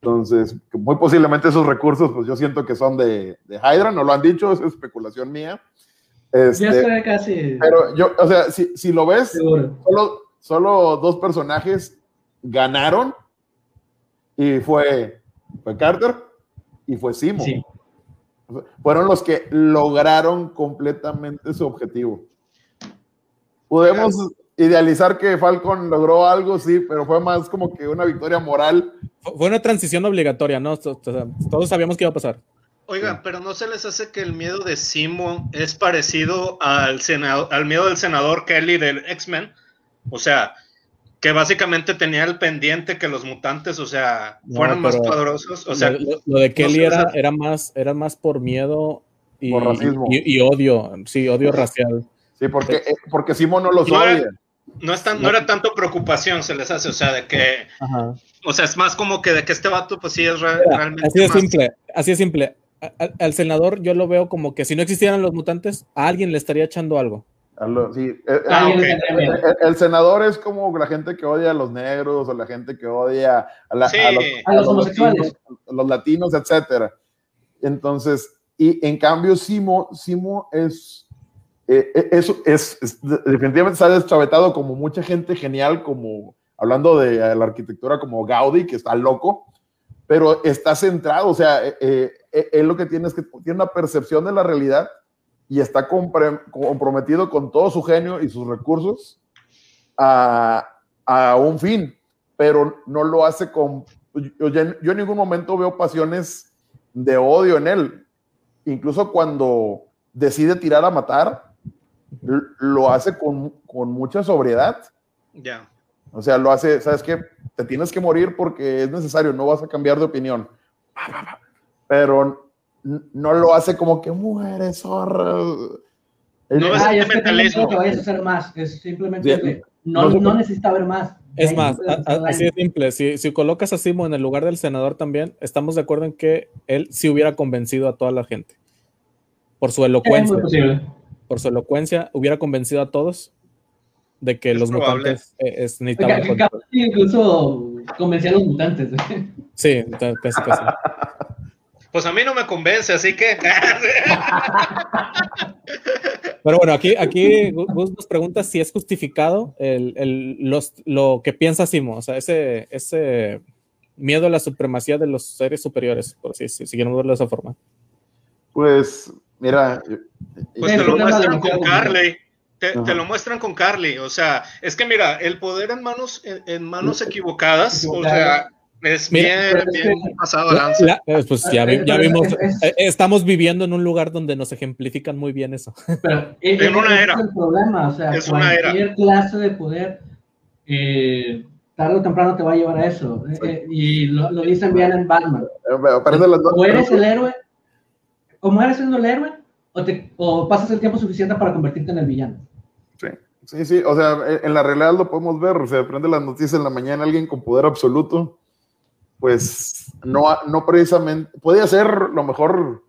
[SPEAKER 3] Entonces, muy posiblemente esos recursos, pues yo siento que son de, de Hydra, no lo han dicho, es especulación mía.
[SPEAKER 2] Este, ya estoy casi.
[SPEAKER 3] Pero yo, o sea, si, si lo ves, solo, solo dos personajes ganaron y fue, fue Carter y fue Simo. Fueron los que lograron completamente su objetivo. Podemos idealizar que Falcon logró algo, sí, pero fue más como que una victoria moral.
[SPEAKER 1] Fue una transición obligatoria, ¿no? Todos sabíamos que iba a pasar.
[SPEAKER 4] Oiga, pero ¿no se les hace que el miedo de Simo es parecido al, al miedo del senador Kelly del X-Men? O sea, que básicamente tenía el pendiente que los mutantes, o sea, fueran más poderosos. O sea,
[SPEAKER 1] lo, de Kelly era, era, más, era más por miedo y, y, odio, sí, odio racial.
[SPEAKER 3] Sí, porque, eh, porque Simo no los odia.
[SPEAKER 4] no, es no era tanto preocupación, se les hace, o sea, de que, o sea, es más como que de que este vato, pues sí es realmente.
[SPEAKER 1] Así de simple, así de simple. al senador yo lo veo como que si no existieran los mutantes, a alguien le estaría echando algo.
[SPEAKER 3] Sí, eh, ah, el, senador es como la gente que odia a los negros o la gente que odia a,
[SPEAKER 2] los, homosexuales,
[SPEAKER 3] los latinos, etcétera. Entonces, y en cambio, Simo, Simo es, eh, eh, es, definitivamente está deschavetado como mucha gente genial, como hablando de la arquitectura como Gaudí, que está loco, pero está centrado, o sea, él lo que tiene es que tiene una percepción de la realidad y está comprometido con todo su genio y sus recursos a, a un fin, pero no lo hace con... Yo, yo, en ningún momento veo pasiones de odio en él. Incluso cuando decide tirar a matar, lo hace con, con mucha sobriedad.
[SPEAKER 4] Ya.
[SPEAKER 3] O sea, lo hace, ¿sabes qué? Te tienes que morir porque es necesario, no vas a cambiar de opinión. Pero no lo hace como que muere, zorra.
[SPEAKER 2] No es, que que vayas a hacer más, es simplemente no, no, necesita ver más.
[SPEAKER 1] Es más, así de simple, si, si, colocas a Simo en el lugar del senador también, estamos de acuerdo en que él sí hubiera convencido a toda la gente. Por su elocuencia. Por su elocuencia, hubiera convencido a todos de que los mutantes eh, es,
[SPEAKER 2] necesitaban. Incluso convencía a los mutantes.
[SPEAKER 1] Sí, casi, casi.
[SPEAKER 4] Pues a mí no me convence, así que.
[SPEAKER 1] Pero bueno, aquí, aquí Gus nos pregunta si es justificado el, el, los, lo que piensa Simo, o sea, ese, ese miedo a la supremacía de los seres superiores, por si, si, verlo de esa forma.
[SPEAKER 3] Pues, mira.
[SPEAKER 4] Pues te lo muestran con Carly. Te, lo muestran con Carly, o sea, es que mira, el poder en manos, en manos equivocadas, o sea, es bien, bien pasado
[SPEAKER 1] eh, pues ya, vimos, eh, estamos viviendo en un lugar donde nos ejemplifican muy bien eso.
[SPEAKER 2] Pero en una era. Es el problema, o sea, cualquier clase de poder, eh, tarde o temprano te va a llevar a eso. y lo, dicen bien en Batman. o eres el héroe, o mueres siendo el héroe, o, te, o pasas el tiempo suficiente para convertirte en el villano.
[SPEAKER 3] Sí. Sí, sí, o sea, en la realidad lo podemos ver, o sea, prende las noticias en la mañana alguien con poder absoluto pues no, no precisamente, puede ser lo mejor.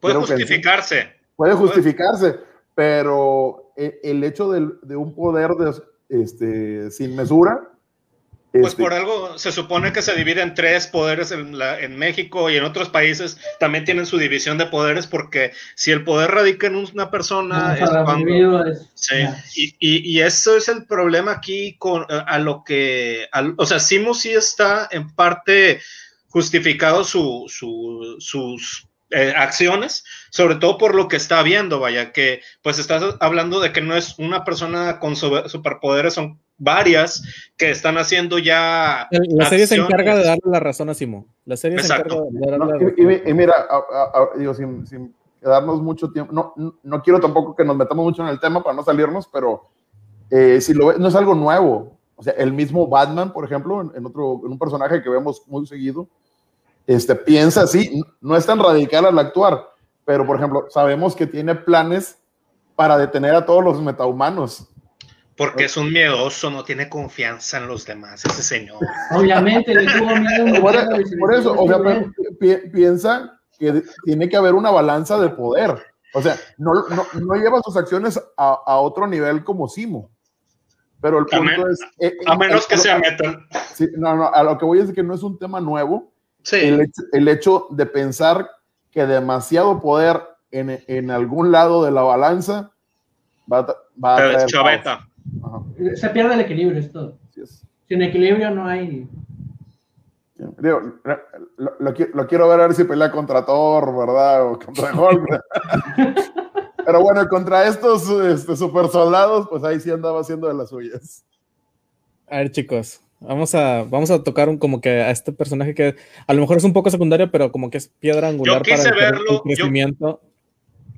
[SPEAKER 4] Puede justificarse.
[SPEAKER 3] puede justificarse, pero e, el hecho de, de un poder de, este, sin mesura,
[SPEAKER 4] pues este, por algo se supone que se divide en tres poderes en, la, en, México y en otros países también tienen su división de poderes porque si el poder radica en una persona es cuando, sí, y, y, y, eso es el problema aquí con a lo que o sea Simo sí está en parte justificado su, su, sus eh, acciones, sobre todo por lo que está viendo, vaya, que pues estás hablando de que no es una persona con superpoderes, son varias que están haciendo ya.
[SPEAKER 1] La serie se encarga de darle la razón a Simo. La serie se encarga de darle
[SPEAKER 3] y, mira, digo, sin, quedarnos mucho tiempo, no, no quiero tampoco que nos metamos mucho en el tema para no salirnos, pero eh, si lo no es algo nuevo. O sea, el mismo Batman, por ejemplo, en, otro, en un personaje que vemos muy seguido, este, piensa así, no es tan radical al actuar, pero por ejemplo, sabemos que tiene planes para detener a todos los metahumanos.
[SPEAKER 4] Porque es un miedoso, no tiene confianza en los demás, ese señor.
[SPEAKER 2] Obviamente, le tuvo miedo.
[SPEAKER 3] Por, eso, o sea, piensa que tiene que haber una balanza de poder. O sea, no, no, no lleva sus acciones a, a, otro nivel como Simo. Pero el punto es.
[SPEAKER 4] Eh, a menos que se metan.
[SPEAKER 3] Sí, no, no, a lo que voy es que no es un tema nuevo. Sí. El, hecho, el hecho de pensar que demasiado poder en, en, algún lado de la balanza va, va a traer
[SPEAKER 4] chaveta.
[SPEAKER 2] Se pierde el equilibrio, esto. Sin equilibrio no hay.
[SPEAKER 3] Digo, lo, lo, quiero ver a ver si pelea contra Thor, ¿verdad? O contra Hulk. Pero bueno, contra estos este, super soldados, pues ahí sí andaba haciendo de las suyas.
[SPEAKER 1] A ver, chicos, vamos a, vamos a tocar un, como que a este personaje que a lo mejor es un poco secundario, pero como que es piedra angular
[SPEAKER 4] para el, crecimiento.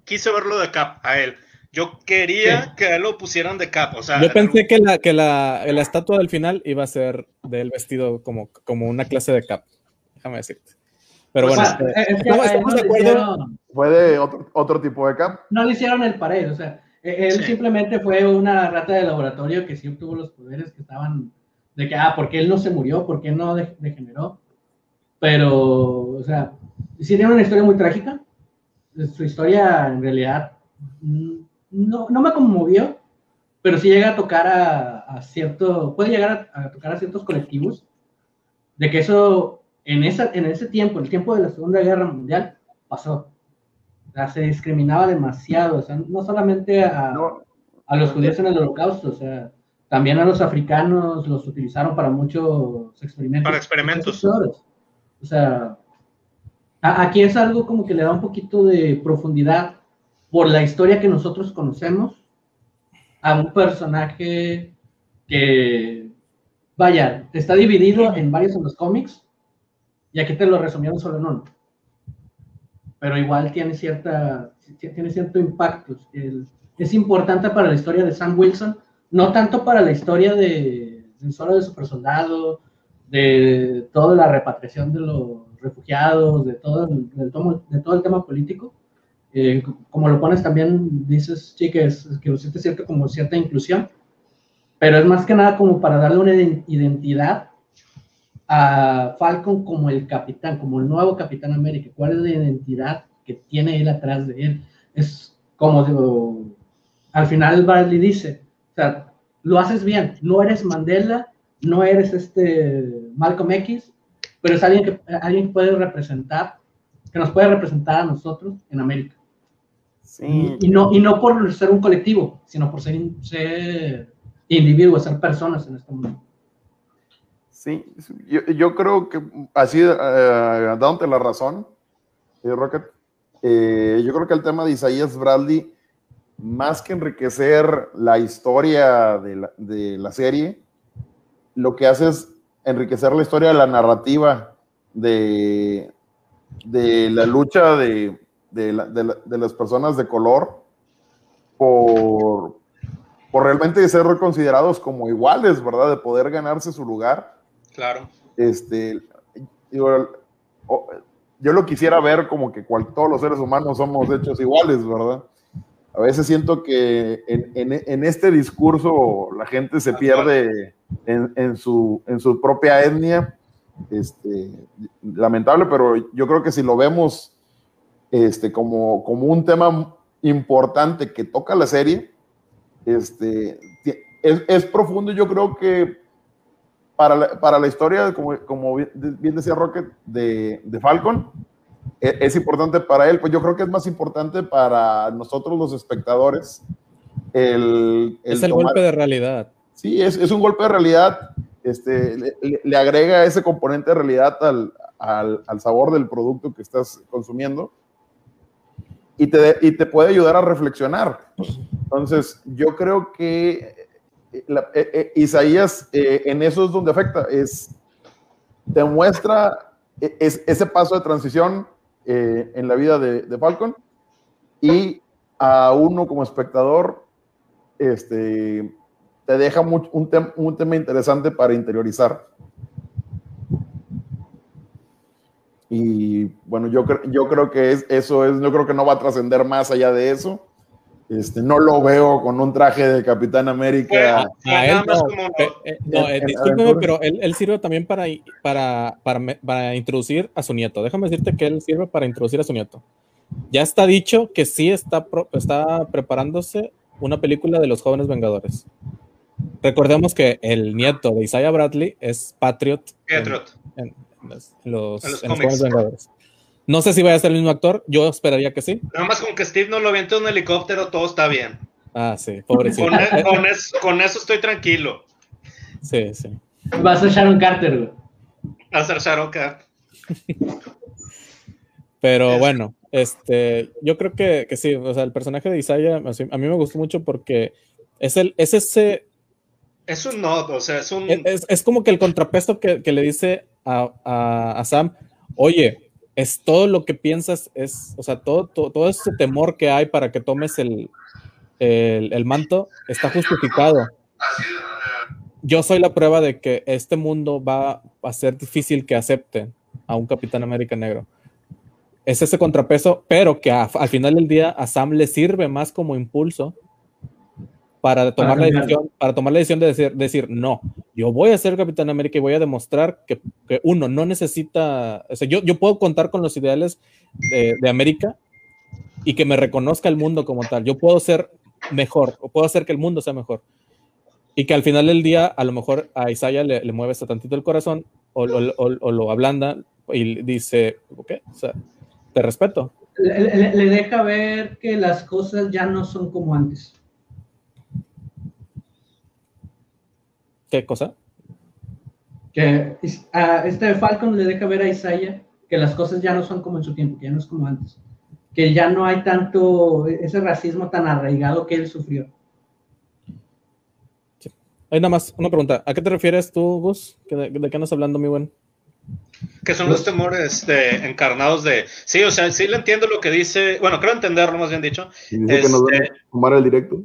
[SPEAKER 4] quise verlo de Cap a él. Yo quería que él lo pusieran de cap, o sea,
[SPEAKER 1] Yo pensé que la, que la, la estatua del final iba a ser del vestido como, como una clase de cap. Déjame decirte. Pero bueno,
[SPEAKER 3] estamos, de acuerdo. Fue de otro, otro, tipo de cap.
[SPEAKER 2] No le hicieron el pared, o sea, e, él simplemente fue una rata de laboratorio que sí obtuvo los poderes que estaban de que, ah, porque él no se murió, porque no degeneró. Pero, o sea, sí tiene una historia muy trágica. Su historia, en realidad, mm, no, no me conmovió, pero sí llega a tocar a, a cierto, puede llegar a, a, tocar a ciertos colectivos, de que eso en, esa, en ese tiempo, el tiempo de la Segunda Guerra Mundial, pasó. O sea, se discriminaba demasiado, o sea, no solamente a, a los judíos en el holocausto, o sea, también a los africanos los utilizaron para muchos experimentos.
[SPEAKER 4] Para experimentos.
[SPEAKER 2] O sea, aquí es algo como que le da un poquito de profundidad por la historia que nosotros conocemos a un personaje que, vaya, está dividido en varios en los cómics y aquí te lo resumieron solo en uno. Pero igual tiene, cierta, tiene cierto impacto. es importante para la historia de Sam Wilson, no tanto para la historia de, solo de Super Soldado, de toda la repatriación de los refugiados, de todo, de todo el tema político, eh, como lo pones también, dices, sí, que, es, que sientes cierto como cierta inclusión, pero es más que nada como para darle una identidad a Falcon como el capitán, como el nuevo Capitán América. ¿Cuál es la identidad que tiene él atrás de él? Es como digo, al final Bradley dice, o sea, lo haces bien, no eres Mandela, no eres este Malcolm X, pero es alguien que, alguien que puede representar, que nos puede representar a nosotros en América. Y, no, y no por ser un colectivo, sino por ser, ser individuos, ser personas en este mundo.
[SPEAKER 3] Sí, yo, yo creo que así, uh, dándote la razón, eh, Rocket, eh, yo creo que el tema de Isaías Bradley, más que enriquecer la historia de la, de la serie, lo que hace es enriquecer la historia de la narrativa de, de la lucha de, de, las personas de color por, por realmente ser reconsiderados como iguales, ¿verdad? De poder ganarse su lugar.
[SPEAKER 4] Claro.
[SPEAKER 3] Este, yo, yo lo quisiera ver como que cual, todos los seres humanos somos hechos iguales, ¿verdad? A veces siento que en, en, este discurso la gente se pierde en, en, su, en su propia etnia. Este, lamentable, pero yo creo que si lo vemos este, como, como un tema importante que toca la serie. Este, es, es profundo yo creo que para la, para la historia, como, como, bien decía Rocket, de, de Falcon, es, es, importante para él, pues yo creo que es más importante para nosotros los espectadores. El,
[SPEAKER 1] el es el golpe de realidad.
[SPEAKER 3] Sí, es, es un golpe de realidad, este, le, le, agrega ese componente de realidad al, al, al sabor del producto que estás consumiendo y te, y te puede ayudar a reflexionar. Entonces, yo creo que eh, la, eh, eh, Isaías eh, en eso es donde afecta, es, te muestra es, ese paso de transición eh, en la vida de, de, Falcon y a uno como espectador este, te deja un, un tema interesante para interiorizar. Y bueno, yo, yo creo que es, eso es, yo creo que no va a trascender más allá de eso. Este, no lo veo con un traje de Capitán América.
[SPEAKER 1] no, discúlpeme, pero él, sirve también para, para, para, introducir a su nieto. Déjame decirte que él sirve para introducir a su nieto. Ya está dicho que sí está, está preparándose una película de los jóvenes vengadores. Recordemos que el nieto de Isaiah Bradley es Patriot.
[SPEAKER 4] Patriot.
[SPEAKER 1] En, los, jóvenes vengadores. No sé si vaya a ser el mismo actor, yo esperaría que sí.
[SPEAKER 4] Nada más con que Steve no lo aviente un helicóptero, todo está bien.
[SPEAKER 1] Ah, sí, pobrecito.
[SPEAKER 4] Con, eso, estoy tranquilo.
[SPEAKER 1] Sí, sí.
[SPEAKER 2] Va a ser Sharon Carter, güey.
[SPEAKER 4] Va a ser Sharon Carter.
[SPEAKER 1] Pero bueno, este, yo creo que, que, sí, o sea, el personaje de Isaiah a mí me gustó mucho porque es, el, es ese...
[SPEAKER 4] Es un no, o sea, es un...
[SPEAKER 1] Es, como que el contrapeso que, que le dice a, a, Sam, oye, es todo lo que piensas, es, o sea, todo, todo, ese temor que hay para que tomes el, el, manto está justificado. Yo soy la prueba de que este mundo va a ser difícil que acepte a un Capitán América negro. Es ese contrapeso, pero que al final del día a Sam le sirve más como impulso para tomar, la decisión, para tomar la decisión de decir, decir, no, yo voy a ser Capitán América y voy a demostrar que, que uno no necesita, o sea, yo, yo puedo contar con los ideales de, de, América y que me reconozca el mundo como tal. Yo puedo ser mejor, o puedo hacer que el mundo sea mejor. Y que al final del día, a lo mejor a Isaiah le, le mueve hasta tantito el corazón o, o, o, lo ablanda y dice, ok, o sea, te respeto.
[SPEAKER 2] Le, le deja ver que las cosas ya no son como antes.
[SPEAKER 1] ¿Qué cosa?
[SPEAKER 2] Que a este Falcon le deja ver a Isaiah que las cosas ya no son como en su tiempo, que ya no es como antes. Que ya no hay tanto ese racismo tan arraigado que él sufrió.
[SPEAKER 1] Sí. Hay nada más una pregunta. ¿A qué te refieres tú, Gus? ¿De, qué andas hablando, mi buen?
[SPEAKER 4] Que son los temores de, encarnados de. Sí, o sea, sí le entiendo lo que dice. Bueno, creo entenderlo, más bien dicho.
[SPEAKER 3] dice que nos este tomar el directo.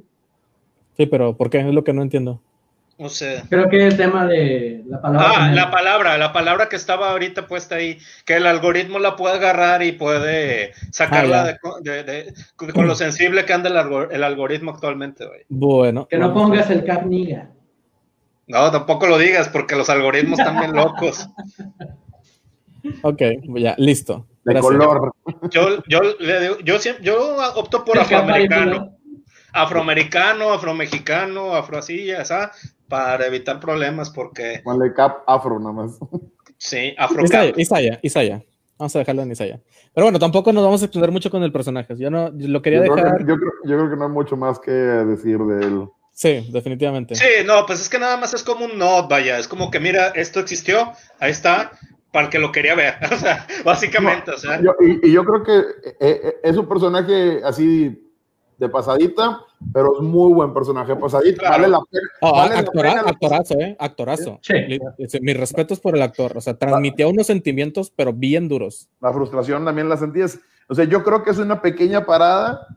[SPEAKER 1] Sí, pero ¿por qué? Es lo que no entiendo.
[SPEAKER 2] Creo que el tema de la palabra.
[SPEAKER 4] Ah, la palabra, la palabra que estaba ahorita puesta ahí, que el algoritmo la puede agarrar y puede sacarla ah, de, con lo sensible que anda el, algoritmo actualmente.
[SPEAKER 1] Bueno.
[SPEAKER 2] Que no pongas el carniga.
[SPEAKER 4] No, tampoco lo digas porque los algoritmos están bien locos.
[SPEAKER 1] Ok, ya, listo.
[SPEAKER 3] De color.
[SPEAKER 4] Yo, yo, yo, yo opto por afroamericano afroamericano, afromexicano, afroasilla, ¿sabes? Para evitar problemas porque...
[SPEAKER 3] Ponle cap afro nada más.
[SPEAKER 4] Sí, afro
[SPEAKER 1] Isaya, Isaya, Vamos a dejarlo en Isaya. Pero bueno, tampoco nos vamos a extender mucho con el personaje. Yo no lo quería dejar.
[SPEAKER 3] yo, creo, que no hay mucho más que decir de él.
[SPEAKER 1] Sí, definitivamente.
[SPEAKER 4] Sí, no, pues es que nada más es como un nod, vaya. Es como que mira, esto existió, ahí está, para el que lo quería ver. o sea, básicamente, o sea.
[SPEAKER 3] y, yo creo que eh, eh, es un personaje así de pasadita, pero es muy buen personaje pasadita. Vale la pena.
[SPEAKER 1] Oh, actorazo, ¿eh? Actorazo. Sí. Mis respetos por el actor. O sea, transmitía unos sentimientos, pero bien duros.
[SPEAKER 3] La frustración también la sentías. O sea, yo creo que es una pequeña parada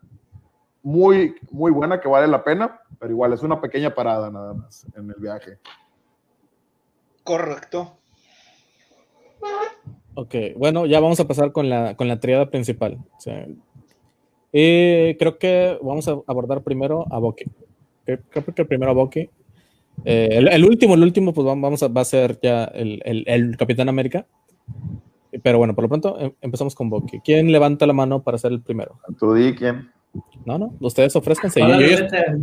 [SPEAKER 3] muy, muy buena que vale la pena, pero igual es una pequeña parada nada más en el viaje.
[SPEAKER 4] Correcto.
[SPEAKER 1] Ok, bueno, ya vamos a pasar con la, con la triada principal. O sea, y creo que vamos a abordar primero a Bucky. Creo, que primero a Bucky. Eh, el, último, el último, pues vamos a, va a ser ya el, el, Capitán América. Pero bueno, por lo pronto em, empezamos con Bucky. ¿Quién levanta la mano para ser el primero?
[SPEAKER 3] Tú di quién.
[SPEAKER 1] No, no, ustedes ofrezcanse. Yo,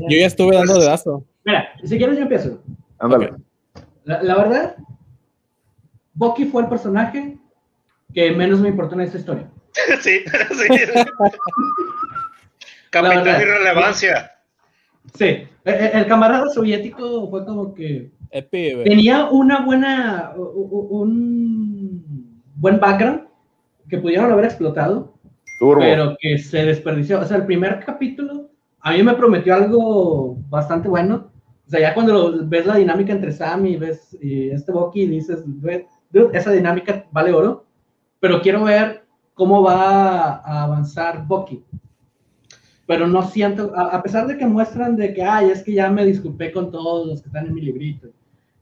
[SPEAKER 1] ya, estuve dando dedazo.
[SPEAKER 2] Mira, si quieres yo empiezo.
[SPEAKER 3] Ándale.
[SPEAKER 2] La, la, verdad, Bucky fue el personaje que menos me importó en esta historia.
[SPEAKER 4] sí, sí. Capital de relevancia.
[SPEAKER 2] Sí, el, camarada soviético fue como que tenía una buena, un buen background que pudieron haber explotado, pero que se desperdició. O sea, el primer capítulo a mí me prometió algo bastante bueno. O sea, ya cuando ves la dinámica entre Sam y ves y este Bucky, dices, esa dinámica vale oro, pero quiero ver cómo va a avanzar Bucky. pero no siento, a, pesar de que muestran de que, ay, es que ya me disculpé con todos los que están en mi librito,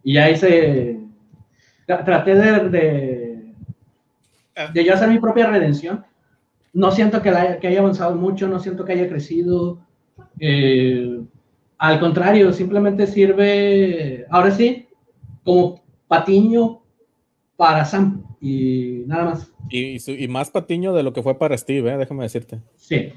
[SPEAKER 2] y ya hice, traté de, de, de yo hacer mi propia redención, no siento que, que haya avanzado mucho, no siento que haya crecido, eh, al contrario, simplemente sirve, ahora sí, como patiño para Sam y nada más.
[SPEAKER 1] Y, más patiño de lo que fue para Steve, ¿eh? déjame decirte.
[SPEAKER 2] Sí.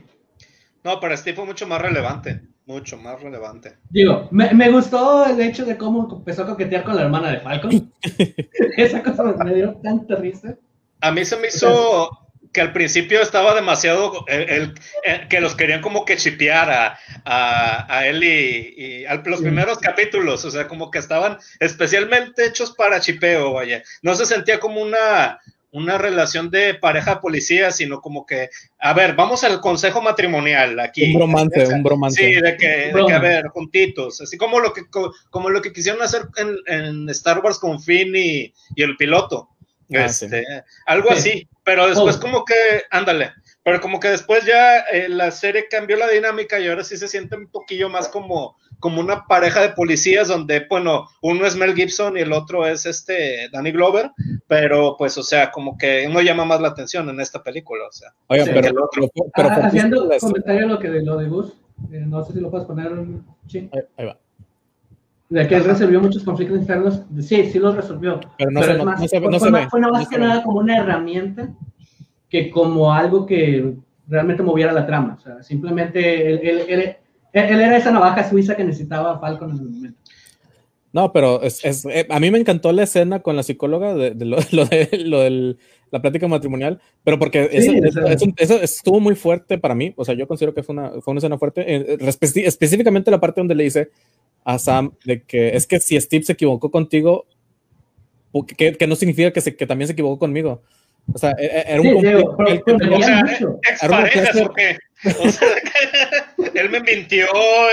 [SPEAKER 4] No, para Steve fue mucho más relevante, mucho más relevante.
[SPEAKER 2] Digo, me, gustó el hecho de cómo empezó a coquetear con la hermana de Falcon. Esa cosa me dio tanta risa.
[SPEAKER 4] A mí se me hizo que al principio estaba demasiado, el, que los querían como que chipear a, a, él y, a los primeros capítulos, o sea, como que estaban especialmente hechos para chipeo, vaya. No se sentía como una, una relación de pareja policía, sino como que, a ver, vamos al consejo matrimonial aquí.
[SPEAKER 1] Un bromance, un bromance.
[SPEAKER 4] Sí, de que, de que, a ver, juntitos, así como lo que, como lo que quisieron hacer en, en Star Wars con Finn y, y el piloto. Ah, este, algo así, pero después oh. como que, ándale, pero como que después ya eh, la serie cambió la dinámica y ahora sí se siente un poquillo más como, como una pareja de policías donde, bueno, uno es Mel Gibson y el otro es este Danny Glover, pero pues, o sea, como que uno llama más la atención en esta película, o sea.
[SPEAKER 1] Oigan, pero, el
[SPEAKER 2] otro. Pero, ah, haciendo un comentario lo que de lo de Gus, eh, no sé si lo puedes poner,
[SPEAKER 1] sí. ahí va
[SPEAKER 2] de que él resolvió muchos conflictos internos, sí, sí los resolvió. Pero no, se, más, no, fue, más, fue más que nada como una herramienta que como algo que realmente moviera la trama. O sea, simplemente él, él, él, él era esa navaja suiza que necesitaba Falcon en el momento.
[SPEAKER 1] No, pero es, es, eh, a mí me encantó la escena con la psicóloga de, lo, lo, de lo del la plática matrimonial, pero porque eso, eso, estuvo muy fuerte para mí, o sea, yo considero que fue una, fue una escena fuerte, eh, específicamente la parte donde le dice, a Sam de que es que si Steve se equivocó contigo, que, que no significa que, se, que también se equivocó conmigo. O sea, e, e, era un
[SPEAKER 4] conflicto. O sea, o qué? O sea, él me mintió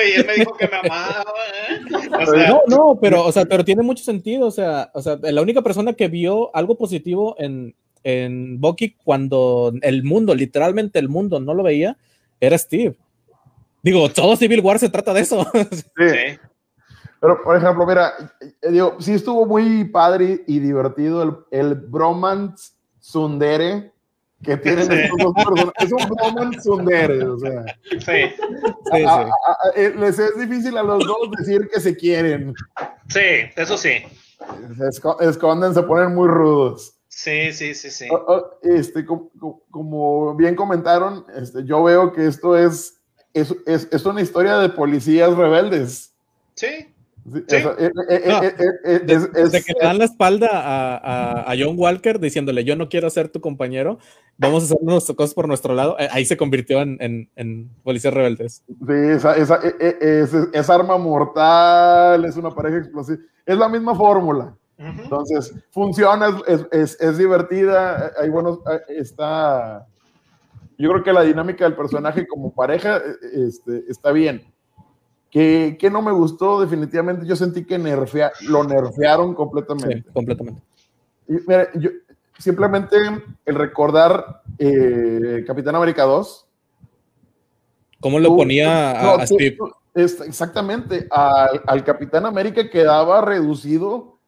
[SPEAKER 4] y él me dijo que me amaba. ¿eh? O sea,
[SPEAKER 1] no, no, pero, o sea, pero tiene mucho sentido. O sea, o sea, la única persona que vio algo positivo en, en Bucky cuando el mundo, literalmente el mundo, no lo veía, era Steve. Digo, todo Civil War se trata de eso.
[SPEAKER 3] sí. Pero, por ejemplo, mira, eh, digo, sí estuvo muy padre y divertido el, el bromance sundere que tienen estos dos personas. Es un bromance sundere, o sea.
[SPEAKER 4] Sí.
[SPEAKER 3] sí, eh, les es difícil a los dos decir que se quieren.
[SPEAKER 4] Sí, eso sí.
[SPEAKER 3] Se esconden, se ponen muy rudos.
[SPEAKER 4] Sí, sí, sí, sí.
[SPEAKER 3] Este, como, como bien comentaron, este, yo veo que esto es, es, es, es una historia de policías rebeldes.
[SPEAKER 4] Sí.
[SPEAKER 1] Eh, eh, eh, de que le dan la espalda a, John Walker diciéndole yo no quiero ser tu compañero, vamos a hacer nuestras cosas por nuestro lado, ahí se convirtió en, en, policías rebeldes.
[SPEAKER 3] Sí, esa, esa, es, arma mortal, es una pareja explosiva, es la misma fórmula. Entonces, funciona, es, es, divertida, hay buenos, está... Yo creo que la dinámica del personaje como pareja este, está bien que, que, no me gustó definitivamente. Yo sentí que nerfea, lo nerfearon completamente.
[SPEAKER 1] Sí, completamente.
[SPEAKER 3] Y, mira, yo, simplemente el recordar eh, Capitán América 2.
[SPEAKER 1] ¿Cómo lo ponía a, Steve?
[SPEAKER 3] exactamente, al, al, Capitán América quedaba reducido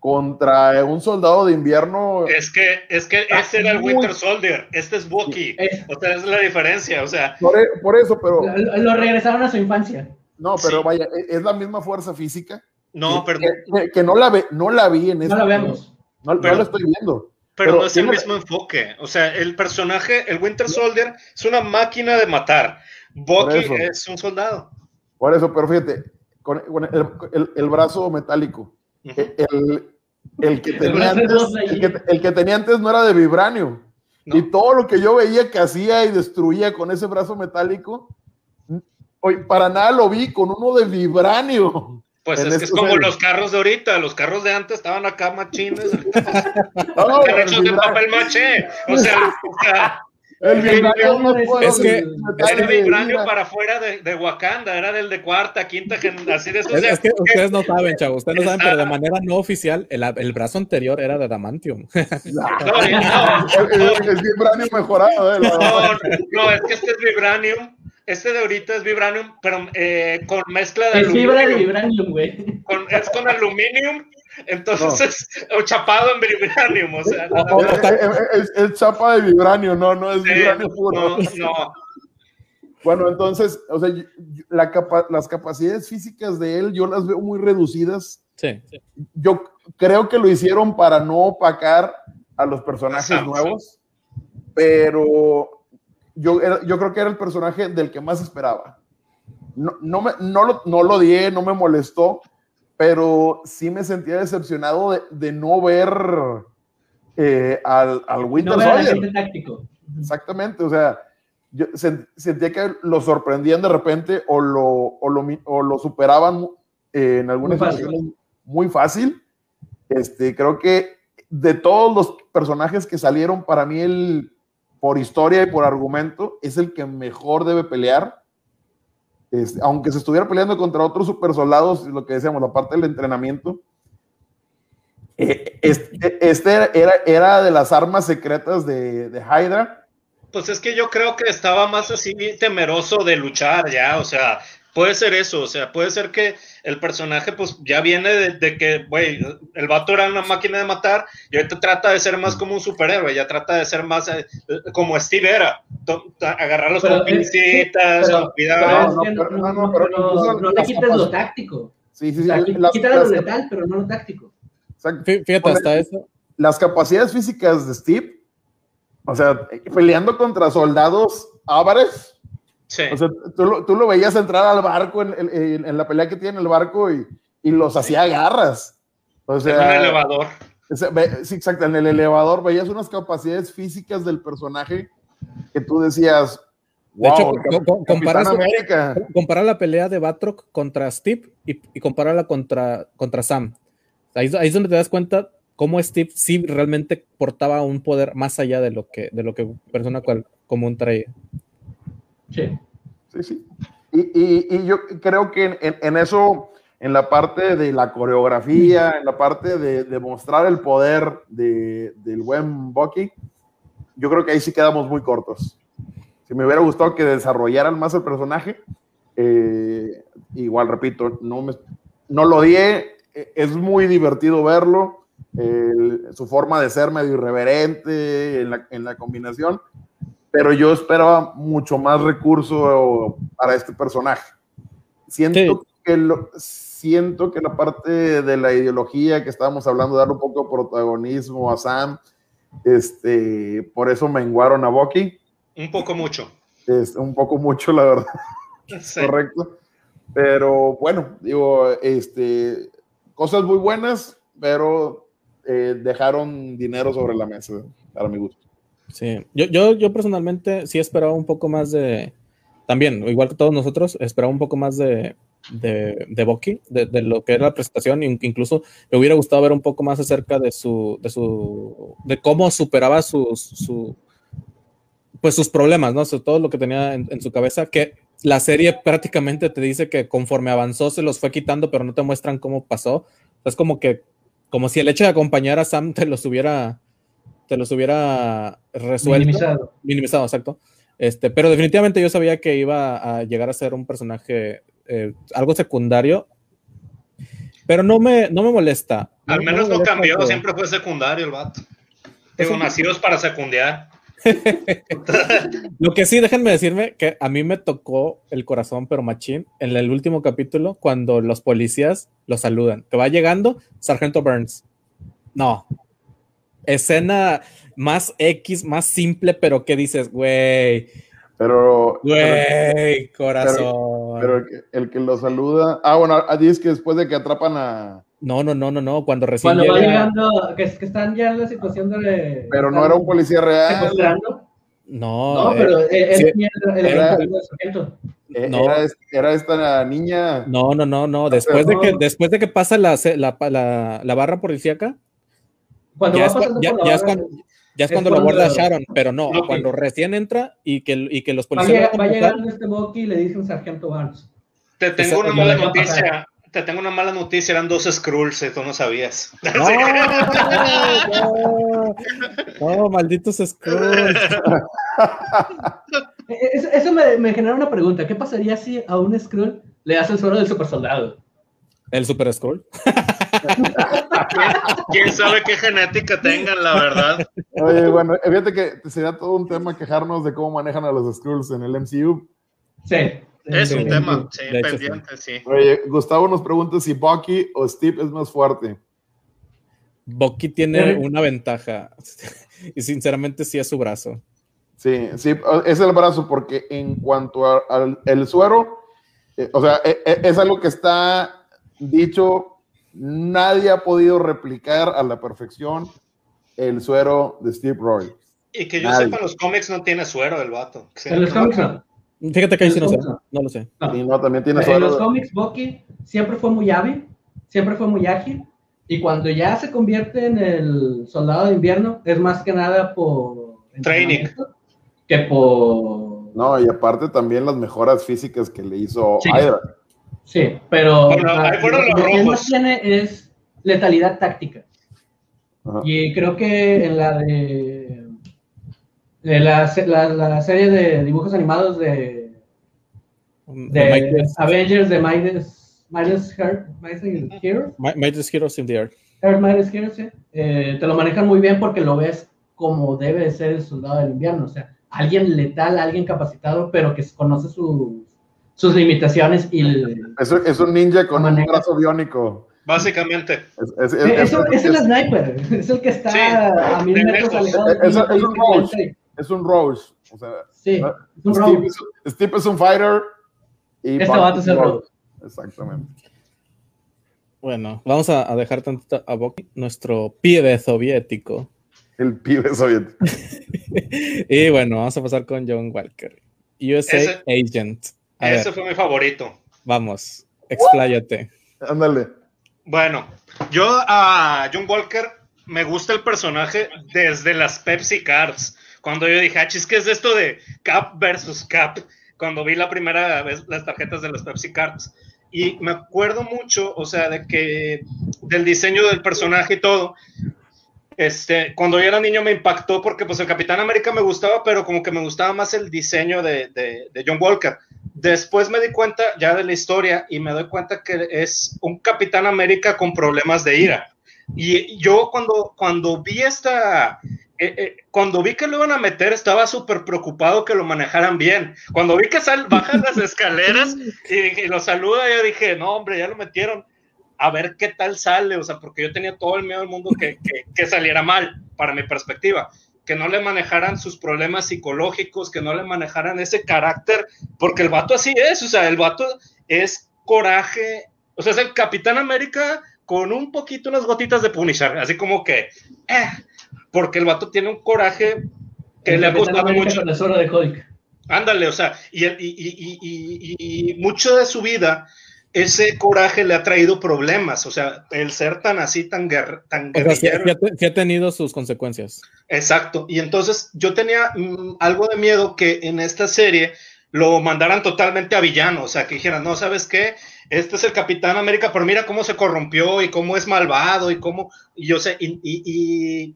[SPEAKER 3] contra un soldado de invierno.
[SPEAKER 4] Es que, es que ese era el Winter Soldier, este es Bucky. O sea, es la diferencia, o sea.
[SPEAKER 3] Por, e, por eso, pero.
[SPEAKER 2] Lo regresaron a su infancia.
[SPEAKER 3] No, pero vaya, e, es la misma fuerza física.
[SPEAKER 4] No,
[SPEAKER 3] pero. Que, no, la ve, no la vi en
[SPEAKER 2] ese. No la vemos.
[SPEAKER 3] No, la estoy viendo.
[SPEAKER 4] Pero, no es el mismo enfoque. O sea, el personaje, el Winter Soldier, es una máquina de matar. Bucky es un soldado.
[SPEAKER 3] Por eso, pero fíjate, con, el, brazo metálico. el, que tenía antes, el, que, tenía antes no era de vibranio. Y todo lo que yo veía que hacía y destruía con ese brazo metálico Oye, para nada lo vi con uno de vibranio.
[SPEAKER 4] Pues es que es como los carros de ahorita, los carros de antes estaban acá machines. no, hechos de papel maché. O sea, o sea
[SPEAKER 3] el vibranio no puede
[SPEAKER 1] es que
[SPEAKER 4] el vibranio para afuera de, de, Wakanda, era del de cuarta, quinta, así de esos.
[SPEAKER 1] Es, es que ustedes no saben, chavos, ustedes no saben, pero de manera no oficial, el, el brazo anterior era de Damantium.
[SPEAKER 3] No, no, no, es, vibranio mejorado,
[SPEAKER 4] ¿eh? No, no, es que este es Vibranium este de ahorita es Vibranium, pero eh, con mezcla de
[SPEAKER 2] es aluminio. fibra de Vibranium, güey.
[SPEAKER 4] es con aluminio, entonces, o chapado en Vibranium, o sea.
[SPEAKER 3] es, chapa de Vibranio, no, no es Vibranio puro. No, no. Bueno, entonces, o sea, las capacidades físicas de él yo las veo muy reducidas.
[SPEAKER 1] Sí,
[SPEAKER 3] Yo creo que lo hicieron para no opacar a los personajes nuevos, pero yo, yo creo que era el personaje del que más esperaba. No, no, me, no, lo, no lo di, no me molestó, pero sí me sentía decepcionado de, de no ver eh, al, al Winter
[SPEAKER 2] no táctico.
[SPEAKER 3] Exactamente, o sea, yo sentía que lo sorprendían de repente o lo, o lo, o lo superaban eh, en algunas situaciones muy fácil. Este, creo que de todos los personajes que salieron, para mí, el, por historia y por argumento, es el que mejor debe pelear. Aunque se estuviera peleando contra otros super soldados, lo que decíamos, la parte del entrenamiento, eh, este, este, era, era, de las armas secretas de, de Hydra
[SPEAKER 4] pues es que yo creo que estaba más así temeroso de luchar ya, o sea, puede ser eso, o sea, puede ser que el personaje pues ya viene de, que, güey, el vato era una máquina de matar y ahorita trata de ser más como un superhéroe, ya trata de ser más eh, como Steve era, agarrarlos con pincitas, con cuidado.
[SPEAKER 2] No le quites lo táctico. Sí, sí, sí. quítale lo letal, pero no lo táctico.
[SPEAKER 1] Fíjate, hasta eso.
[SPEAKER 3] Las capacidades físicas de Steve o sea, peleando contra soldados ávares. Sí. O sea, tú lo, tú lo veías entrar al barco en, en, en, la pelea que tiene el barco y, y los hacía garras. O sea,
[SPEAKER 4] en el elevador.
[SPEAKER 3] Sí, exacto, en el elevador veías unas capacidades físicas del personaje que tú decías.
[SPEAKER 1] Wow, de hecho, comparar, la pelea de Batroc contra Steve y, y compararla contra, contra Sam. Ahí, ahí es donde te das cuenta cómo Steve sí realmente portaba un poder más allá de lo que, de lo que persona cual, común traía.
[SPEAKER 3] Sí. Sí, sí. Y, y, yo creo que en, en, eso, en la parte de la coreografía, en la parte de, de mostrar el poder de, del buen Bucky, yo creo que ahí sí quedamos muy cortos. Si me hubiera gustado que desarrollaran más el personaje, eh, igual repito, no, me, no lo di, es muy divertido verlo su forma de ser medio irreverente en la, combinación, pero yo esperaba mucho más recurso para este personaje. Siento, que lo, siento que la parte de la ideología que estábamos hablando, de darle un poco de protagonismo a Sam, este, por eso menguaron a Bucky.
[SPEAKER 4] Un poco mucho.
[SPEAKER 3] Es, un poco mucho, la verdad. Correcto. Pero bueno, digo, este, cosas muy buenas, pero eh, dejaron dinero sobre la mesa, para mi gusto.
[SPEAKER 1] Sí, yo, yo, yo personalmente sí esperaba un poco más de, también, igual que todos nosotros, esperaba un poco más de, de, de Bucky, de, lo que era la presentación, incluso me hubiera gustado ver un poco más acerca de su, de su, de cómo superaba sus, su, pues sus problemas, ¿no? todo lo que tenía en, su cabeza, que la serie prácticamente te dice que conforme avanzó se los fue quitando, pero no te muestran cómo pasó. Es como que como si el hecho de acompañar a Sam te los hubiera, te los hubiera resuelto. Minimizado. Minimizado, exacto. Este, pero definitivamente yo sabía que iba a llegar a ser un personaje eh, algo secundario, pero no me, no me molesta.
[SPEAKER 4] Al menos no, cambió, siempre fue secundario el vato. Tengo nacidos para secundiar.
[SPEAKER 1] Lo que sí, déjenme decirme que a mí me tocó el corazón, pero machín, en el último capítulo, cuando los policías lo saludan. Que va llegando Sargento Burns. No. Escena más X, más simple, pero que dices, güey.
[SPEAKER 3] Pero.
[SPEAKER 1] Güey, corazón.
[SPEAKER 3] Pero, el, que, lo saluda. Ah, bueno, es que después de que atrapan a.
[SPEAKER 1] No, no, no, no, no. Cuando recién.
[SPEAKER 2] Cuando va llegando, que, que, están ya en la situación de.
[SPEAKER 3] Pero no era un policía real.
[SPEAKER 1] No,
[SPEAKER 2] no, pero él, era,
[SPEAKER 3] era, esta niña.
[SPEAKER 1] No, no, no, no. Después de que, después de que pasa la, la, la, la barra policíaca.
[SPEAKER 2] Cuando
[SPEAKER 1] ya,
[SPEAKER 2] es,
[SPEAKER 1] ya, ya, es cuando, ya es cuando lo guarda Sharon, pero no, cuando recién entra y que, y que los policías.
[SPEAKER 2] Va, va llegando este Bucky y le dice un sargento Barnes.
[SPEAKER 4] Te tengo una mala noticia te tengo una mala noticia, eran dos Skrulls, tú no sabías.
[SPEAKER 1] No, no, malditos Skrulls.
[SPEAKER 2] eso me, me, genera una pregunta. ¿Qué pasaría si a un Skrull le hace el suelo del super soldado?
[SPEAKER 1] ¿El Super Skrull?
[SPEAKER 4] ¿Quién sabe qué genética tengan, la verdad?
[SPEAKER 3] Oye, bueno, fíjate que sería todo un tema quejarnos de cómo manejan a los Skrulls en el MCU.
[SPEAKER 2] Sí.
[SPEAKER 4] Es un tema, sí, pendiente, sí.
[SPEAKER 3] Oye, Gustavo nos pregunta si Bucky o Steve es más fuerte.
[SPEAKER 1] Bucky tiene una ventaja y sinceramente sí es su brazo.
[SPEAKER 3] Sí, sí, es el brazo porque en cuanto al suero, eh, o sea, e, e, es algo que está dicho, nadie ha podido replicar a la perfección el suero de Steve Roy.
[SPEAKER 4] Y que yo sepa, los cómics no tiene suero el vato.
[SPEAKER 2] En los cómics no.
[SPEAKER 1] Fíjate que ahí sí no sé, no lo sé.
[SPEAKER 3] No. también tiene
[SPEAKER 2] suero. En los cómics, Bucky siempre fue muy hábil, siempre fue muy ágil, y cuando ya se convierte en el soldado de invierno, es más que nada por...
[SPEAKER 4] Training.
[SPEAKER 2] Que por...
[SPEAKER 3] No, y aparte también las mejoras físicas que le hizo
[SPEAKER 2] sí.
[SPEAKER 3] Hydra.
[SPEAKER 2] Sí, pero lo que más tiene es letalidad táctica. Y creo que en la de, de la, la, serie de dibujos animados de, de, Avengers de Midas, Midas, Heroes.
[SPEAKER 1] Midas Heroes in the Air.
[SPEAKER 2] Midas Heroes, eh, te lo manejan muy bien porque lo ves como debe ser el soldado del invierno. O sea, alguien letal, alguien capacitado, pero que conoce su sus limitaciones y...
[SPEAKER 3] es, un ninja con un brazo biónico.
[SPEAKER 4] Básicamente.
[SPEAKER 2] Es, es, es, el sniper, es el que está a mil metros alejado.
[SPEAKER 3] Es, un Roche. Es un Roche. O sea,
[SPEAKER 2] sí,
[SPEAKER 3] es un Steve, Steve, es un fighter.
[SPEAKER 2] Y este vato es el Roche.
[SPEAKER 3] Exactamente.
[SPEAKER 1] Bueno, vamos a, dejar tantito a Bucky, nuestro pibe soviético.
[SPEAKER 3] El pibe soviético.
[SPEAKER 1] y bueno, vamos a pasar con John Walker. USA Agent.
[SPEAKER 4] Ese fue mi favorito.
[SPEAKER 1] Vamos, expláyate.
[SPEAKER 3] Ándale.
[SPEAKER 4] Bueno, yo a John Walker me gusta el personaje desde las Pepsi Cards. Cuando yo dije, ah, chis, ¿qué es esto de Cap versus Cap? Cuando vi la primera vez las tarjetas de las Pepsi Cards. Y me acuerdo mucho, o sea, de que del diseño del personaje y todo. Este, cuando yo era niño me impactó porque pues el Capitán América me gustaba, pero como que me gustaba más el diseño de, de John Walker. Después me di cuenta ya de la historia y me doy cuenta que es un Capitán América con problemas de ira. Y yo cuando, cuando vi esta, eh, eh, cuando vi que lo iban a meter, estaba súper preocupado que lo manejaran bien. Cuando vi que sal, bajan las escaleras y, lo saluda, yo dije, no, hombre, ya lo metieron. A ver qué tal sale, o sea, porque yo tenía todo el miedo del mundo que, que saliera mal, para mi perspectiva que no le manejaran sus problemas psicológicos, que no le manejaran ese carácter, porque el vato así es, o sea, el vato es coraje, o sea, es el Capitán América con un poquito, unas gotitas de Punisher, así como que, eh, porque el vato tiene un coraje que le ha costado mucho.
[SPEAKER 2] de
[SPEAKER 4] Ándale, o sea, y, y, y mucho de su vida ese coraje le ha traído problemas, o sea, el ser tan así, tan, guerrero. tan
[SPEAKER 1] guerrillero. ha tenido sus consecuencias.
[SPEAKER 4] Exacto, y entonces yo tenía mm, algo de miedo que en esta serie lo mandaran totalmente a villano, o sea, que dijeran, no, ¿sabes qué? Este es el Capitán América, pero mira cómo se corrompió y cómo es malvado y cómo, y yo sé, y, y,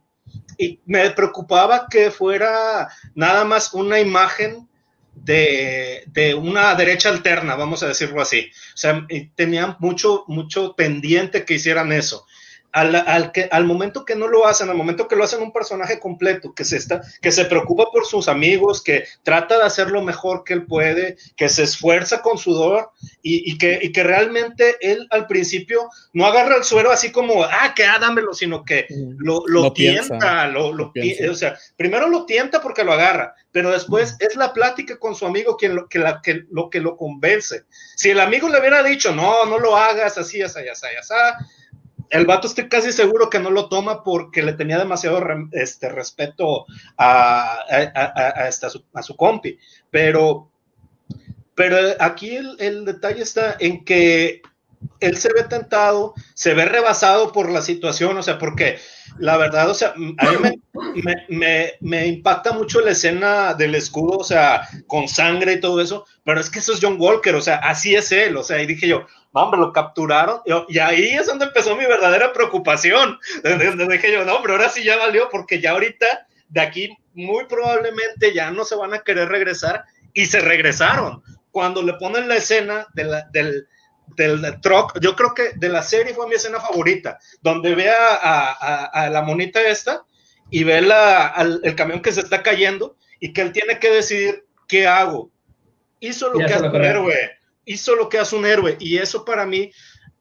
[SPEAKER 4] y me preocupaba que fuera nada más una imagen de, una derecha alterna, vamos a decirlo así. O sea, tenían mucho, mucho pendiente que hicieran eso al, que, al momento que no lo hacen, al momento que lo hacen un personaje completo, que se, está, que se preocupa por sus amigos, que trata de hacer lo mejor que él puede, que se esfuerza con sudor y, que, y que realmente él al principio no agarra el suero así como, ah, que ah, dámelo, sino que lo, lo, tienta, lo, lo, o sea, primero lo tienta porque lo agarra, pero después es la plática con su amigo quien lo que, la, que, lo que lo convence. Si el amigo le hubiera dicho, no, no lo hagas así, así, así, así, el vato estoy casi seguro que no lo toma porque le tenía demasiado este, respeto a, a, su, compi. Pero, pero aquí el, detalle está en que él se ve tentado, se ve rebasado por la situación, o sea, porque la verdad, o sea, a mí me, me, impacta mucho la escena del escudo, o sea, con sangre y todo eso, pero es que eso es John Walker, o sea, así es él, o sea, y dije yo, hombre, lo capturaron. Y ahí es donde empezó mi verdadera preocupación. Donde dije yo, no, hombre, ahora sí ya valió, porque ya ahorita de aquí muy probablemente ya no se van a querer regresar y se regresaron. Cuando le ponen la escena del, del truck, yo creo que de la serie fue mi escena favorita, donde ve a, la monita esta y ve la, el camión que se está cayendo y que él tiene que decidir qué hago. Hizo lo que hace un héroe, hizo lo que hace un héroe y eso para mí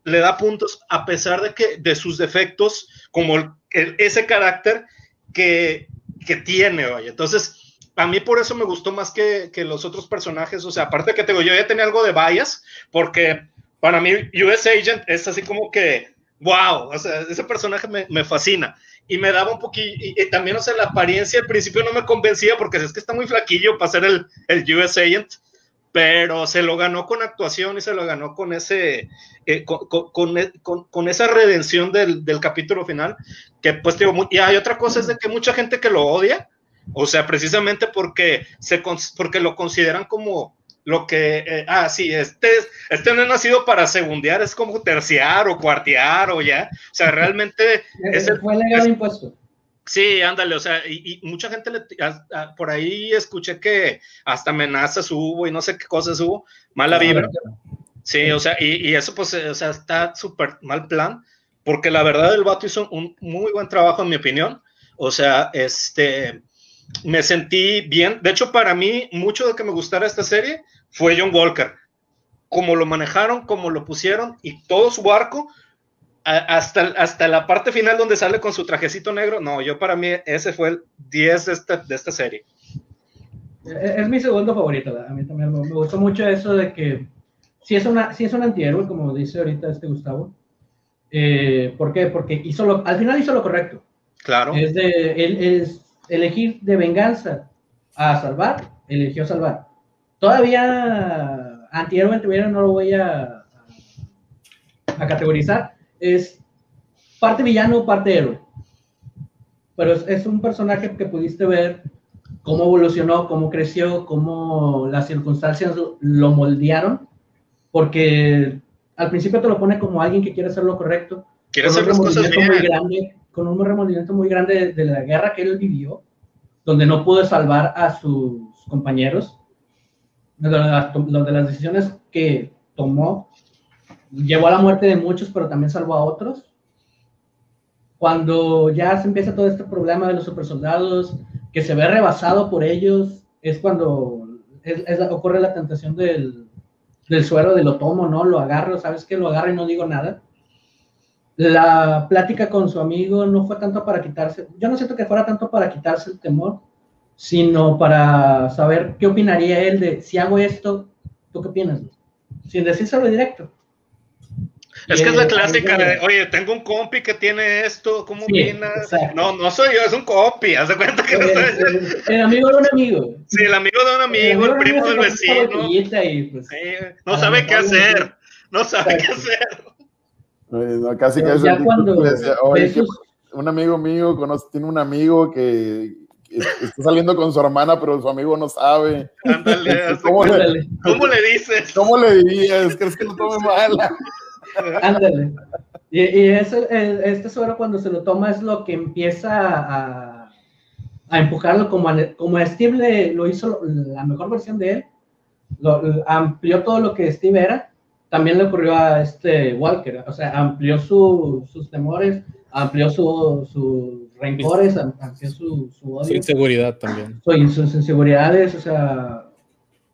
[SPEAKER 4] le da puntos a pesar de que de sus defectos, como ese carácter que, que tiene. Entonces, a mí por eso me gustó más que, que, los otros personajes. O sea, aparte que tengo, yo ya tenía algo de bias, porque para mí US Agent es así como que, wow, o sea, ese personaje me, me fascina. Y me daba un poquito, y, también, o sea, la apariencia al principio no me convencía porque es que está muy flaquillo para ser el, el US Agent, pero se lo ganó con actuación y se lo ganó con ese, eh, con, con, con, esa redención del, del, capítulo final, que pues digo, y hay otra cosa es de que mucha gente que lo odia, o sea, precisamente porque, se, porque lo consideran como lo que, eh, ah, sí, este, este no es nacido para segundear, es como terciar o cuartear o ya, o sea, realmente...
[SPEAKER 2] es fue legal impuesto.
[SPEAKER 4] Sí, ándale, o sea, y, mucha gente le, por ahí escuché que hasta amenazas hubo y no sé qué cosas hubo, mala vibra. Sí, o sea, y, y eso pues, o sea, está súper mal plan, porque la verdad el vato hizo un muy buen trabajo en mi opinión, o sea, este, me sentí bien. De hecho, para mí, mucho de que me gustara esta serie fue John Walker. Como lo manejaron, como lo pusieron y todo su arco, hasta, hasta la parte final donde sale con su trajecito negro. No, yo para mí ese fue el 10 de esta, de esta serie.
[SPEAKER 2] Es mi segundo favorito. A mí también me gustó mucho eso de que si es, una, si es un antihéroe, como dice ahorita este Gustavo. Eh, ¿Por qué? Porque hizo lo, al final hizo lo correcto.
[SPEAKER 4] Claro.
[SPEAKER 2] Es de, él es elegir de venganza a salvar, eligió salvar. Todavía antihéroe no lo voy a, a categorizar. Es parte villano, parte héroe. Pero es, un personaje que pudiste ver cómo evolucionó, cómo creció, cómo las circunstancias lo moldearon, porque al principio te lo pone como alguien que quiere hacer lo correcto.
[SPEAKER 4] Quiere hacer las cosas bien.
[SPEAKER 2] Muy grande, con un remordimiento muy grande de, la guerra que él vivió, donde no pudo salvar a sus compañeros, donde las decisiones que tomó llevó a la muerte de muchos, pero también salvó a otros. Cuando ya se empieza todo este problema de los supersoldados, que se ve rebasado por ellos, es cuando ocurre la tentación del, del suero, de lo tomo, ¿no? Lo agarro, ¿sabes qué? Lo agarro y no digo nada la plática con su amigo no fue tanto para quitarse, yo no siento que fuera tanto para quitarse el temor, sino para saber qué opinaría él de si hago esto, ¿tú qué opinas? Sin decírselo directo.
[SPEAKER 4] Es que es la clásica de, oye, tengo un compi que tiene esto, ¿cómo opinas? No, no soy yo, es un compi, haz de cuenta que no
[SPEAKER 2] el, el, amigo de un amigo.
[SPEAKER 4] Sí, el amigo de un amigo, el, primo del vecino. Pues, no sabe qué hacer, no sabe qué hacer
[SPEAKER 3] casi que un amigo mío conoce, tiene un amigo que, está saliendo con su hermana, pero su amigo no sabe.
[SPEAKER 4] ¿Cómo, le, ¿Cómo, le, dices?
[SPEAKER 3] ¿Cómo le dirías? ¿Crees que lo tome mal?
[SPEAKER 2] Ándale. Y, y este suero cuando se lo toma es lo que empieza a, a empujarlo como, como Steve lo hizo la mejor versión de él, lo, amplió todo lo que Steve era también le ocurrió a este Walker, o sea, amplió sus temores, amplió sus rencores, amplió su, su odio. Su
[SPEAKER 1] inseguridad también.
[SPEAKER 2] sus inseguridades, o sea...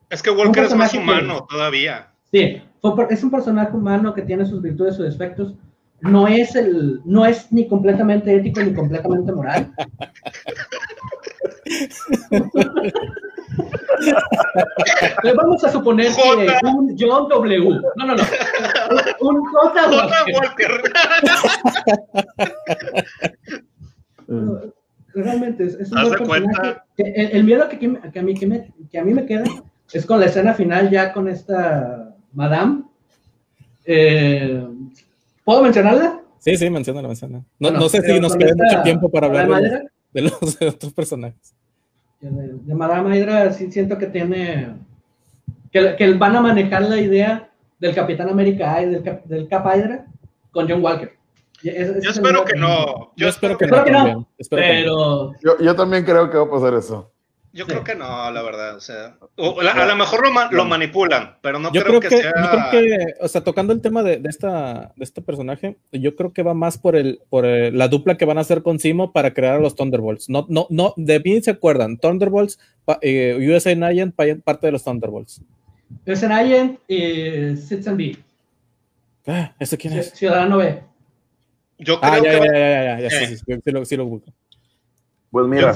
[SPEAKER 4] Es que Walker es más humano todavía.
[SPEAKER 2] Sí, es un personaje humano que tiene sus virtudes, sus defectos. No es, el, no es ni completamente ético ni completamente moral. Le vamos a suponer que un John W. No, no, no. Un J. Walker. Realmente es, un buen El, miedo que, que, a mí, que, me, que a mí me queda es con la escena final ya con esta Madame. Eh, ¿Puedo mencionarla?
[SPEAKER 1] Sí, sí, menciona, menciona. No, no sé si nos queda mucho tiempo para hablar de los, de otros personajes
[SPEAKER 2] de, Madame Hydra sí siento que tiene, que, que, van a manejar la idea del Capitán América y del, del Cap Hydra con John Walker.
[SPEAKER 4] yo espero que no.
[SPEAKER 1] Yo, espero que, no,
[SPEAKER 3] Yo, yo, también creo que va a pasar eso.
[SPEAKER 4] Yo creo que no, la verdad. O sea, a lo mejor lo, manipulan, pero no creo, que, sea.
[SPEAKER 1] Yo creo que, o sea, tocando el tema de, esta, de este personaje, yo creo que va más por el por la dupla que van a hacer con Simo para crear a los Thunderbolts. No, no, no, de bien se acuerdan. Thunderbolts, eh, USA Nigent, parte de los Thunderbolts.
[SPEAKER 2] USA Nigent y Citizen B.
[SPEAKER 1] Ah, ¿ese quién es?
[SPEAKER 2] Ciudadano B.
[SPEAKER 4] Yo ah, creo
[SPEAKER 1] que. Ya, ya, ya, ya, sí, sí, sí, sí, lo, sí lo busco.
[SPEAKER 3] Pues mira.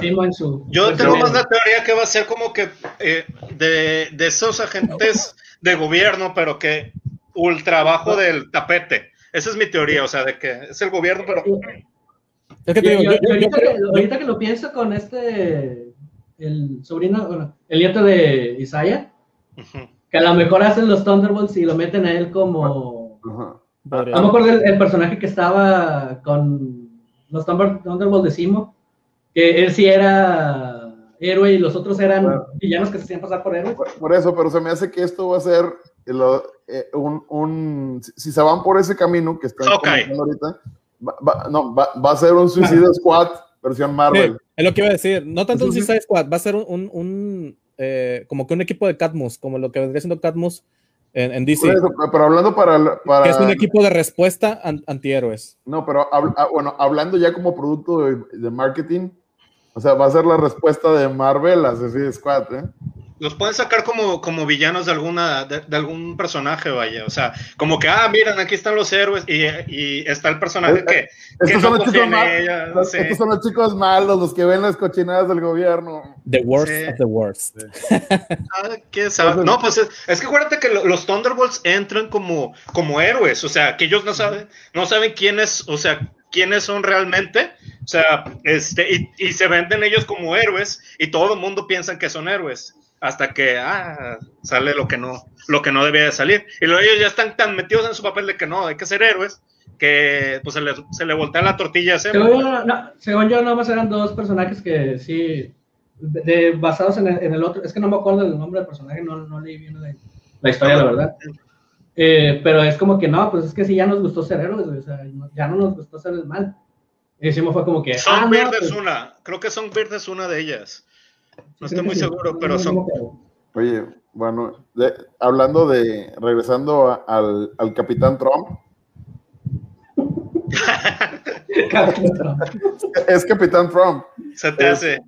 [SPEAKER 4] Yo tengo más la teoría que va a ser como que eh, de, de, esos agentes de gobierno, pero que ultra abajo del tapete. Esa es mi teoría, o sea, de que es el gobierno, pero.
[SPEAKER 2] ahorita, que, lo pienso con este, el sobrino, bueno, el nieto de Isaiah, que a lo mejor hacen los Thunderbolts y lo meten a él como. A lo mejor el, el personaje que estaba con los Thunderbolts de Simo que él sí era héroe y los otros eran villanos que se hacían pasar por héroes.
[SPEAKER 3] Por, eso, pero se me hace que esto va a ser eh, un, si se van por ese camino que están ahorita, va, no, va, a ser un Suicide Squad versión Marvel.
[SPEAKER 1] es lo que iba a decir, no tanto un Suicide Squad, va a ser un, un eh, como que un equipo de Catmus, como lo que vendría siendo Catmus en, DC.
[SPEAKER 3] pero hablando para, para,
[SPEAKER 1] Que es un equipo de respuesta antihéroes.
[SPEAKER 3] No, pero ah, bueno, hablando ya como producto de marketing, o sea, va a ser la respuesta de Marvel a Suicide Squad, ¿eh?
[SPEAKER 4] Los pueden sacar como, como villanos de alguna de, algún personaje, vaya. O sea, como que, ah, miren, aquí están los héroes y, y está el personaje eh, que,
[SPEAKER 3] eh, estos, son los chicos estos son los chicos malos, los que ven las cochinadas del gobierno.
[SPEAKER 1] The worst of the worst.
[SPEAKER 4] Ah, ¿qué sabe? No, pues es, que acuérdate que los Thunderbolts entran como, como héroes. O sea, que ellos no saben, no saben quiénes, o sea, quiénes son realmente. O sea, este, y, se venden ellos como héroes y todo el mundo piensa que son héroes hasta que ah, sale lo que no, lo que no debía de salir. Y luego ellos ya están tan metidos en su papel de que no, hay que ser héroes, que pues se le, se le voltea la tortilla
[SPEAKER 2] según, yo, no, según yo, nomás eran dos personajes que sí, de, basados en el, otro, es que no me acuerdo del nombre del personaje, no, no leí bien la, historia, la verdad. Eh, pero es como que no, pues es que sí ya nos gustó ser héroes, o sea, ya no nos gustó ser el mal. Y decimos fue como que...
[SPEAKER 4] Son ah, es pues una, creo que Son es una de ellas. No estoy muy seguro, pero son.
[SPEAKER 3] Oye, bueno, hablando de. Regresando al, al Capitán Trump. es Capitán Trump.
[SPEAKER 4] Se te hace.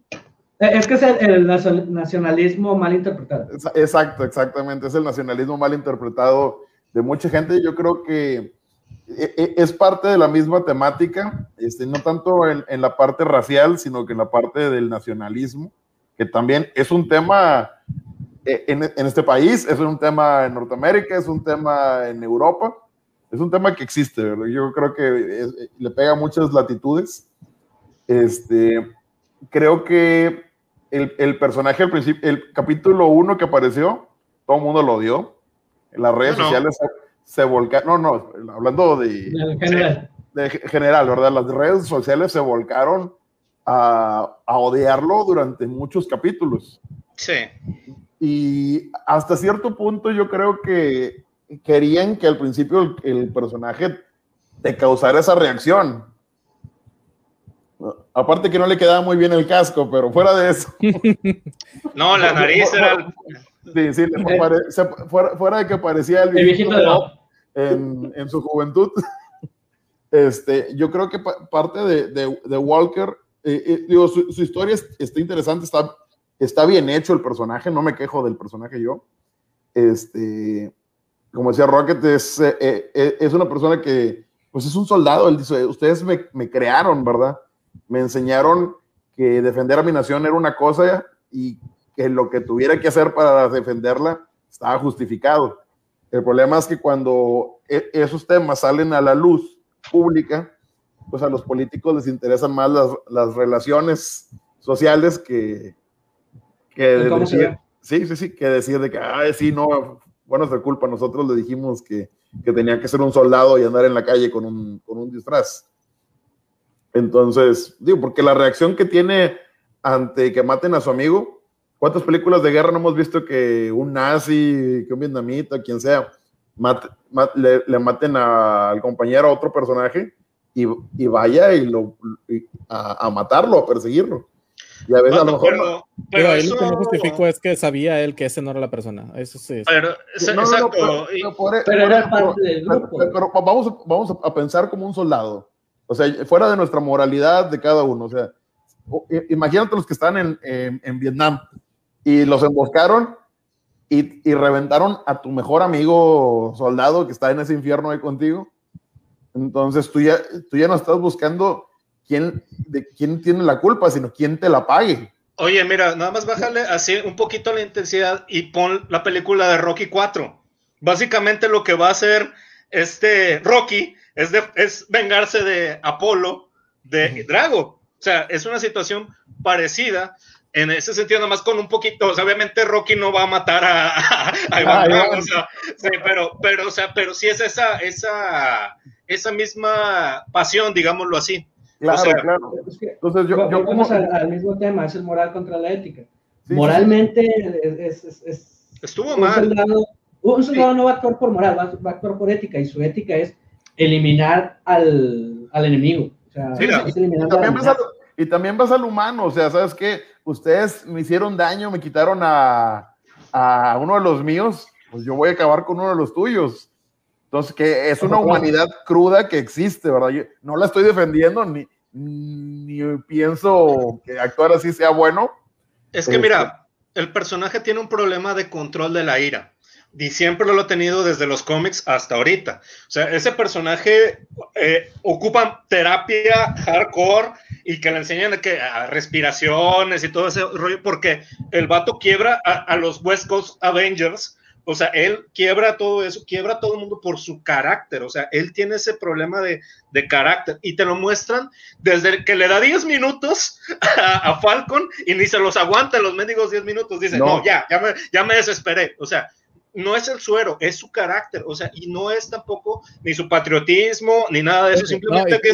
[SPEAKER 2] Es que es el, nacionalismo mal interpretado.
[SPEAKER 3] Exacto, exactamente. Es el nacionalismo mal interpretado de mucha gente. Yo creo que e, e, es parte de la misma temática, este, no tanto en, en, la parte racial, sino que en la parte del nacionalismo que también es un tema eh, en, este país, es un tema en Norteamérica, es un tema en Europa, es un tema que existe, yo creo que le pega muchas latitudes. Este, creo que el, personaje al principio, el capítulo 1 que apareció, todo el mundo lo odió. En las redes sociales se, volcaron, no, no, hablando de, general. de general, ¿verdad? Las redes sociales se volcaron a, odiarlo durante muchos capítulos.
[SPEAKER 4] Sí.
[SPEAKER 3] Y hasta cierto punto yo creo que querían que al principio el, personaje te causara esa reacción. Aparte que no le quedaba muy bien el casco, pero fuera de eso.
[SPEAKER 4] No, la nariz era.
[SPEAKER 3] Sí, sí, fuera, de que parecía el, viejito, en, en, su juventud. Este, yo creo que parte de, de, de Walker eh, eh, digo, su, historia está interesante, está, está bien hecho el personaje, no me quejo del personaje yo. Este, como decía Rocket, es, eh, es una persona que, pues es un soldado, él dice, ustedes me, me, crearon, ¿verdad? Me enseñaron que defender a mi nación era una cosa y que lo que tuviera que hacer para defenderla estaba justificado. El problema es que cuando e, esos temas salen a la luz pública, pues a los políticos les interesan más las, las relaciones sociales que, que decir, sí, sí, sí, que decir de que, ay, sí, no, bueno, es de culpa, nosotros le dijimos que, que, tenía que ser un soldado y andar en la calle con un, con un disfraz. Entonces, digo, porque la reacción que tiene ante que maten a su amigo, ¿cuántas películas de guerra no hemos visto que un nazi, que un vietnamita, quien sea, le, le, maten al compañero, a otro personaje? y, vaya y lo, a, matarlo, a perseguirlo.
[SPEAKER 1] Y a veces a lo mejor. Pero, ahí lo que no justifico es que sabía él que ese no era la persona. Eso sí. Pero, exacto.
[SPEAKER 3] pero, era parte del grupo. Pero, vamos, vamos a pensar como un soldado. O sea, fuera de nuestra moralidad de cada uno. O sea, imagínate los que están en, en, Vietnam y los emboscaron y, y, reventaron a tu mejor amigo soldado que está en ese infierno ahí contigo. Entonces tú ya, tú ya no estás buscando quién, de quién tiene la culpa, sino quién te la pague.
[SPEAKER 4] Oye, mira, nada más bájale así un poquito la intensidad y pon la película de Rocky 4. Básicamente lo que va a hacer este Rocky es, es vengarse de Apolo, de Drago. O sea, es una situación parecida en ese sentido, nada más con un poquito, obviamente Rocky no va a matar a, a, Iván Drago, o sea, sí, pero, pero, o sea, pero sí es esa, esa, esa misma pasión, digámoslo así.
[SPEAKER 2] Claro, claro. Entonces yo, yo vamos al, mismo tema, es el moral contra la ética. Moralmente es, es, es,
[SPEAKER 4] estuvo mal.
[SPEAKER 2] un soldado no va a actuar por moral, va, a actuar por ética y su ética es eliminar al, al enemigo. O sea,
[SPEAKER 3] y, también vas al, humano, o sea, ¿sabes qué? Ustedes me hicieron daño, me quitaron a, a uno de los míos, pues yo voy a acabar con uno de los tuyos. Entonces, que es una humanidad cruda que existe, ¿verdad? Yo no la estoy defendiendo, ni, ni pienso que actuar así sea bueno.
[SPEAKER 4] Es que mira, este el personaje tiene un problema de control de la ira y siempre lo ha tenido desde los cómics hasta ahorita. O sea, ese personaje eh, ocupa terapia hardcore y que le enseñan que a respiraciones y todo ese rollo, porque el vato quiebra a, a, los West Coast Avengers. O sea, él quiebra todo eso, quiebra todo el mundo por su carácter. O sea, él tiene ese problema de, de carácter y te lo muestran desde que le da 10 minutos a, a, Falcon y ni se los aguanta los médicos 10 minutos. Dice, no, no ya, ya me, ya me desesperé. O sea, no es el suero, es su carácter, o sea, y no es tampoco ni su patriotismo, ni nada de eso, simplemente que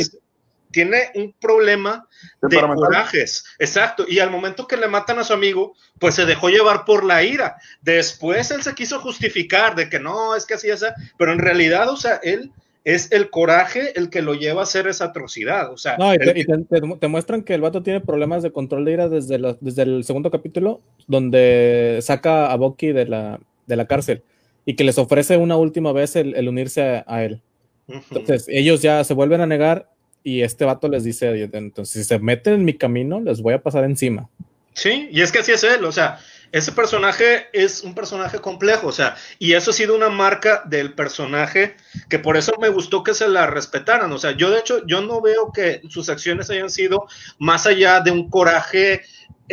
[SPEAKER 4] tiene un problema de corajes, exacto, y al momento que le matan a su amigo, pues se dejó llevar por la ira, después él se quiso justificar de que no, es que así es, pero en realidad, o sea, él es el coraje el que lo lleva a hacer esa atrocidad. O sea,
[SPEAKER 1] no, y, te, muestran que el vato tiene problemas de control de ira desde, desde el segundo capítulo, donde saca a Bucky de la, de la cárcel y que les ofrece una última vez el, unirse a, él. Entonces, ellos ya se vuelven a negar y este vato les dice, entonces, si se meten en mi camino, les voy a pasar encima.
[SPEAKER 4] Sí, y es que así es él, o sea, ese personaje es un personaje complejo, o sea, y eso ha sido una marca del personaje que por eso me gustó que se la respetaran, o sea, yo de hecho, yo no veo que sus acciones hayan sido más allá de un coraje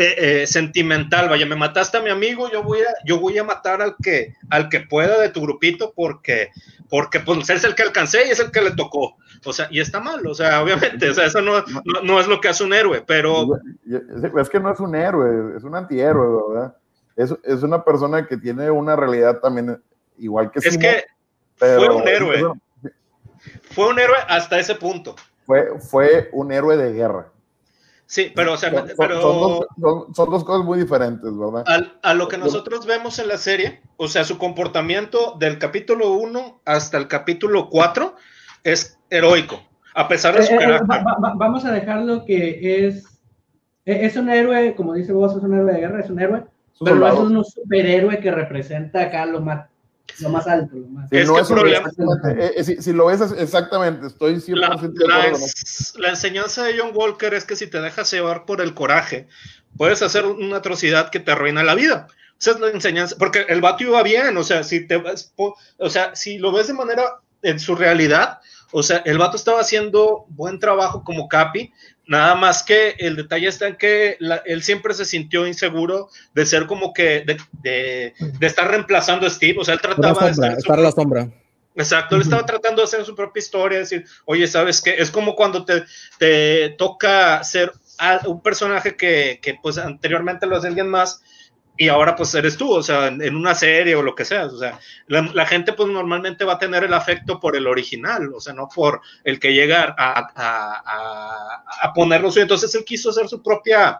[SPEAKER 4] eh, eh, sentimental, vaya, me mataste a mi amigo, yo voy a, yo voy a matar al que, al que pueda de tu grupito porque, porque pues es el que alcancé y es el que le tocó. O sea, y está mal, o sea, obviamente, o sea, eso no, no, es lo que hace un héroe, pero...
[SPEAKER 3] Es que no es un héroe, es un antihéroe, ¿verdad? Es, es una persona que tiene una realidad también igual que...
[SPEAKER 4] Es que fue un héroe. Fue un héroe hasta ese punto.
[SPEAKER 3] Fue, fue un héroe de guerra.
[SPEAKER 4] Sí, pero, o sea, son, pero
[SPEAKER 3] son, dos, cosas muy diferentes, ¿verdad?
[SPEAKER 4] A, lo que nosotros vemos en la serie, o sea, su comportamiento del capítulo 1 hasta el capítulo 4 es heroico, a pesar de su eh, eh, carácter.
[SPEAKER 2] vamos a dejarlo que es, e, es un héroe, como dice vos, es un héroe de guerra, es un héroe, pero no es un superhéroe que representa acá lo más lo más alto. Lo más.
[SPEAKER 3] Es que problema, eh, eh, si, lo ves exactamente, estoy 100%
[SPEAKER 4] la, la, la, enseñanza de John Walker es que si te dejas llevar por el coraje, puedes hacer una atrocidad que te arruina la vida. Esa es la enseñanza, porque el vato iba bien, o sea, si te o sea, si lo ves de manera en su realidad, o sea, el vato estaba haciendo buen trabajo como Capi, nada más que el detalle está en que él siempre se sintió inseguro de ser como que, de, de, estar reemplazando a Steve, o sea, él trataba
[SPEAKER 1] de estar la sombra.
[SPEAKER 4] Exacto, él estaba tratando de hacer su propia historia, decir, oye, ¿sabes qué? Es como cuando te, te toca ser un personaje que, que pues anteriormente lo hace alguien más, y ahora pues eres tú, o sea, en, una serie o lo que sea, o sea, la, gente pues normalmente va a tener el afecto por el original, o sea, no por el que llega a, a, a, ponerlo suyo, entonces él quiso hacer su propia,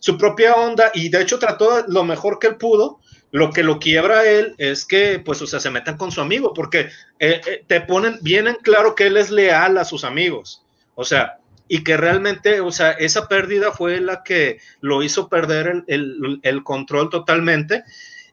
[SPEAKER 4] su propia onda y de hecho trató lo mejor que él pudo, lo que lo quiebra a él es que, pues, o sea, se metan con su amigo, porque eh, eh, te ponen bien en claro que él es leal a sus amigos. O sea, y que realmente, o sea, esa pérdida fue la que lo hizo perder el, control totalmente.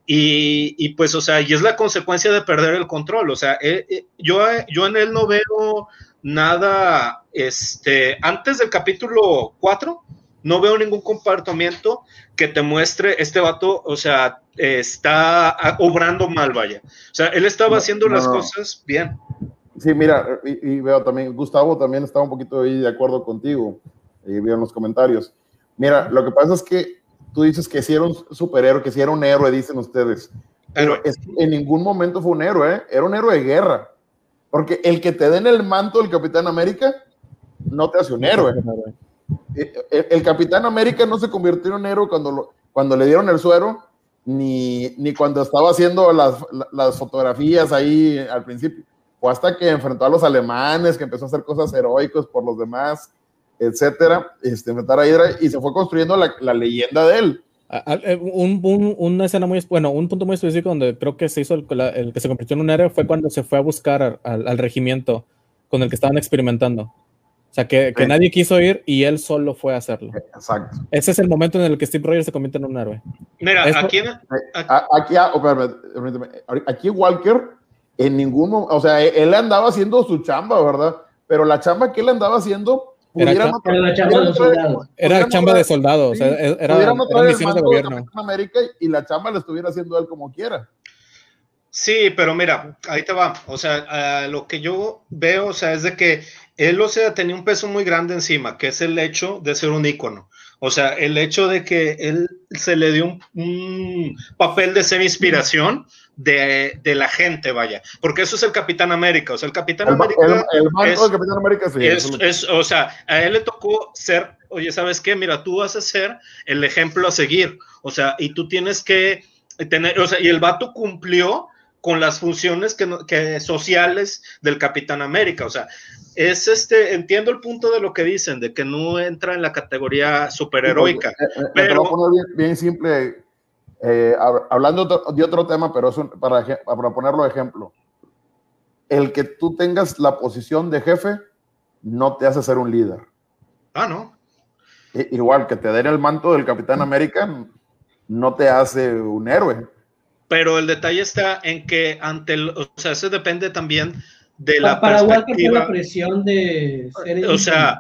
[SPEAKER 4] Y, pues, o sea, y es la consecuencia de perder el control. O sea, eh, eh, yo, yo en él no veo nada, este, antes del capítulo 4, no veo ningún comportamiento que te muestre este vato, o sea, está obrando mal, vaya. O sea, él estaba haciendo las cosas bien.
[SPEAKER 3] Sí, mira, y, veo también, Gustavo también estaba un poquito ahí de acuerdo contigo, y veo en los comentarios. Mira, lo que pasa es que tú dices que si era un superhéroe, que si era un héroe, dicen ustedes. Pero en ningún momento fue un héroe, ¿eh? era un héroe de guerra. Porque el que te den el manto del Capitán América no te hace un héroe. El, Capitán América no se convirtió en un héroe cuando, cuando le dieron el suero, ni, ni cuando estaba haciendo las, las fotografías ahí al principio hasta que enfrentó a los alemanes, que empezó a hacer cosas heroicas por los demás, etcétera, este, enfrentar a Hydra y se fue construyendo la, leyenda de él.
[SPEAKER 1] Eh, un, una escena muy, bueno, un punto muy específico donde creo que se hizo el, que se convirtió en un héroe fue cuando se fue a buscar al, regimiento con el que estaban experimentando. O sea, que, nadie quiso ir y él solo fue a hacerlo.
[SPEAKER 3] Exacto.
[SPEAKER 1] Ese es el momento en el que Steve Rogers se convierte en un héroe.
[SPEAKER 4] Mira, aquí,
[SPEAKER 3] aquí, oh, aquí Walker en ningún momento, o sea, él andaba haciendo su chamba, ¿verdad? Pero la chamba que él andaba haciendo
[SPEAKER 1] era, chamba, de soldado. Era chamba de soldado, o sea, era,
[SPEAKER 3] era misiones de gobierno. América y la chamba la estuviera haciendo él como quiera.
[SPEAKER 4] Sí, pero mira, ahí te va. O sea, lo que yo veo, o sea, es de que él, o sea, tenía un peso muy grande encima, que es el hecho de ser un ícono. O sea, el hecho de que él se le dio un, papel de ser inspiración de, la gente, vaya. Porque eso es el Capitán América. O sea, el Capitán América.
[SPEAKER 3] El, es, del Capitán América,
[SPEAKER 4] sí. o sea, a él le tocó ser, oye, ¿sabes qué? Mira, tú vas a ser el ejemplo a seguir. O sea, y tú tienes que tener, o sea, y el vato cumplió con las funciones que, sociales del Capitán América. O sea, es este, entiendo el punto de lo que dicen, de que no entra en la categoría superheroica. Eh, eh, pero...
[SPEAKER 3] poner bien, simple, eh, hablando de otro tema, pero es para, para ponerlo de ejemplo. El que tú tengas la posición de jefe no te hace ser un líder.
[SPEAKER 4] Ah, no.
[SPEAKER 3] igual que te den el manto del Capitán América no te hace un héroe.
[SPEAKER 4] Pero el detalle está en que ante el, o sea, eso depende también de la
[SPEAKER 2] para perspectiva. la presión de
[SPEAKER 4] ser o sea,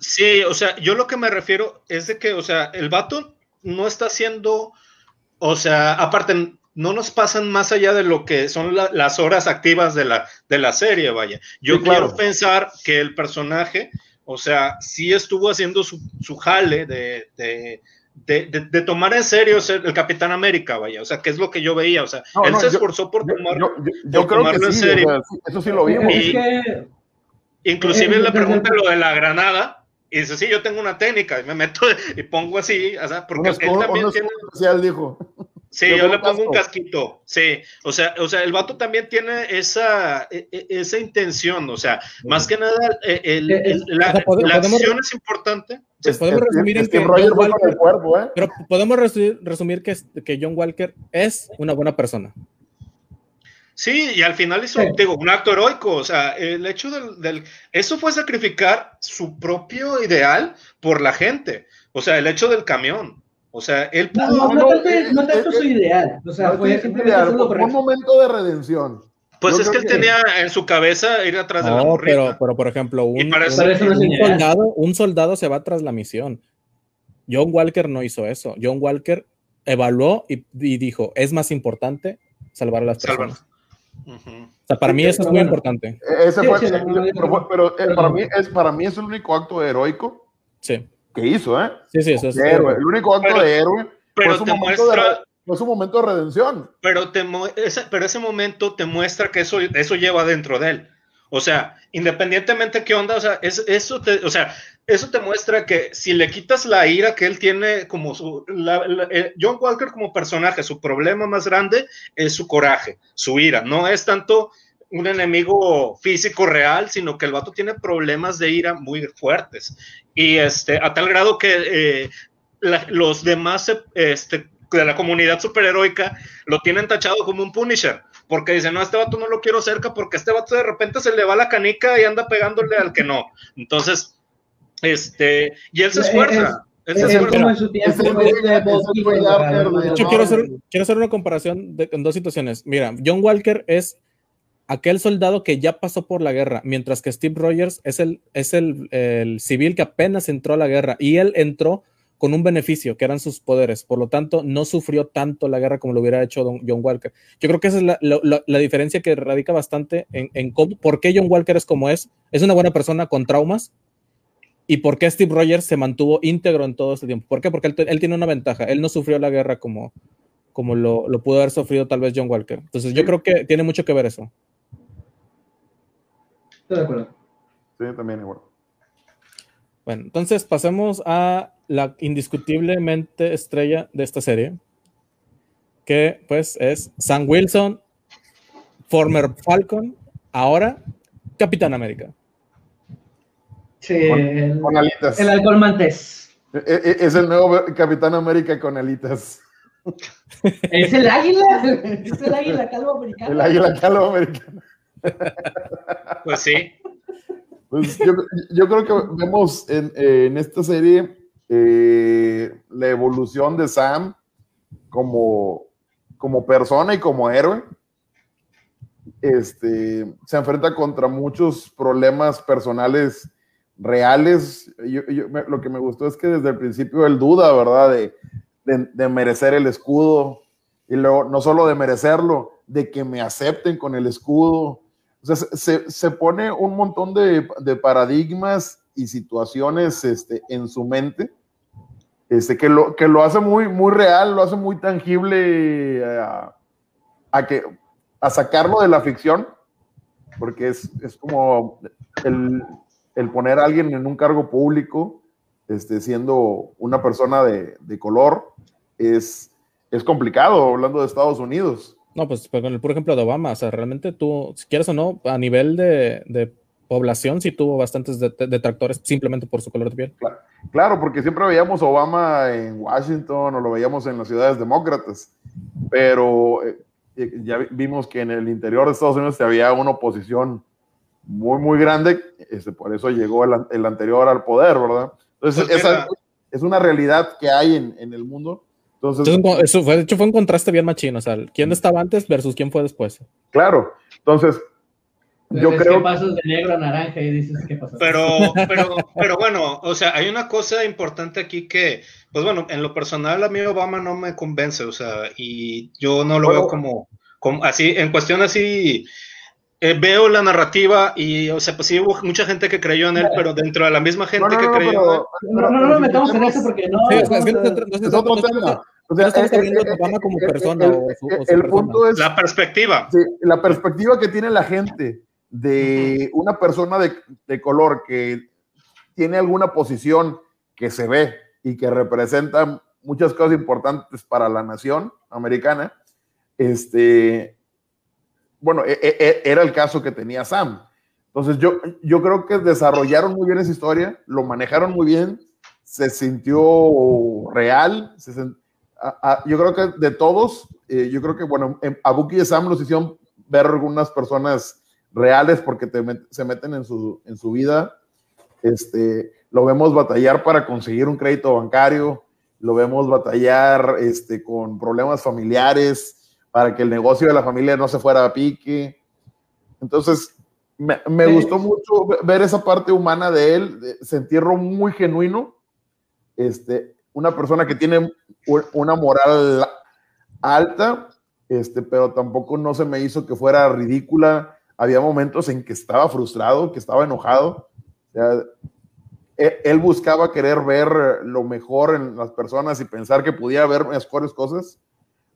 [SPEAKER 4] sí, o sea, yo lo que me refiero es de que, o sea, el vato no está haciendo, o sea, aparte no nos pasan más allá de lo que son las horas activas de la, de la serie, vaya. Yo quiero pensar que el personaje, o sea, sí estuvo haciendo su, su jale de, de de, tomar en serio ser el Capitán América, vaya, o sea, que es lo que yo veía, o sea, él se esforzó por, tomar,
[SPEAKER 3] yo, tomarlo en serio. eso sí lo vimos.
[SPEAKER 4] inclusive le pregunta lo de la granada, y dice, sí, yo tengo una técnica, y me meto y pongo así, o sea, porque él también tiene...
[SPEAKER 3] Especial, dijo.
[SPEAKER 4] Sí, yo, le pongo un casquito, sí, o sea, o sea, el vato también tiene esa, e, e, esa intención, o sea, más que nada, eh, el, el, la, la acción es importante.
[SPEAKER 1] podemos resumir en que John Walker, cuerpo, ¿eh? pero podemos resumir que, que John Walker es una buena persona.
[SPEAKER 4] Sí, y al final hizo digo, un acto heroico, o sea, el hecho del, del, Eso fue sacrificar su propio ideal por la gente, o sea, el hecho del camión. O sea, él
[SPEAKER 2] pudo. No, no, no, tanto, su ideal. O sea, fue
[SPEAKER 3] simplemente un momento de redención.
[SPEAKER 4] Pues es que él tenía en su cabeza ir atrás de la
[SPEAKER 1] No, pero, pero por ejemplo, un, soldado, un soldado se va tras la misión. John Walker no hizo eso. John Walker evaluó y, dijo, es más importante salvar a las personas. O sea, para mí eso es muy importante.
[SPEAKER 3] Ese fue, pero, eh, para, mí es, para mí es el único acto heroico.
[SPEAKER 1] Sí
[SPEAKER 3] que hizo, ¿eh?
[SPEAKER 1] Sí, sí, eso es.
[SPEAKER 3] El único acto de héroe pero fue, su momento de, fue momento de redención.
[SPEAKER 4] Pero, te, ese, pero ese momento te muestra que eso, eso lleva dentro de él. O sea, independientemente de qué onda, o sea, eso, te, o sea, eso te muestra que si le quitas la ira que él tiene como su, eh, John Walker como personaje, su problema más grande es su coraje, su ira, no es tanto un enemigo físico real, sino que el vato tiene problemas de ira muy fuertes. Y este, a tal grado que eh, los demás este, de la comunidad superheroica lo tienen tachado como un Punisher. Porque dicen, no, este vato no lo quiero cerca porque este vato de repente se le va la canica y anda pegándole al que no. Entonces, Este, y él se esfuerza.
[SPEAKER 1] quiero hacer, quiero hacer una comparación de, en dos situaciones. Mira, John Walker es aquel soldado que ya pasó por la guerra, mientras que Steve Rogers es el, es el, el civil que apenas entró a la guerra y él entró con un beneficio, que eran sus poderes. Por lo tanto, no sufrió tanto la guerra como lo hubiera hecho John Walker. Yo creo que esa es la, diferencia que radica bastante en, por qué John Walker es como es. Es una buena persona con traumas. ¿Y por qué Steve Rogers se mantuvo íntegro en todo este tiempo? ¿Por qué? Porque él, tiene una ventaja. Él no sufrió la guerra como, como lo, pudo haber sufrido tal vez John Walker. Entonces, yo creo que tiene mucho que ver eso.
[SPEAKER 2] Estoy de acuerdo.
[SPEAKER 3] Sí, también igual.
[SPEAKER 1] Bueno, entonces pasemos a la indiscutiblemente estrella de esta serie, que pues es Sam Wilson, former Falcon, ahora Capitán América.
[SPEAKER 2] Sí, con, el, alitas. El alcohol mantés.
[SPEAKER 3] E, e, es el nuevo Capitán América con alitas.
[SPEAKER 2] Es el águila, es el águila calvo americano.
[SPEAKER 3] El águila calvo americano.
[SPEAKER 4] Pues sí.
[SPEAKER 3] Pues yo, creo que vemos en, en esta serie eh, la evolución de Sam como, como persona y como héroe. Este, se enfrenta contra muchos problemas personales reales. lo que me gustó es que desde el principio él duda, ¿verdad? De, merecer el escudo. Y luego, no solo de merecerlo, de que me acepten con el escudo. O sea, se, se pone un montón de, paradigmas y situaciones este, en su mente este, que, lo, que lo hace muy, muy real, lo hace muy tangible eh, a, que, a sacarlo de la ficción, porque es, es como el, el, poner a alguien en un cargo público, este, siendo una persona de, de color, es, es complicado, hablando de Estados Unidos.
[SPEAKER 1] No, pues, con el puro ejemplo de Obama, o sea, realmente tú, si quieres o no, a nivel de, de población sí tuvo bastantes detractores simplemente por su color de piel.
[SPEAKER 3] Claro, porque siempre veíamos Obama en Washington o lo veíamos en las ciudades demócratas, pero eh, eh, ya vimos que en el interior de Estados Unidos había una oposición muy, muy grande, este, por eso llegó el, anterior al poder, ¿verdad? Entonces, pues esa es una realidad que hay en, en el mundo. Entonces,
[SPEAKER 1] eso fue, de hecho, fue un contraste bien machino, o sea, quién estaba antes versus quién fue después.
[SPEAKER 3] Claro, entonces, yo creo
[SPEAKER 2] que pasas de negro a naranja y dices qué pasó.
[SPEAKER 4] Pero, pero, pero bueno, o sea, hay una cosa importante aquí que, pues bueno, en lo personal a mí Obama no me convence, o sea, y yo no lo veo como, como, así, en cuestión así, eh, veo la narrativa y, o sea, pues sí hubo mucha gente que creyó en él, pero dentro de la misma gente que creyó en él.
[SPEAKER 2] No, no, no, metamos en eso porque no. es, otro
[SPEAKER 3] tema. O sea, estamos hablando de Obama como persona. El, punto es.
[SPEAKER 4] La perspectiva.
[SPEAKER 3] Sí, la perspectiva que tiene la gente de una persona de, color que tiene alguna posición que se ve y que representa muchas cosas importantes para la nación americana, este, bueno, e, e, e, era el caso que tenía Sam. Entonces yo, yo creo que desarrollaron muy bien esa historia, lo manejaron muy bien, se sintió real, yo creo que de todos, eh, yo creo que, bueno, a Bucky y Sam los hicieron ver algunas personas reales porque se meten en su, en su vida. Este, lo vemos batallar para conseguir un crédito bancario, lo vemos batallar este, con problemas familiares para que el negocio de la familia no se fuera a pique. Entonces, me, me gustó mucho ver esa parte humana de él, sentirlo muy genuino. Este, una persona que tiene una moral alta, este, pero tampoco no se me hizo que fuera ridícula había momentos en que estaba frustrado, que estaba enojado. E, él buscaba querer ver lo mejor en las personas y pensar que podía ver mejores cosas,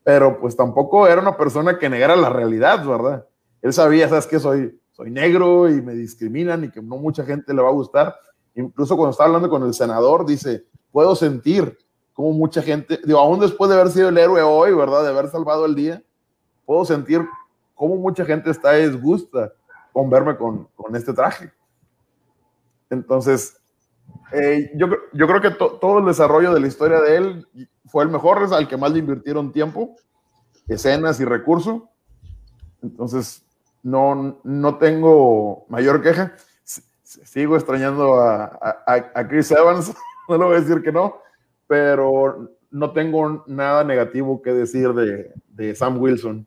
[SPEAKER 3] pero pues tampoco era una persona que negara la realidad, ¿verdad? Él sabía, ¿sabes qué? Soy, soy negro y me discriminan y que no mucha gente le va a gustar. Incluso cuando estaba hablando con el senador, dice, puedo sentir como mucha gente, digo, aún después de haber sido el héroe hoy, ¿verdad? De haber salvado el día, puedo sentir cómo mucha gente está disgusta con verme con, con este traje. Entonces, eh, yo, yo, creo que todo el desarrollo de la historia de él fue el mejor, es al que más le invirtieron tiempo, escenas y recursos. Entonces, no, no tengo mayor queja. sigo extrañando a, Chris Evans, no le voy a decir que no, pero no tengo nada negativo que decir de, Sam Wilson.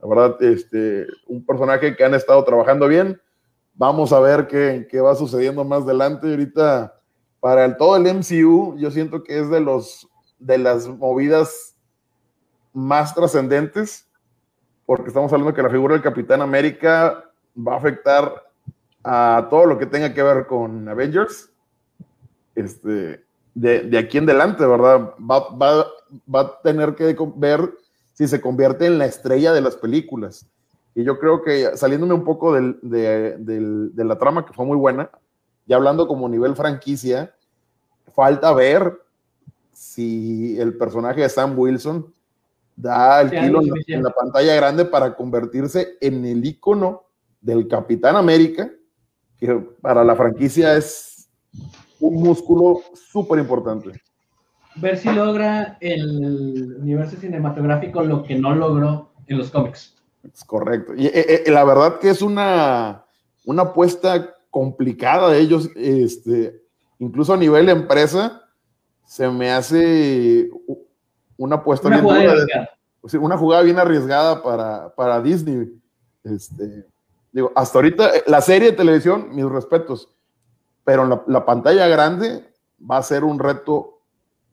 [SPEAKER 3] La verdad, este, un personaje que han estado trabajando bien. Vamos a ver qué, qué va sucediendo más adelante. Ahorita, para el, todo el MCU, yo siento que es de, los, de las movidas más trascendentes, porque estamos hablando que la figura del Capitán América va a afectar a todo lo que tenga que ver con Avengers. Este, de, aquí en adelante, ¿verdad? Va, a tener que ver si se convierte en la estrella de las películas. Y yo creo que saliéndome un poco de, la trama, que fue muy buena, y hablando como nivel franquicia, falta ver si el personaje de Sam Wilson da el kilo en la, pantalla grande para convertirse en el icono del Capitán América, que para la franquicia es un músculo súper importante.
[SPEAKER 2] Ver si logra el universo cinematográfico lo que no logró en los cómics.
[SPEAKER 3] Es correcto. Y eh, eh, la verdad que es una, una apuesta complicada de ellos, este, incluso a nivel de empresa, se me hace una apuesta
[SPEAKER 2] una
[SPEAKER 3] bien
[SPEAKER 2] jugada
[SPEAKER 3] una jugada bien arriesgada para, para Disney. Este, digo, hasta ahorita, eh, la serie de televisión, mis respetos, pero la, la, pantalla grande va a ser un reto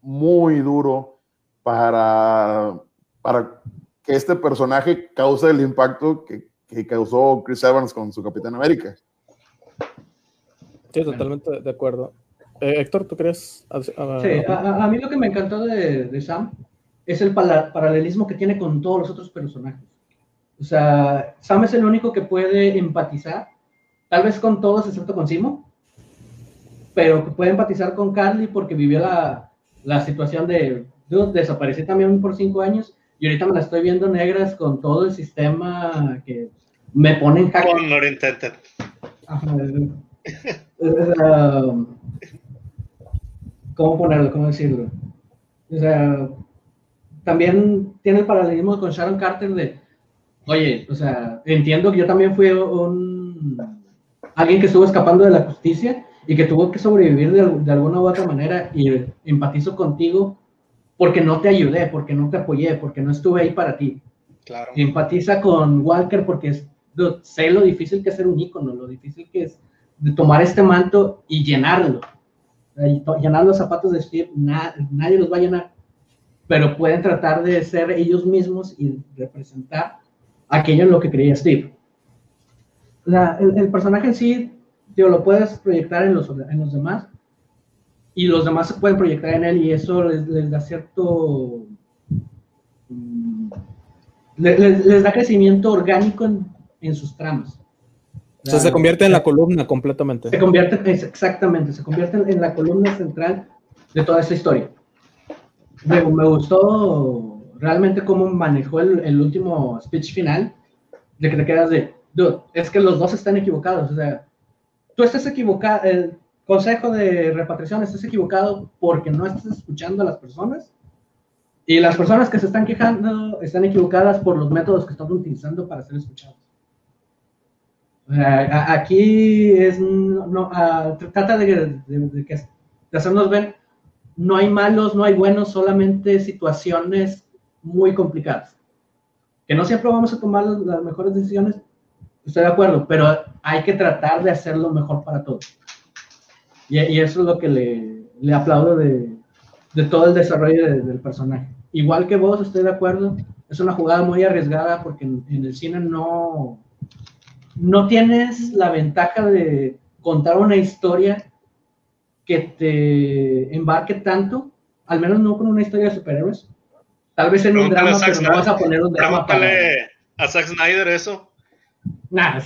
[SPEAKER 3] muy duro para, para que este personaje cause el impacto que, que causó Chris Evans con su Capitán América.
[SPEAKER 1] Sí, totalmente de acuerdo. Eh, Héctor, ¿tú crees?
[SPEAKER 2] sí, a, a, mí lo que me encantó de, de Sam es el paralelismo que tiene con todos los otros personajes. O sea, Sam es el único que puede empatizar, tal vez con todos excepto con Simo, pero que puede empatizar con Carly porque vivió la, la situación de, desaparecer también por cinco años y ahorita me la estoy viendo negras con todo el sistema que me pone en
[SPEAKER 4] jaque. Con Intended.
[SPEAKER 2] ¿Cómo ponerlo? ¿Cómo decirlo? O sea, también tiene el paralelismo con Sharon Carter de, oye, o sea, entiendo que yo también fui un, alguien que estuvo escapando de la justicia y que tuvo que sobrevivir de, alguna u otra manera y empatizo contigo porque no te ayudé, porque no te apoyé, porque no estuve ahí para ti.
[SPEAKER 4] Claro.
[SPEAKER 2] empatiza con Walker porque sé lo difícil que es ser un ícono, lo difícil que es de tomar este manto y llenarlo. Llenar los zapatos de Steve, nadie los va a llenar pero pueden tratar de ser ellos mismos y representar aquello en lo que creía Steve. el, personaje en sí, lo puedes proyectar en los, en los demás y los demás se pueden proyectar en él y eso les, da cierto... Mm, les, da crecimiento orgánico en, sus tramas.
[SPEAKER 1] O sea, se convierte en la columna completamente.
[SPEAKER 2] Se convierte, exactamente, se convierte en la columna central de toda esta historia me, gustó realmente cómo manejó el, último speech final, de que te quedas de, dude, es que los dos están equivocados, o sea, tú estás equivocado, el consejo de repatriación estás equivocado porque no estás escuchando a las personas y las personas que se están quejando están equivocadas por los métodos que están utilizando para ser escuchados. O sea, aquí es, no, trata de, de hacernos ver no hay malos, no hay buenos, solamente situaciones muy complicadas. Que no siempre vamos a tomar las mejores decisiones, estoy de acuerdo, pero hay que tratar de hacerlo mejor para todos. Y, eso es lo que le, aplaudo de, todo el desarrollo del personaje. Igual que vos, estoy de acuerdo, es una jugada muy arriesgada porque en, en el cine no, no tienes la ventaja de contar una historia que te embarque tanto, al menos no con una historia de superhéroes. Tal vez en un drama, pero no vas a poner un drama
[SPEAKER 4] para... a Zack Snyder eso.
[SPEAKER 2] Nah.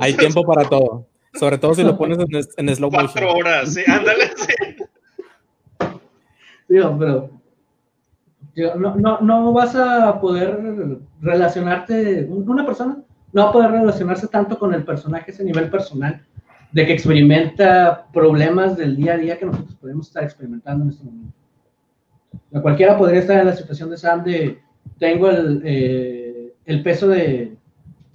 [SPEAKER 1] Hay tiempo para todo. Sobre todo si lo pones en, slow motion.
[SPEAKER 4] Cuatro horas, sí, ándale, sí.
[SPEAKER 2] Digo, pero no, no, no vas a poder relacionarte, una persona no va a poder relacionarse tanto con el personaje a ese nivel personal de que experimenta problemas del día a día que nosotros podemos estar experimentando en este momento. cualquiera podría estar en la situación de Sam de tengo el, eh, el peso de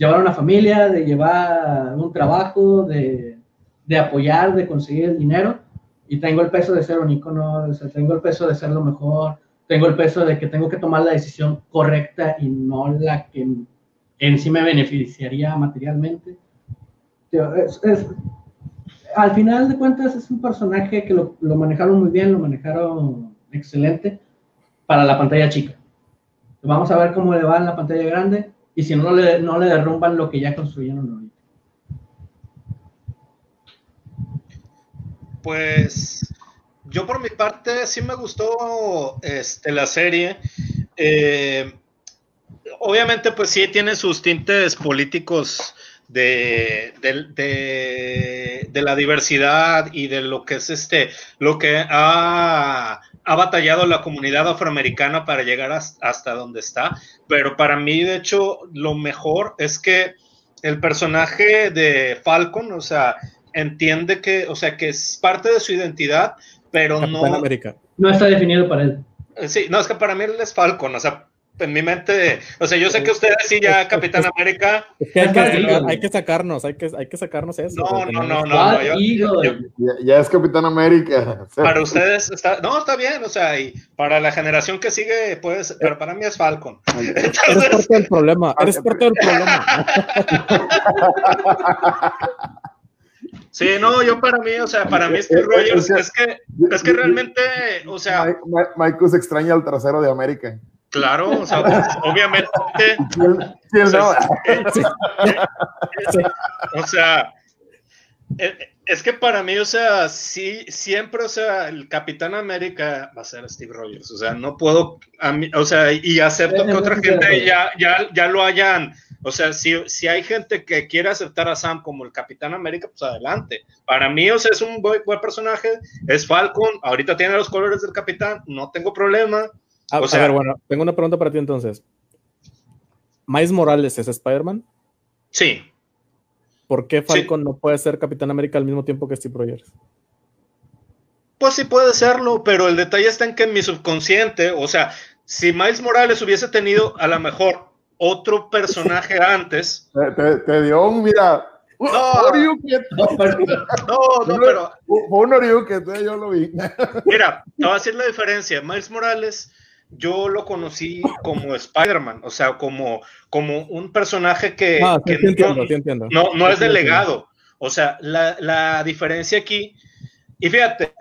[SPEAKER 2] llevar una familia, de llevar un trabajo, de, de apoyar, de conseguir el dinero, y tengo el peso de ser un icono, tengo el peso de ser lo mejor, tengo el peso de que tengo que tomar la decisión correcta y no la que en sí me beneficiaría materialmente. al final de cuentas es un personaje que lo, lo, manejaron muy bien, lo manejaron excelente para la pantalla chica. Vamos a ver cómo le va en la pantalla grande y si no le, no le derrumban lo que ya construyeron ahorita.
[SPEAKER 4] Pues yo por mi parte sí me gustó este, la serie. Eh, obviamente, pues sí tiene sus tintes políticos de, de, la diversidad y de lo que es este, lo que ha, ha batallado la comunidad afroamericana para llegar hasta, donde está. Pero para mí, de hecho, lo mejor es que el personaje de Falcon, o sea, entiende que, o sea, que es parte de su identidad, pero no.
[SPEAKER 2] No está definido para él.
[SPEAKER 4] Sí, no, es que para mí él es Falcon, o sea, en mi mente, o sea, yo sé que ustedes sí ya Capitán América.
[SPEAKER 1] hay, que, sacarnos, hay que, hay que sacarnos eso.
[SPEAKER 4] No, no, no, no,
[SPEAKER 3] ya, es Capitán América.
[SPEAKER 4] Para ustedes está, no, está bien, o sea, y para la generación que sigue, pues, pero para mí es Falcon.
[SPEAKER 1] eres parte del problema, eres parte del problema.
[SPEAKER 4] Sí, no, yo para mí, o sea, para mí Steve Rogers es que, es que realmente, o sea.
[SPEAKER 3] Michael se extraña al trasero de América.
[SPEAKER 4] Claro, o sea, pues, obviamente. o sea, es que para mí, o sea, sí, siempre, o sea, el Capitán América va a ser Steve Rogers. O sea, no puedo, o sea, y acepto que otra gente ya, ya, ya lo hayan o sea, si, si hay gente que quiere aceptar a Sam como el Capitán América, pues adelante. Para mí, o sea, es un buen, personaje, es Falcon, ahorita tiene los colores del Capitán, no tengo problema.
[SPEAKER 1] Ah, o sea, a ver, bueno, tengo una pregunta para ti entonces. ¿Miles Morales es Spider-Man?
[SPEAKER 4] Sí.
[SPEAKER 1] ¿Por qué Falcon no puede ser Capitán América al mismo tiempo que Steve Rogers?
[SPEAKER 4] Pues sí puede serlo, pero el detalle está en que en mi subconsciente, o sea, si Miles Morales hubiese tenido a lo mejor otro personaje antes.
[SPEAKER 3] Te, dio un, mira.
[SPEAKER 4] No, no, no, pero.
[SPEAKER 3] Un que yo lo vi.
[SPEAKER 4] Mira, te voy a decir la diferencia. Miles Morales, yo lo conocí como Spider-Man, o sea, como, como un personaje que,
[SPEAKER 1] ah, entiendo,
[SPEAKER 4] no, no, es delegado. O sea, la, la diferencia aquí, y fíjate,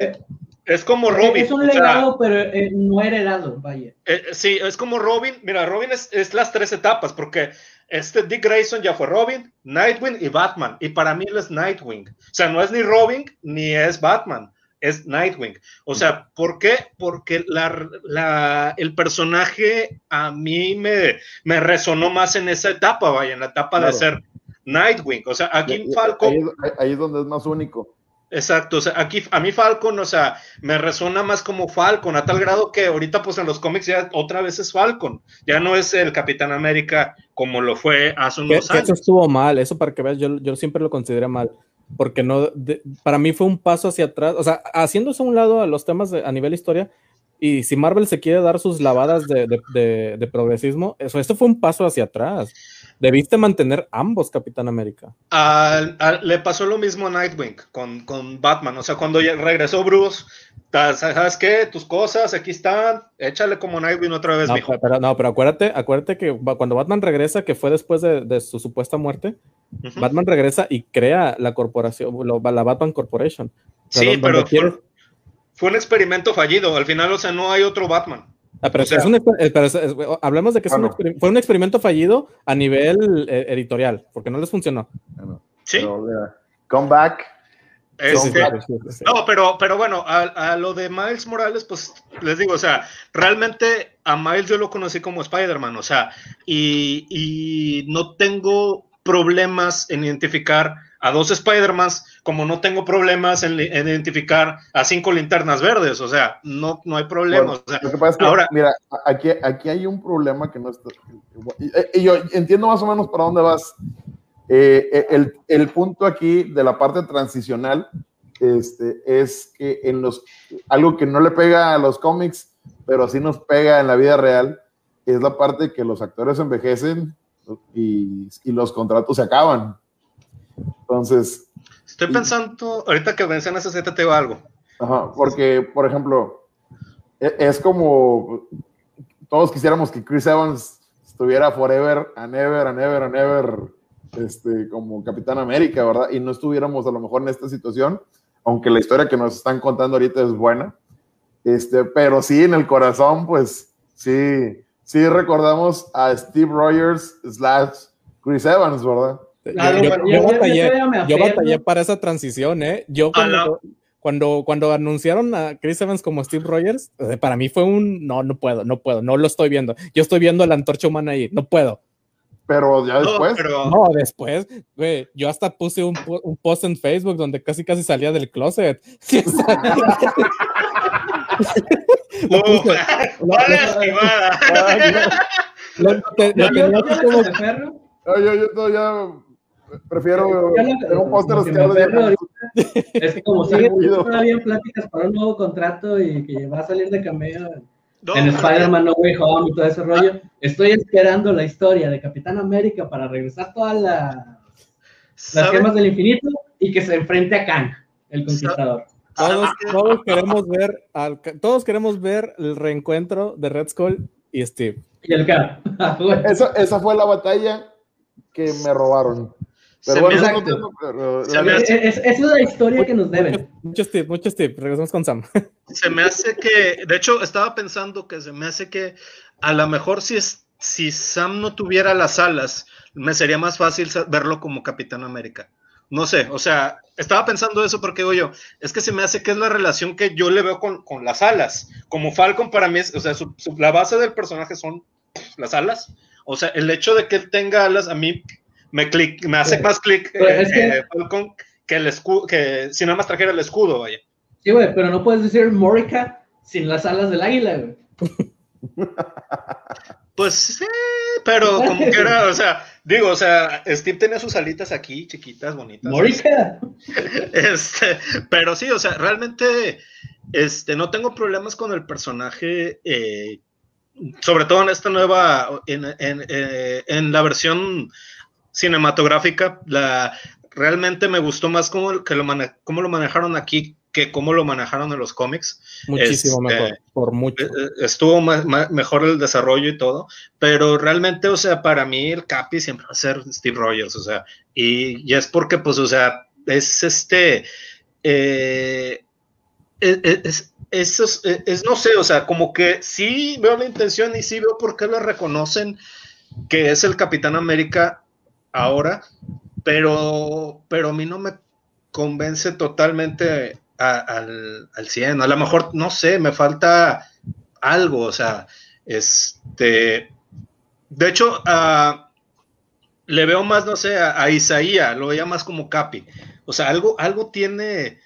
[SPEAKER 4] es como Robin.
[SPEAKER 2] Es un legado, pero eh, no heredado, vaya.
[SPEAKER 4] Eh, sí, es como Robin. Mira, Robin es, las tres etapas, porque este Dick Grayson ya fue Robin, Nightwing y Batman. Y para mí él es Nightwing. O sea, no es ni Robin ni es Batman, es Nightwing. O sea, ¿por qué? Porque la, el personaje a mí me, me resonó más en esa etapa, vaya, en la etapa de ser Nightwing. O sea, aquí Falcon.
[SPEAKER 3] Ahí, ahí es donde es más único.
[SPEAKER 4] Exacto, o sea, aquí a mí Falcon, o sea, me resuena más como Falcon, a tal grado que ahorita pues en los cómics ya otra vez es Falcon, ya no es el Capitán América como lo fue hace unos años.
[SPEAKER 1] Eso estuvo mal, eso para que veas, yo, yo siempre lo consideré mal, porque no, para mí fue un paso hacia atrás, o sea, haciéndose a un lado a los temas a nivel historia, y si Marvel se quiere dar sus lavadas de, de, de progresismo, eso, esto fue un paso hacia atrás. Debiste mantener ambos Capitán América.
[SPEAKER 4] le pasó lo mismo a Nightwing con, con, Batman. O sea, cuando regresó Bruce, ¿sabes qué? Tus cosas aquí están. Échale como Nightwing otra vez,
[SPEAKER 1] no, Pero, no, pero acuérdate, acuérdate que cuando Batman regresa, que fue después de, su supuesta muerte, Batman regresa y crea la corporación, la Batman Corporation.
[SPEAKER 4] Sí, pero fue un experimento fallido. Al final, o sea, no hay otro Batman.
[SPEAKER 1] Ah, pero, hablemos de que fue un experimento fallido a nivel eh, editorial, porque no les funcionó.
[SPEAKER 4] Sí.
[SPEAKER 3] come back.
[SPEAKER 4] Este, no, pero, pero bueno, a, lo de Miles Morales, pues les digo, o sea, realmente a Miles yo lo conocí como Spider-Man, o sea, y, y no tengo problemas en identificar a dos Spider-Mans, como no tengo problemas en, identificar a cinco linternas verdes, o sea, no, no hay problemas. lo que pasa es que, ahora,
[SPEAKER 3] mira, aquí, aquí hay un problema que no está. Y, yo entiendo más o menos para dónde vas. Eh, eh, el, el, punto aquí de la parte transicional este, es que en los, algo que no le pega a los cómics, pero sí nos pega en la vida real, es la parte que los actores envejecen y, y los contratos se acaban. Entonces.
[SPEAKER 4] Estoy pensando, ahorita que mencionas ese te digo algo.
[SPEAKER 3] Ajá, porque, por ejemplo, e, es como todos quisiéramos que Chris Evans estuviera forever and ever and ever and ever este, como Capitán América, ¿verdad? Y no estuviéramos a lo mejor en esta situación, aunque la historia que nos están contando ahorita es buena. Este, pero sí, en el corazón, pues sí, sí recordamos a Steve Rogers slash Chris Evans, ¿verdad?
[SPEAKER 1] yo, batallé, para esa transición, ¿eh? Yo cuando, cuando, cuando anunciaron a Chris Evans como Steve Rogers, para mí fue un, no, no puedo, no puedo, no lo estoy viendo. Yo estoy viendo a la antorcha humana ahí, no puedo.
[SPEAKER 3] Pero ya después.
[SPEAKER 1] No, después, güey, yo hasta puse un, un, post en Facebook donde casi casi salía del closet.
[SPEAKER 3] lo puse, yo, yo todavía prefiero un póster
[SPEAKER 2] Es que como sigue todavía en pláticas para un nuevo contrato y que va a salir de cameo en Spider-Man No Way Home y todo ese rollo, estoy esperando la historia de Capitán América para regresar todas la, las gemas del infinito y que se enfrente a Kang, el conquistador.
[SPEAKER 1] Todos, todos, queremos ver al, todos queremos ver el reencuentro de Red Skull y Steve.
[SPEAKER 2] Y el Kang.
[SPEAKER 3] esa, esa fue la batalla que me robaron. Pero bueno,
[SPEAKER 2] esa es la historia que nos deben.
[SPEAKER 1] Muchos tips, muchos tips. Regresamos con Sam.
[SPEAKER 4] Se me hace que, de hecho, estaba pensando que se me hace que a lo mejor si, es, si Sam no tuviera las alas, me sería más fácil verlo como Capitán América. No sé, o sea, estaba pensando eso porque digo yo, es que se me hace que es la relación que yo le veo con, con las alas. Como Falcon para mí, es, o sea, la base del personaje son las alas. O sea, el hecho de que él tenga alas a mí me, click, me hace más clic eh, eh, que... el escudo, que si nada más trajera el escudo, vaya.
[SPEAKER 2] Sí, güey, pero no puedes decir Morica sin las alas del águila, güey.
[SPEAKER 4] Pues sí, pero como que era, o sea, digo, o sea, Steve tenía sus alitas aquí, chiquitas, bonitas.
[SPEAKER 2] Morica.
[SPEAKER 4] Este, pero sí, o sea, realmente, este, no tengo problemas con el personaje, eh, sobre todo en esta nueva, en, en, en la versión cinematográfica, la, realmente me gustó más cómo, que lo, cómo lo manejaron aquí que cómo lo manejaron en los cómics.
[SPEAKER 1] Muchísimo este, mejor, por mucho. Eh,
[SPEAKER 4] eh, estuvo mejor el desarrollo y todo, pero realmente, o sea, para mí el Capi siempre va a ser Steve Rogers, o sea, y, es porque, pues, o sea, es este, eh, es, es, es, no sé, o sea, como que sí veo la intención y sí veo por qué lo reconocen que es el Capitán América ahora, pero, pero a mí no me convence totalmente al, al 100. A lo mejor, no sé, me falta algo, o sea, este, de hecho, le veo más, no sé, a, a, Isaías, lo veía más como Capi. O sea, algo, algo tiene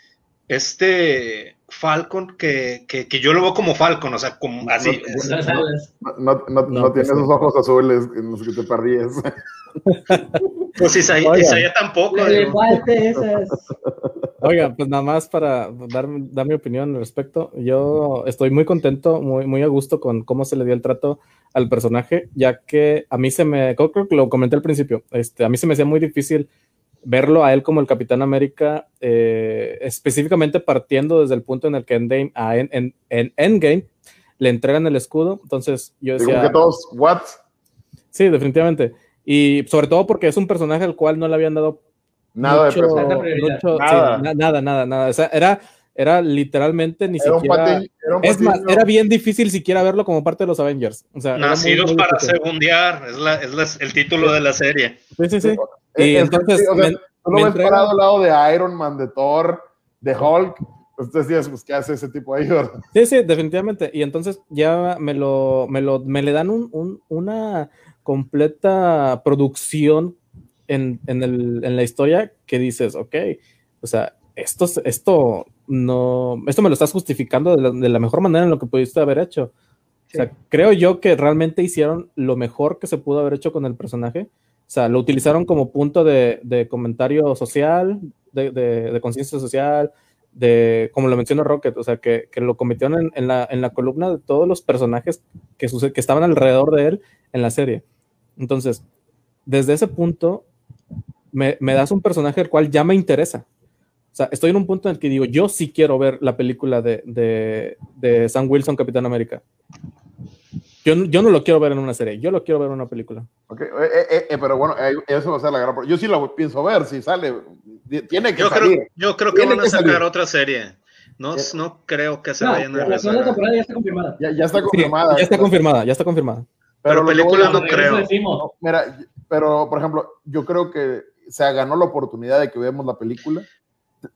[SPEAKER 4] este Falcon que, que, que yo lo veo como Falcon, o sea, como así.
[SPEAKER 3] No, no, no tiene esos ojos azules en los que te perdías.
[SPEAKER 4] Pues Isaías tampoco.
[SPEAKER 1] Oiga, pues nada más para dar, dar, mi opinión al respecto. Yo estoy muy contento, muy, muy a gusto con cómo se le dio el trato al personaje, ya que a mí se me, creo que lo comenté al principio, este, a mí se me hacía muy difícil verlo a él como el Capitán América, eh, específicamente partiendo desde el punto en el que Endgame, en, en, Endgame le entregan el escudo. Entonces yo decía.
[SPEAKER 3] que todos, ¿what?
[SPEAKER 1] Sí, definitivamente. Y sobre todo porque es un personaje al cual no le habían dado
[SPEAKER 3] nada
[SPEAKER 1] mucho, mucho, nada. Sí, nada, nada, nada. O sea, era, era literalmente ni siquiera. era, es más, era bien difícil siquiera verlo como parte de los Avengers. O sea,
[SPEAKER 4] Nacidos muy, muy para segundear, es, la, es la, el título de la serie.
[SPEAKER 1] Sí, sí, sí. Y entonces.
[SPEAKER 3] Sí, o sea, me, tú lo ves parado al lado de Iron Man, de Thor, de Hulk. Ustedes decían, pues, ¿qué hace ese tipo ahí?
[SPEAKER 1] Sí, sí, definitivamente. Y entonces ya me lo, me lo, me le dan un, un, una completa producción en, en, el, en, la historia que dices, ok, o sea, esto, esto no, esto me lo estás justificando de la, de la mejor manera en lo que pudiste haber hecho. Sí. O sea, creo yo que realmente hicieron lo mejor que se pudo haber hecho con el personaje. O sea, lo utilizaron como punto de, de comentario social, de, de conciencia social, de, como lo mencionó Rocket, o sea, que, que lo convirtieron en, en, la, en, la, columna de todos los personajes que, que estaban alrededor de él en la serie. Entonces, desde ese punto, me, me das un personaje el cual ya me interesa. O sea, estoy en un punto en el que digo, yo sí quiero ver la película de, de, Sam Wilson, Capitán América. Yo, yo, no lo quiero ver en una serie, yo lo quiero ver en una película.
[SPEAKER 3] Ok, eh, eh, eh, pero bueno, eso va a ser la gran... Yo sí lo pienso ver, si sale. Tiene que
[SPEAKER 4] yo
[SPEAKER 3] salir.
[SPEAKER 4] Creo, yo creo que van a sacar otra serie. No, no creo que se vayan a
[SPEAKER 2] La segunda temporada ya está confirmada.
[SPEAKER 3] Ya, ya está confirmada.
[SPEAKER 1] ya está confirmada, ya está confirmada.
[SPEAKER 4] Pero, película no creo.
[SPEAKER 3] Mira, pero por ejemplo, yo creo que se ganó la oportunidad de que veamos la película.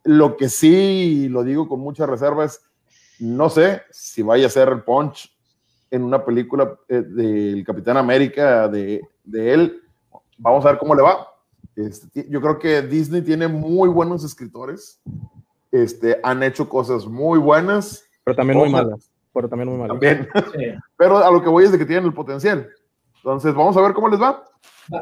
[SPEAKER 3] Lo que sí, lo digo con mucha reserva, es no sé si vaya a ser el punch en una película eh, del Capitán América, de, de, él. Vamos a ver cómo le va. Este, yo creo que Disney tiene muy buenos escritores. Este, han hecho cosas muy buenas.
[SPEAKER 1] Pero también muy malas. Pero también muy malas.
[SPEAKER 3] También. Pero a lo que voy es de que tienen el potencial. Entonces, vamos a ver cómo les va.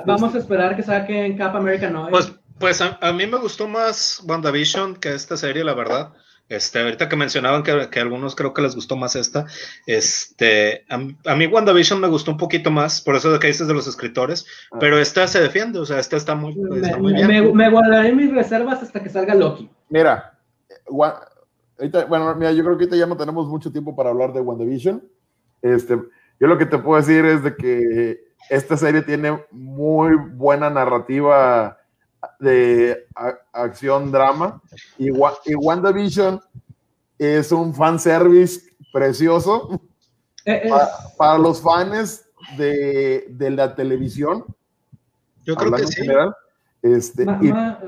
[SPEAKER 2] vamos a esperar que saquen Cap America No.
[SPEAKER 4] Pues, pues a, mí me gustó más WandaVision que esta serie, la verdad. Este, ahorita que mencionaban que, que algunos creo que les gustó más esta, este, a, mí WandaVision me gustó un poquito más, por eso de que dices de los escritores, ah. pero esta se defiende, o sea, esta está muy,
[SPEAKER 2] está muy bien. Me, me, guardaré mis reservas hasta que salga Loki.
[SPEAKER 3] Mira, bueno, mira, yo creo que ahorita ya no tenemos mucho tiempo para hablar de WandaVision. Este, yo lo que te puedo decir es de que esta serie tiene muy buena narrativa de acción drama y, y WandaVision es un fanservice precioso eh, eh. para, los fans de, de, la televisión.
[SPEAKER 4] Yo creo que sí.
[SPEAKER 3] Este,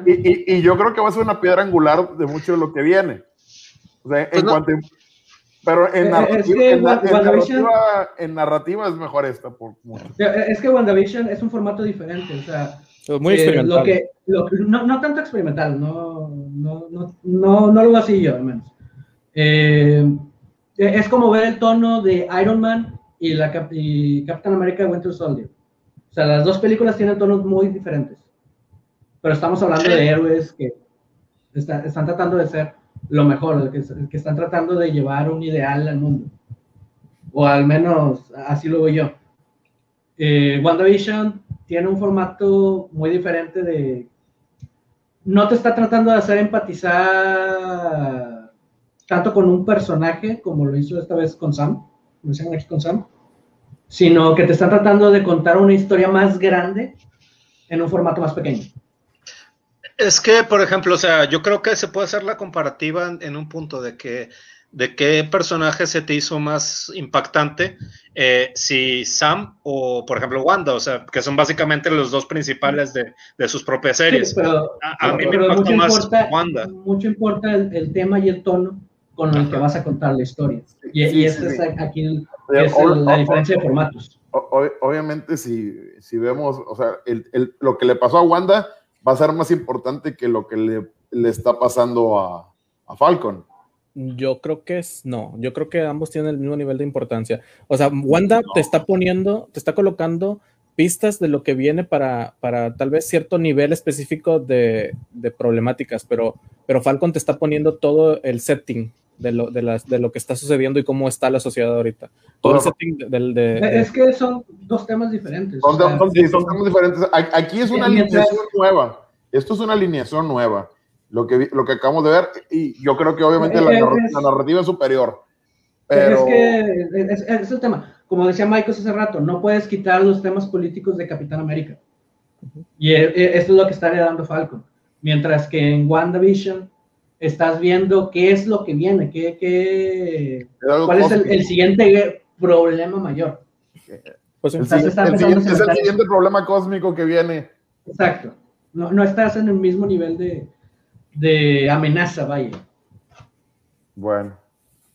[SPEAKER 3] y, y, yo creo que va a ser una piedra angular de mucho de lo que viene. O sea, en pues cuanto pero en, eh, narrativa, en, narrativa, es mejor esta. Por
[SPEAKER 2] Es que WandaVision es un formato diferente. O sea,
[SPEAKER 1] muy eh, experimental.
[SPEAKER 2] Lo que, no, no, tanto experimental, no, no, no, no, no lo así yo, al menos. Eh, es como ver el tono de Iron Man y, la, y Captain America Winter Soldier. O sea, las dos películas tienen tonos muy diferentes. Pero estamos hablando de héroes que están tratando de ser lo mejor, que, que están tratando de llevar un ideal al mundo. O al menos así lo veo yo. Eh, WandaVision tiene un formato muy diferente de... No te está tratando de hacer empatizar tanto con un personaje como lo hizo esta vez con Sam, lo hicieron aquí con Sam, sino que te está tratando de contar una historia más grande en un formato más pequeño.
[SPEAKER 4] Es que, por ejemplo, o sea, yo creo que se puede hacer la comparativa en, un punto de que de qué personaje se te hizo más impactante, eh, si Sam o, por ejemplo, Wanda, o sea, que son básicamente los dos principales de, sus propias series.
[SPEAKER 2] pero, a, mí me impactó más importa, Wanda. Mucho importa el, tema y el tono con el que vas a contar la historia. Y, esa es aquí la diferencia de formatos.
[SPEAKER 3] Obviamente, si, si vemos, o sea, el, lo que le pasó a Wanda va a ser más importante que lo que le, le está pasando a, a, Falcon.
[SPEAKER 1] Yo creo que es, no, yo creo que ambos tienen el mismo nivel de importancia. O sea, Wanda te está poniendo, te está colocando pistas de lo que viene para, para tal vez cierto nivel específico de, de, problemáticas, pero, pero Falcon te está poniendo todo el setting de lo, de, las, de lo que está sucediendo y cómo está la sociedad ahorita. Todo el setting del... De,
[SPEAKER 2] es que son dos temas diferentes.
[SPEAKER 3] Son, sí, son temas diferentes. Aquí es una alineación nueva. Esto es una alineación nueva. Lo que, lo que acabamos de ver, y yo creo que obviamente la, la, narrativa es superior. Pero...
[SPEAKER 2] Es que es, es, el tema. Como decía Michael hace rato, no puedes quitar los temas políticos de Capitán América. Y e, e, esto es lo que está heredando Falcon. Mientras que en WandaVision estás viendo qué es lo que viene, qué, qué, cuál es el, siguiente problema mayor.
[SPEAKER 3] Pues el, siguiente, es el siguiente problema cósmico que viene.
[SPEAKER 2] Exacto. No, no estás en el mismo nivel de, de amenaza, vaya.
[SPEAKER 3] Bueno.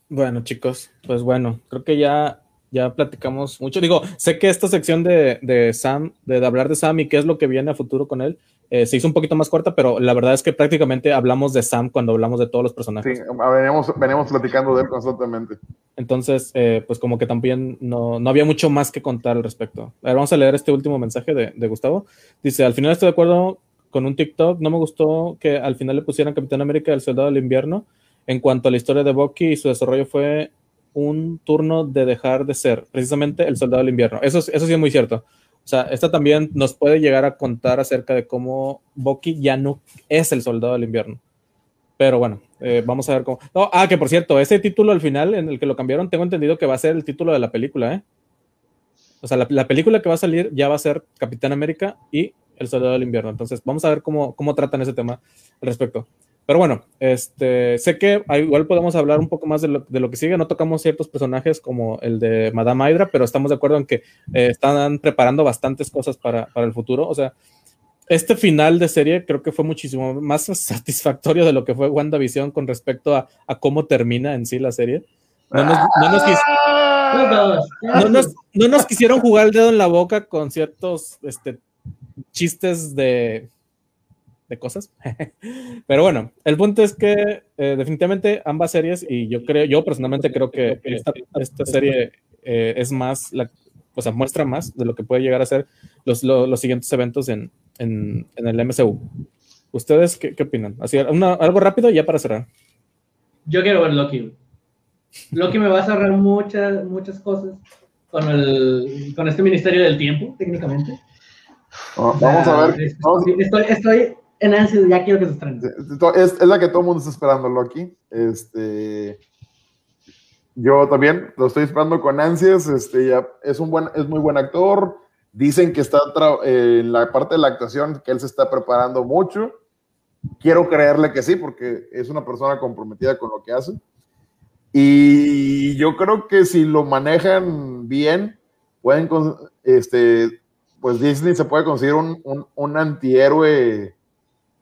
[SPEAKER 1] Bueno, chicos, pues bueno, creo que ya, ya platicamos mucho. Digo, sé que esta sección de, de Sam, de hablar de Sam y qué es lo que viene a futuro con él, eh, se hizo un poquito más corta, pero la verdad es que prácticamente hablamos de Sam cuando hablamos de todos los personajes.
[SPEAKER 3] Sí, veníamos, veníamos platicando de él constantemente.
[SPEAKER 1] Entonces, eh, pues como que también no, no, había mucho más que contar al respecto. A ver, vamos a leer este último mensaje de, de, Gustavo. Dice, al final estoy de acuerdo con un TikTok, no me gustó que al final le pusieran Capitán América el Soldado del Invierno. En cuanto a la historia de Bucky y su desarrollo fue un turno de dejar de ser precisamente el Soldado del Invierno. Eso, eso sí es muy cierto. O sea, esta también nos puede llegar a contar acerca de cómo Bucky ya no es el soldado del invierno. Pero bueno, eh, vamos a ver cómo. ah, que por cierto, ese título al final en el que lo cambiaron, tengo entendido que va a ser el título de la película, ¿eh? O sea, la, película que va a salir ya va a ser Capitán América y El Soldado del Invierno. Entonces, vamos a ver cómo, cómo tratan ese tema al respecto. Pero bueno, este, sé que igual podemos hablar un poco más de lo, de lo, que sigue. No tocamos ciertos personajes como el de Madame Hydra, pero estamos de acuerdo en que eh, están preparando bastantes cosas para, para, el futuro. O sea, este final de serie creo que fue muchísimo más satisfactorio de lo que fue WandaVision con respecto a, a cómo termina en sí la serie. No nos, no, nos no, nos, quisieron jugar el dedo en la boca con ciertos este, chistes de, de cosas. Pero bueno, el punto es que eh, definitivamente ambas series, y yo creo, yo personalmente creo que esta, esta serie eh, es más, la, o sea, muestra más de lo que puede llegar a ser los, los, siguientes eventos en, en, en, el MCU. ¿Ustedes qué, qué opinan? Así, algo rápido ya para cerrar.
[SPEAKER 2] Yo quiero ver Loki. Loki me va a cerrar muchas, muchas cosas con, el, con este Ministerio del Tiempo, técnicamente.
[SPEAKER 3] vamos a ver.
[SPEAKER 2] Estoy, estoy, en ansiedad, ya quiero que se estrene.
[SPEAKER 3] Es, la que todo el mundo está esperando, Loki. Este, yo también lo estoy esperando con ansias. Este, ya es, un buen, es muy buen actor. Dicen que está en la parte de la actuación, que él se está preparando mucho. Quiero creerle que sí, porque es una persona comprometida con lo que hace. Y yo creo que si lo manejan bien, pueden, este, pues Disney se puede conseguir un, un, antihéroe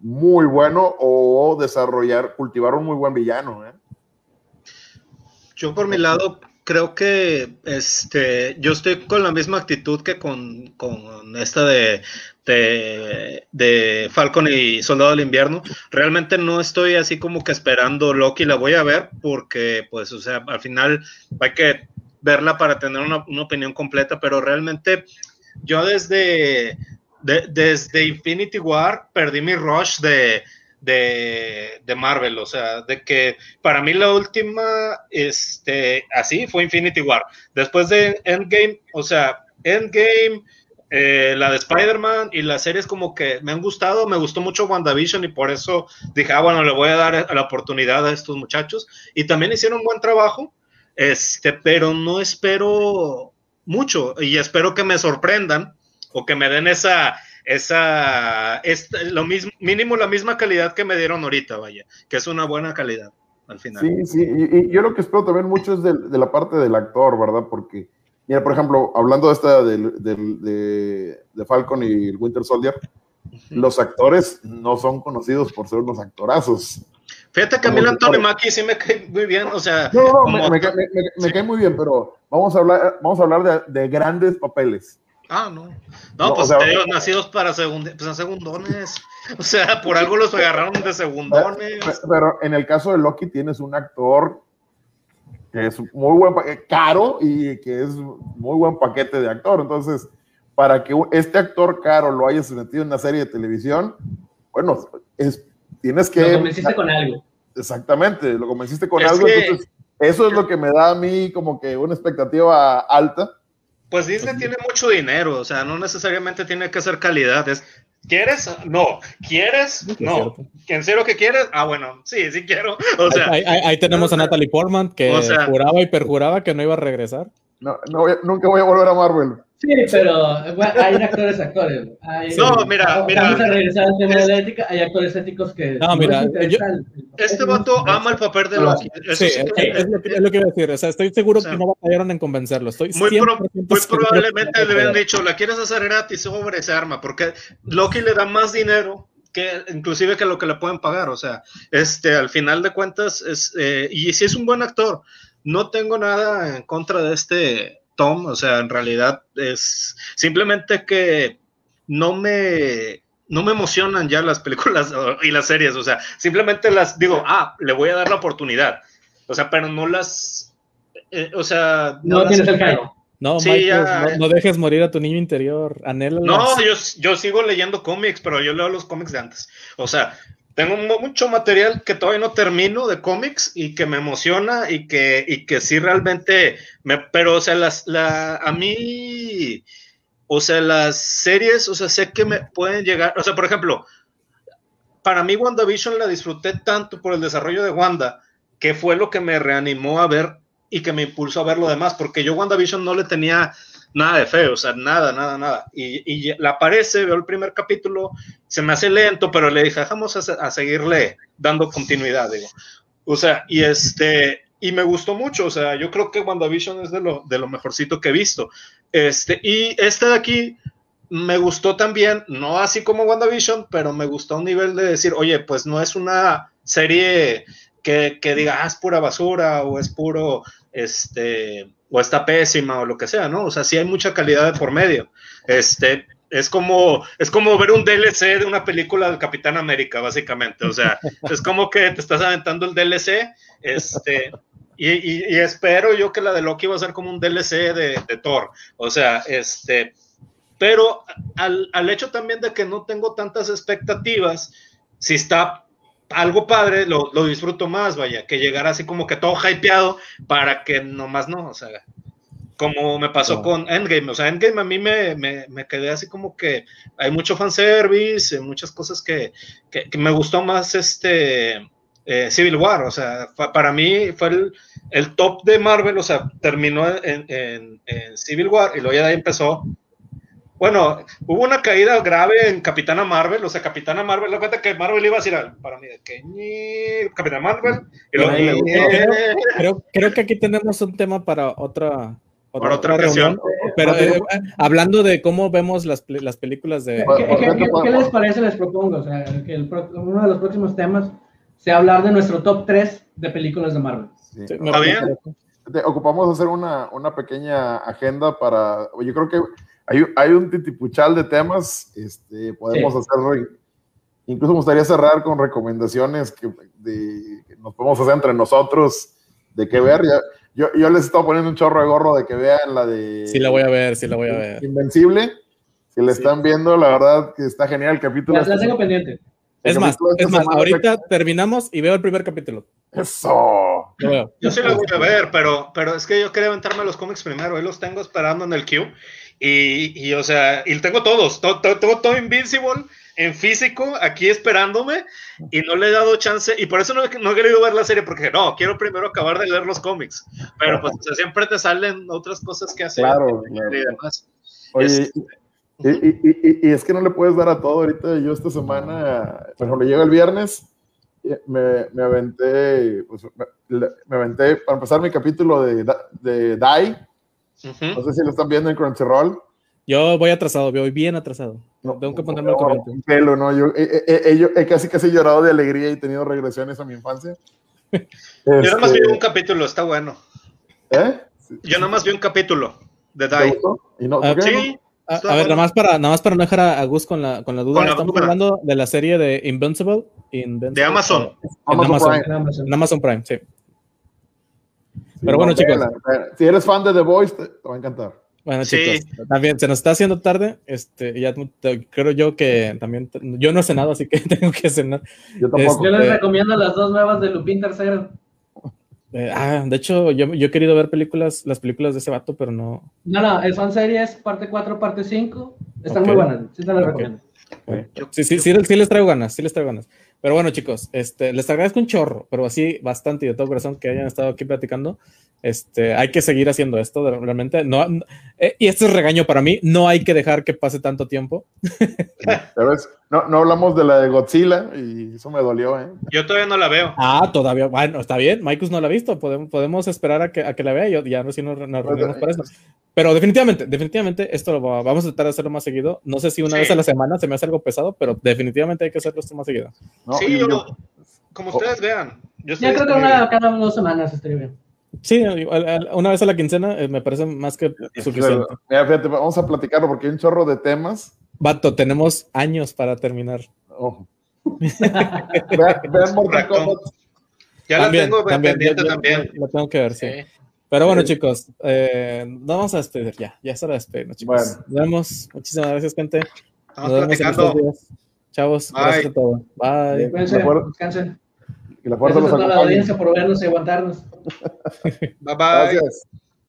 [SPEAKER 3] muy bueno o desarrollar, cultivar un muy buen villano. ¿eh?
[SPEAKER 4] Yo por mi lado creo que este, yo estoy con la misma actitud que con, con esta de, de, Falcon y Soldado del Invierno. Realmente no estoy así como que esperando Loki, la voy a ver porque, pues, o sea, al final hay que verla para tener una, opinión completa, pero realmente yo desde, desde Infinity War perdí mi rush de, de, Marvel, o sea, de que para mí la última, este, así fue Infinity War. Después de Endgame, o sea, Endgame, eh, la de Spider-Man y las series como que me han gustado, me gustó mucho WandaVision y por eso dije, ah, bueno, le voy a dar la oportunidad a estos muchachos. Y también hicieron un buen trabajo, este, pero no espero mucho y espero que me sorprendan o que me den esa, esa, es lo mismo, mínimo la misma calidad que me dieron ahorita, vaya, que es una buena calidad al final.
[SPEAKER 3] Sí, sí, y, yo lo que espero también mucho es de, de la parte del actor, ¿verdad? Porque Mira, por ejemplo, hablando de esta de, de, Falcon y el Winter Soldier, los actores no son conocidos por ser unos actorazos.
[SPEAKER 4] Fíjate que a mí el Antonio Mackie sí me cae muy bien, o sea...
[SPEAKER 3] No, no, me, cae muy bien, pero vamos a hablar, vamos a hablar de, grandes papeles.
[SPEAKER 4] Ah, no. No, pues ellos nacidos para pues, segundones. O sea, por algo los agarraron de segundones.
[SPEAKER 3] pero en el caso de Loki tienes un actor que es muy buen caro y que es muy buen paquete de actor. Entonces, para que este actor caro lo hayas metido en una serie de televisión, bueno, es, tienes que...
[SPEAKER 2] Lo convenciste con algo.
[SPEAKER 3] Exactamente, lo convenciste con algo. Entonces, eso es lo que me da a mí como que una expectativa alta.
[SPEAKER 4] Pues Disney tiene mucho dinero, o sea, no necesariamente tiene que ser calidad, es ¿Quieres? No. ¿Quieres? No. ¿En serio que quieres? Ah, bueno, sí, sí quiero. O sea,
[SPEAKER 1] ahí, tenemos a Natalie Portman que juraba y perjuraba que no iba a regresar.
[SPEAKER 3] No, no nunca voy a volver a Marvel.
[SPEAKER 2] Sí, pero hay actores, actores.
[SPEAKER 4] no, mira, mira.
[SPEAKER 2] Vamos a regresar al tema de la ética. Hay actores éticos que.
[SPEAKER 1] No, mira.
[SPEAKER 4] este vato ama el papel de Loki.
[SPEAKER 1] Sí, es, lo que, es, lo que, iba a decir. O sea, estoy seguro que no batallaron en convencerlo. Estoy
[SPEAKER 4] muy, muy probablemente le habían dicho, la quieres hacer gratis sobre ese arma, porque Loki le da más dinero que inclusive que lo que le pueden pagar. O sea, este, al final de cuentas, es, eh, y si es un buen actor, no tengo nada en contra de este Tom, o sea, en realidad es simplemente que no me, no me emocionan ya las películas y las series, o sea, simplemente las digo, ah, le voy a dar la oportunidad, o sea, pero no las, eh, o sea,
[SPEAKER 2] no, tienes el
[SPEAKER 1] No, no, dejes morir a tu niño interior, anhela.
[SPEAKER 4] No, yo, yo sigo leyendo cómics, pero yo leo los cómics de antes. O sea, tengo mucho material que todavía no termino de cómics y que me emociona y que, y que sí realmente me, pero o sea, las, la, a mí, o sea, las series, o sea, sé que me pueden llegar, o sea, por ejemplo, para mí WandaVision la disfruté tanto por el desarrollo de Wanda, que fue lo que me reanimó a ver y que me impulsó a ver lo demás, porque yo WandaVision no le tenía nada de feo, o sea, nada, nada, nada. Y, y la aparece, veo el primer capítulo, se me hace lento, pero le dije, vamos a, seguirle dando continuidad, digo. O sea, y este, y me gustó mucho, o sea, yo creo que WandaVision es de lo, de lo mejorcito que he visto. Este, y este de aquí me gustó también, no así como WandaVision, pero me gustó a un nivel de decir, oye, pues no es una serie que, que diga, ah, es pura basura o es puro, este, o está pésima o lo que sea, ¿no? O sea, sí hay mucha calidad de por medio. Este, es como, es como ver un DLC de una película del Capitán América, básicamente. O sea, es como que te estás aventando el DLC, este, y, espero yo que la de Loki va a ser como un DLC de, de Thor. O sea, este, pero al, al, hecho también de que no tengo tantas expectativas, si está algo padre, lo, lo, disfruto más, vaya, que llegar así como que todo hypeado para que nomás no, o sea, como me pasó con Endgame, o sea, Endgame a mí me, me, me, quedé así como que hay mucho fanservice, muchas cosas que, que, que me gustó más este eh, Civil War, o sea, para mí fue el, el, top de Marvel, o sea, terminó en, en, en Civil War y luego ya de ahí empezó bueno, hubo una caída grave en Capitana Marvel, o sea, Capitana Marvel, la cuenta que Marvel iba a decir, para mí, de que Capitana Marvel, y luego,
[SPEAKER 1] creo, creo que aquí tenemos un tema para otra, otra, otra reunión. Pero eh, hablando de cómo vemos las, las películas de.
[SPEAKER 2] ¿Qué, qué, qué, les parece? Les propongo. O sea, que el, uno de los próximos temas sea hablar de nuestro top 3 de películas de Marvel. Sí.
[SPEAKER 3] ¿Está bien? Ocupamos hacer una, una pequeña agenda para. Yo creo que hay, hay un titipuchal de temas, este, podemos hacer, incluso me gustaría cerrar con recomendaciones que, de, nos podemos hacer entre nosotros de qué ver. Ya, yo, yo les estoy poniendo un chorro de gorro de que vean la de...
[SPEAKER 1] Sí, la voy a ver, sí la voy a ver.
[SPEAKER 3] Invencible. Si la están viendo, la verdad que está genial el capítulo.
[SPEAKER 2] La, tengo pendiente.
[SPEAKER 1] Es más, es más, ahorita terminamos y veo el primer capítulo.
[SPEAKER 3] Eso.
[SPEAKER 4] Yo sí la voy a ver, pero, pero es que yo quería aventarme los cómics primero. Hoy los tengo esperando en el queue y, y, o sea, y tengo todos, tengo todo Invincible en físico aquí esperándome y no le he dado chance y por eso no, no, he querido ver la serie porque no, quiero primero acabar de leer los cómics, pero pues siempre te salen otras cosas que hacer
[SPEAKER 3] claro, y, demás. Oye, este, y, y, es que no le puedes dar a todo ahorita, yo esta semana, por ejemplo, llega el viernes, me, me aventé, pues, me, me, aventé, para empezar mi capítulo de, de Die, no sé si lo están viendo en Crunchyroll.
[SPEAKER 1] Yo voy atrasado, voy bien atrasado. No, Tengo que ponerme al corriente.
[SPEAKER 3] pelo, ¿no? Yo he, he, he, casi casi llorado de alegría y tenido regresiones a mi infancia.
[SPEAKER 4] Yo nada más vi este, un capítulo, está bueno.
[SPEAKER 3] ¿Eh?
[SPEAKER 4] Yo nada más vi un capítulo de Die.
[SPEAKER 3] ¿Y no,
[SPEAKER 1] ah, sí. A, a ver, nada más, para, nada más para no dejar a Gus con la, con la duda, estamos hablando de la serie de Invincible. Invincible
[SPEAKER 4] de Amazon.
[SPEAKER 3] Amazon,
[SPEAKER 1] Amazon, Prime. En Amazon Prime, sí. Pero bueno, chicos.
[SPEAKER 3] Si eres fan de The Voice, te, va a encantar.
[SPEAKER 1] Bueno, chicos, también se nos está haciendo tarde. Este, ya creo yo que también. Yo no he cenado, así que tengo que cenar.
[SPEAKER 2] Yo tampoco. Yo les este, recomiendo las dos nuevas de Lupin Tercero.
[SPEAKER 1] Eh, ah, de hecho, yo, yo, he querido ver películas, las películas de ese vato, pero no.
[SPEAKER 2] No, no, son series parte 4, parte 5. Están muy buenas. Sí, te las recomiendo.
[SPEAKER 1] Sí, sí, sí, sí, les traigo ganas, sí les traigo ganas. Pero bueno, chicos, este, les agradezco un chorro, pero así bastante y de todo corazón que hayan estado aquí platicando. Este, hay que seguir haciendo esto, realmente. No, eh, y esto es regaño para mí, no hay que dejar que pase tanto tiempo.
[SPEAKER 3] No, no hablamos de la de Godzilla y eso me dolió, ¿eh?
[SPEAKER 4] Yo todavía no la veo.
[SPEAKER 1] Ah, todavía, bueno, está bien, Maikus no la ha visto, podemos, podemos esperar a que, a que la vea y ya no si nos, nos reunimos para eso. Pero definitivamente, definitivamente esto lo vamos a tratar de hacerlo más seguido. No sé si una vez a la semana se me hace algo pesado, pero definitivamente hay que hacerlo esto más seguido.
[SPEAKER 4] sí, yo, como ustedes vean.
[SPEAKER 2] Yo, creo que una, cada dos semanas estaría bien.
[SPEAKER 1] Sí, una vez a la quincena eh, me parece más que suficiente.
[SPEAKER 3] Mira, fíjate, vamos a platicarlo porque hay un chorro de temas.
[SPEAKER 1] Vato, tenemos años para terminar.
[SPEAKER 3] Oh.
[SPEAKER 4] Ya la tengo pendiente también.
[SPEAKER 1] Lo tengo que ver, sí. Pero bueno, chicos, eh, vamos a despedir ya. Ya es hora de despedirnos, chicos. Bueno. Nos vemos. Muchísimas gracias, gente.
[SPEAKER 4] Estamos Nos platicando.
[SPEAKER 1] Chavos, Bye. gracias a todos. Bye.
[SPEAKER 2] Descansen. Y la fuerza Gracias a toda la audiencia por vernos y aguantarnos.
[SPEAKER 4] bye bye. Gracias.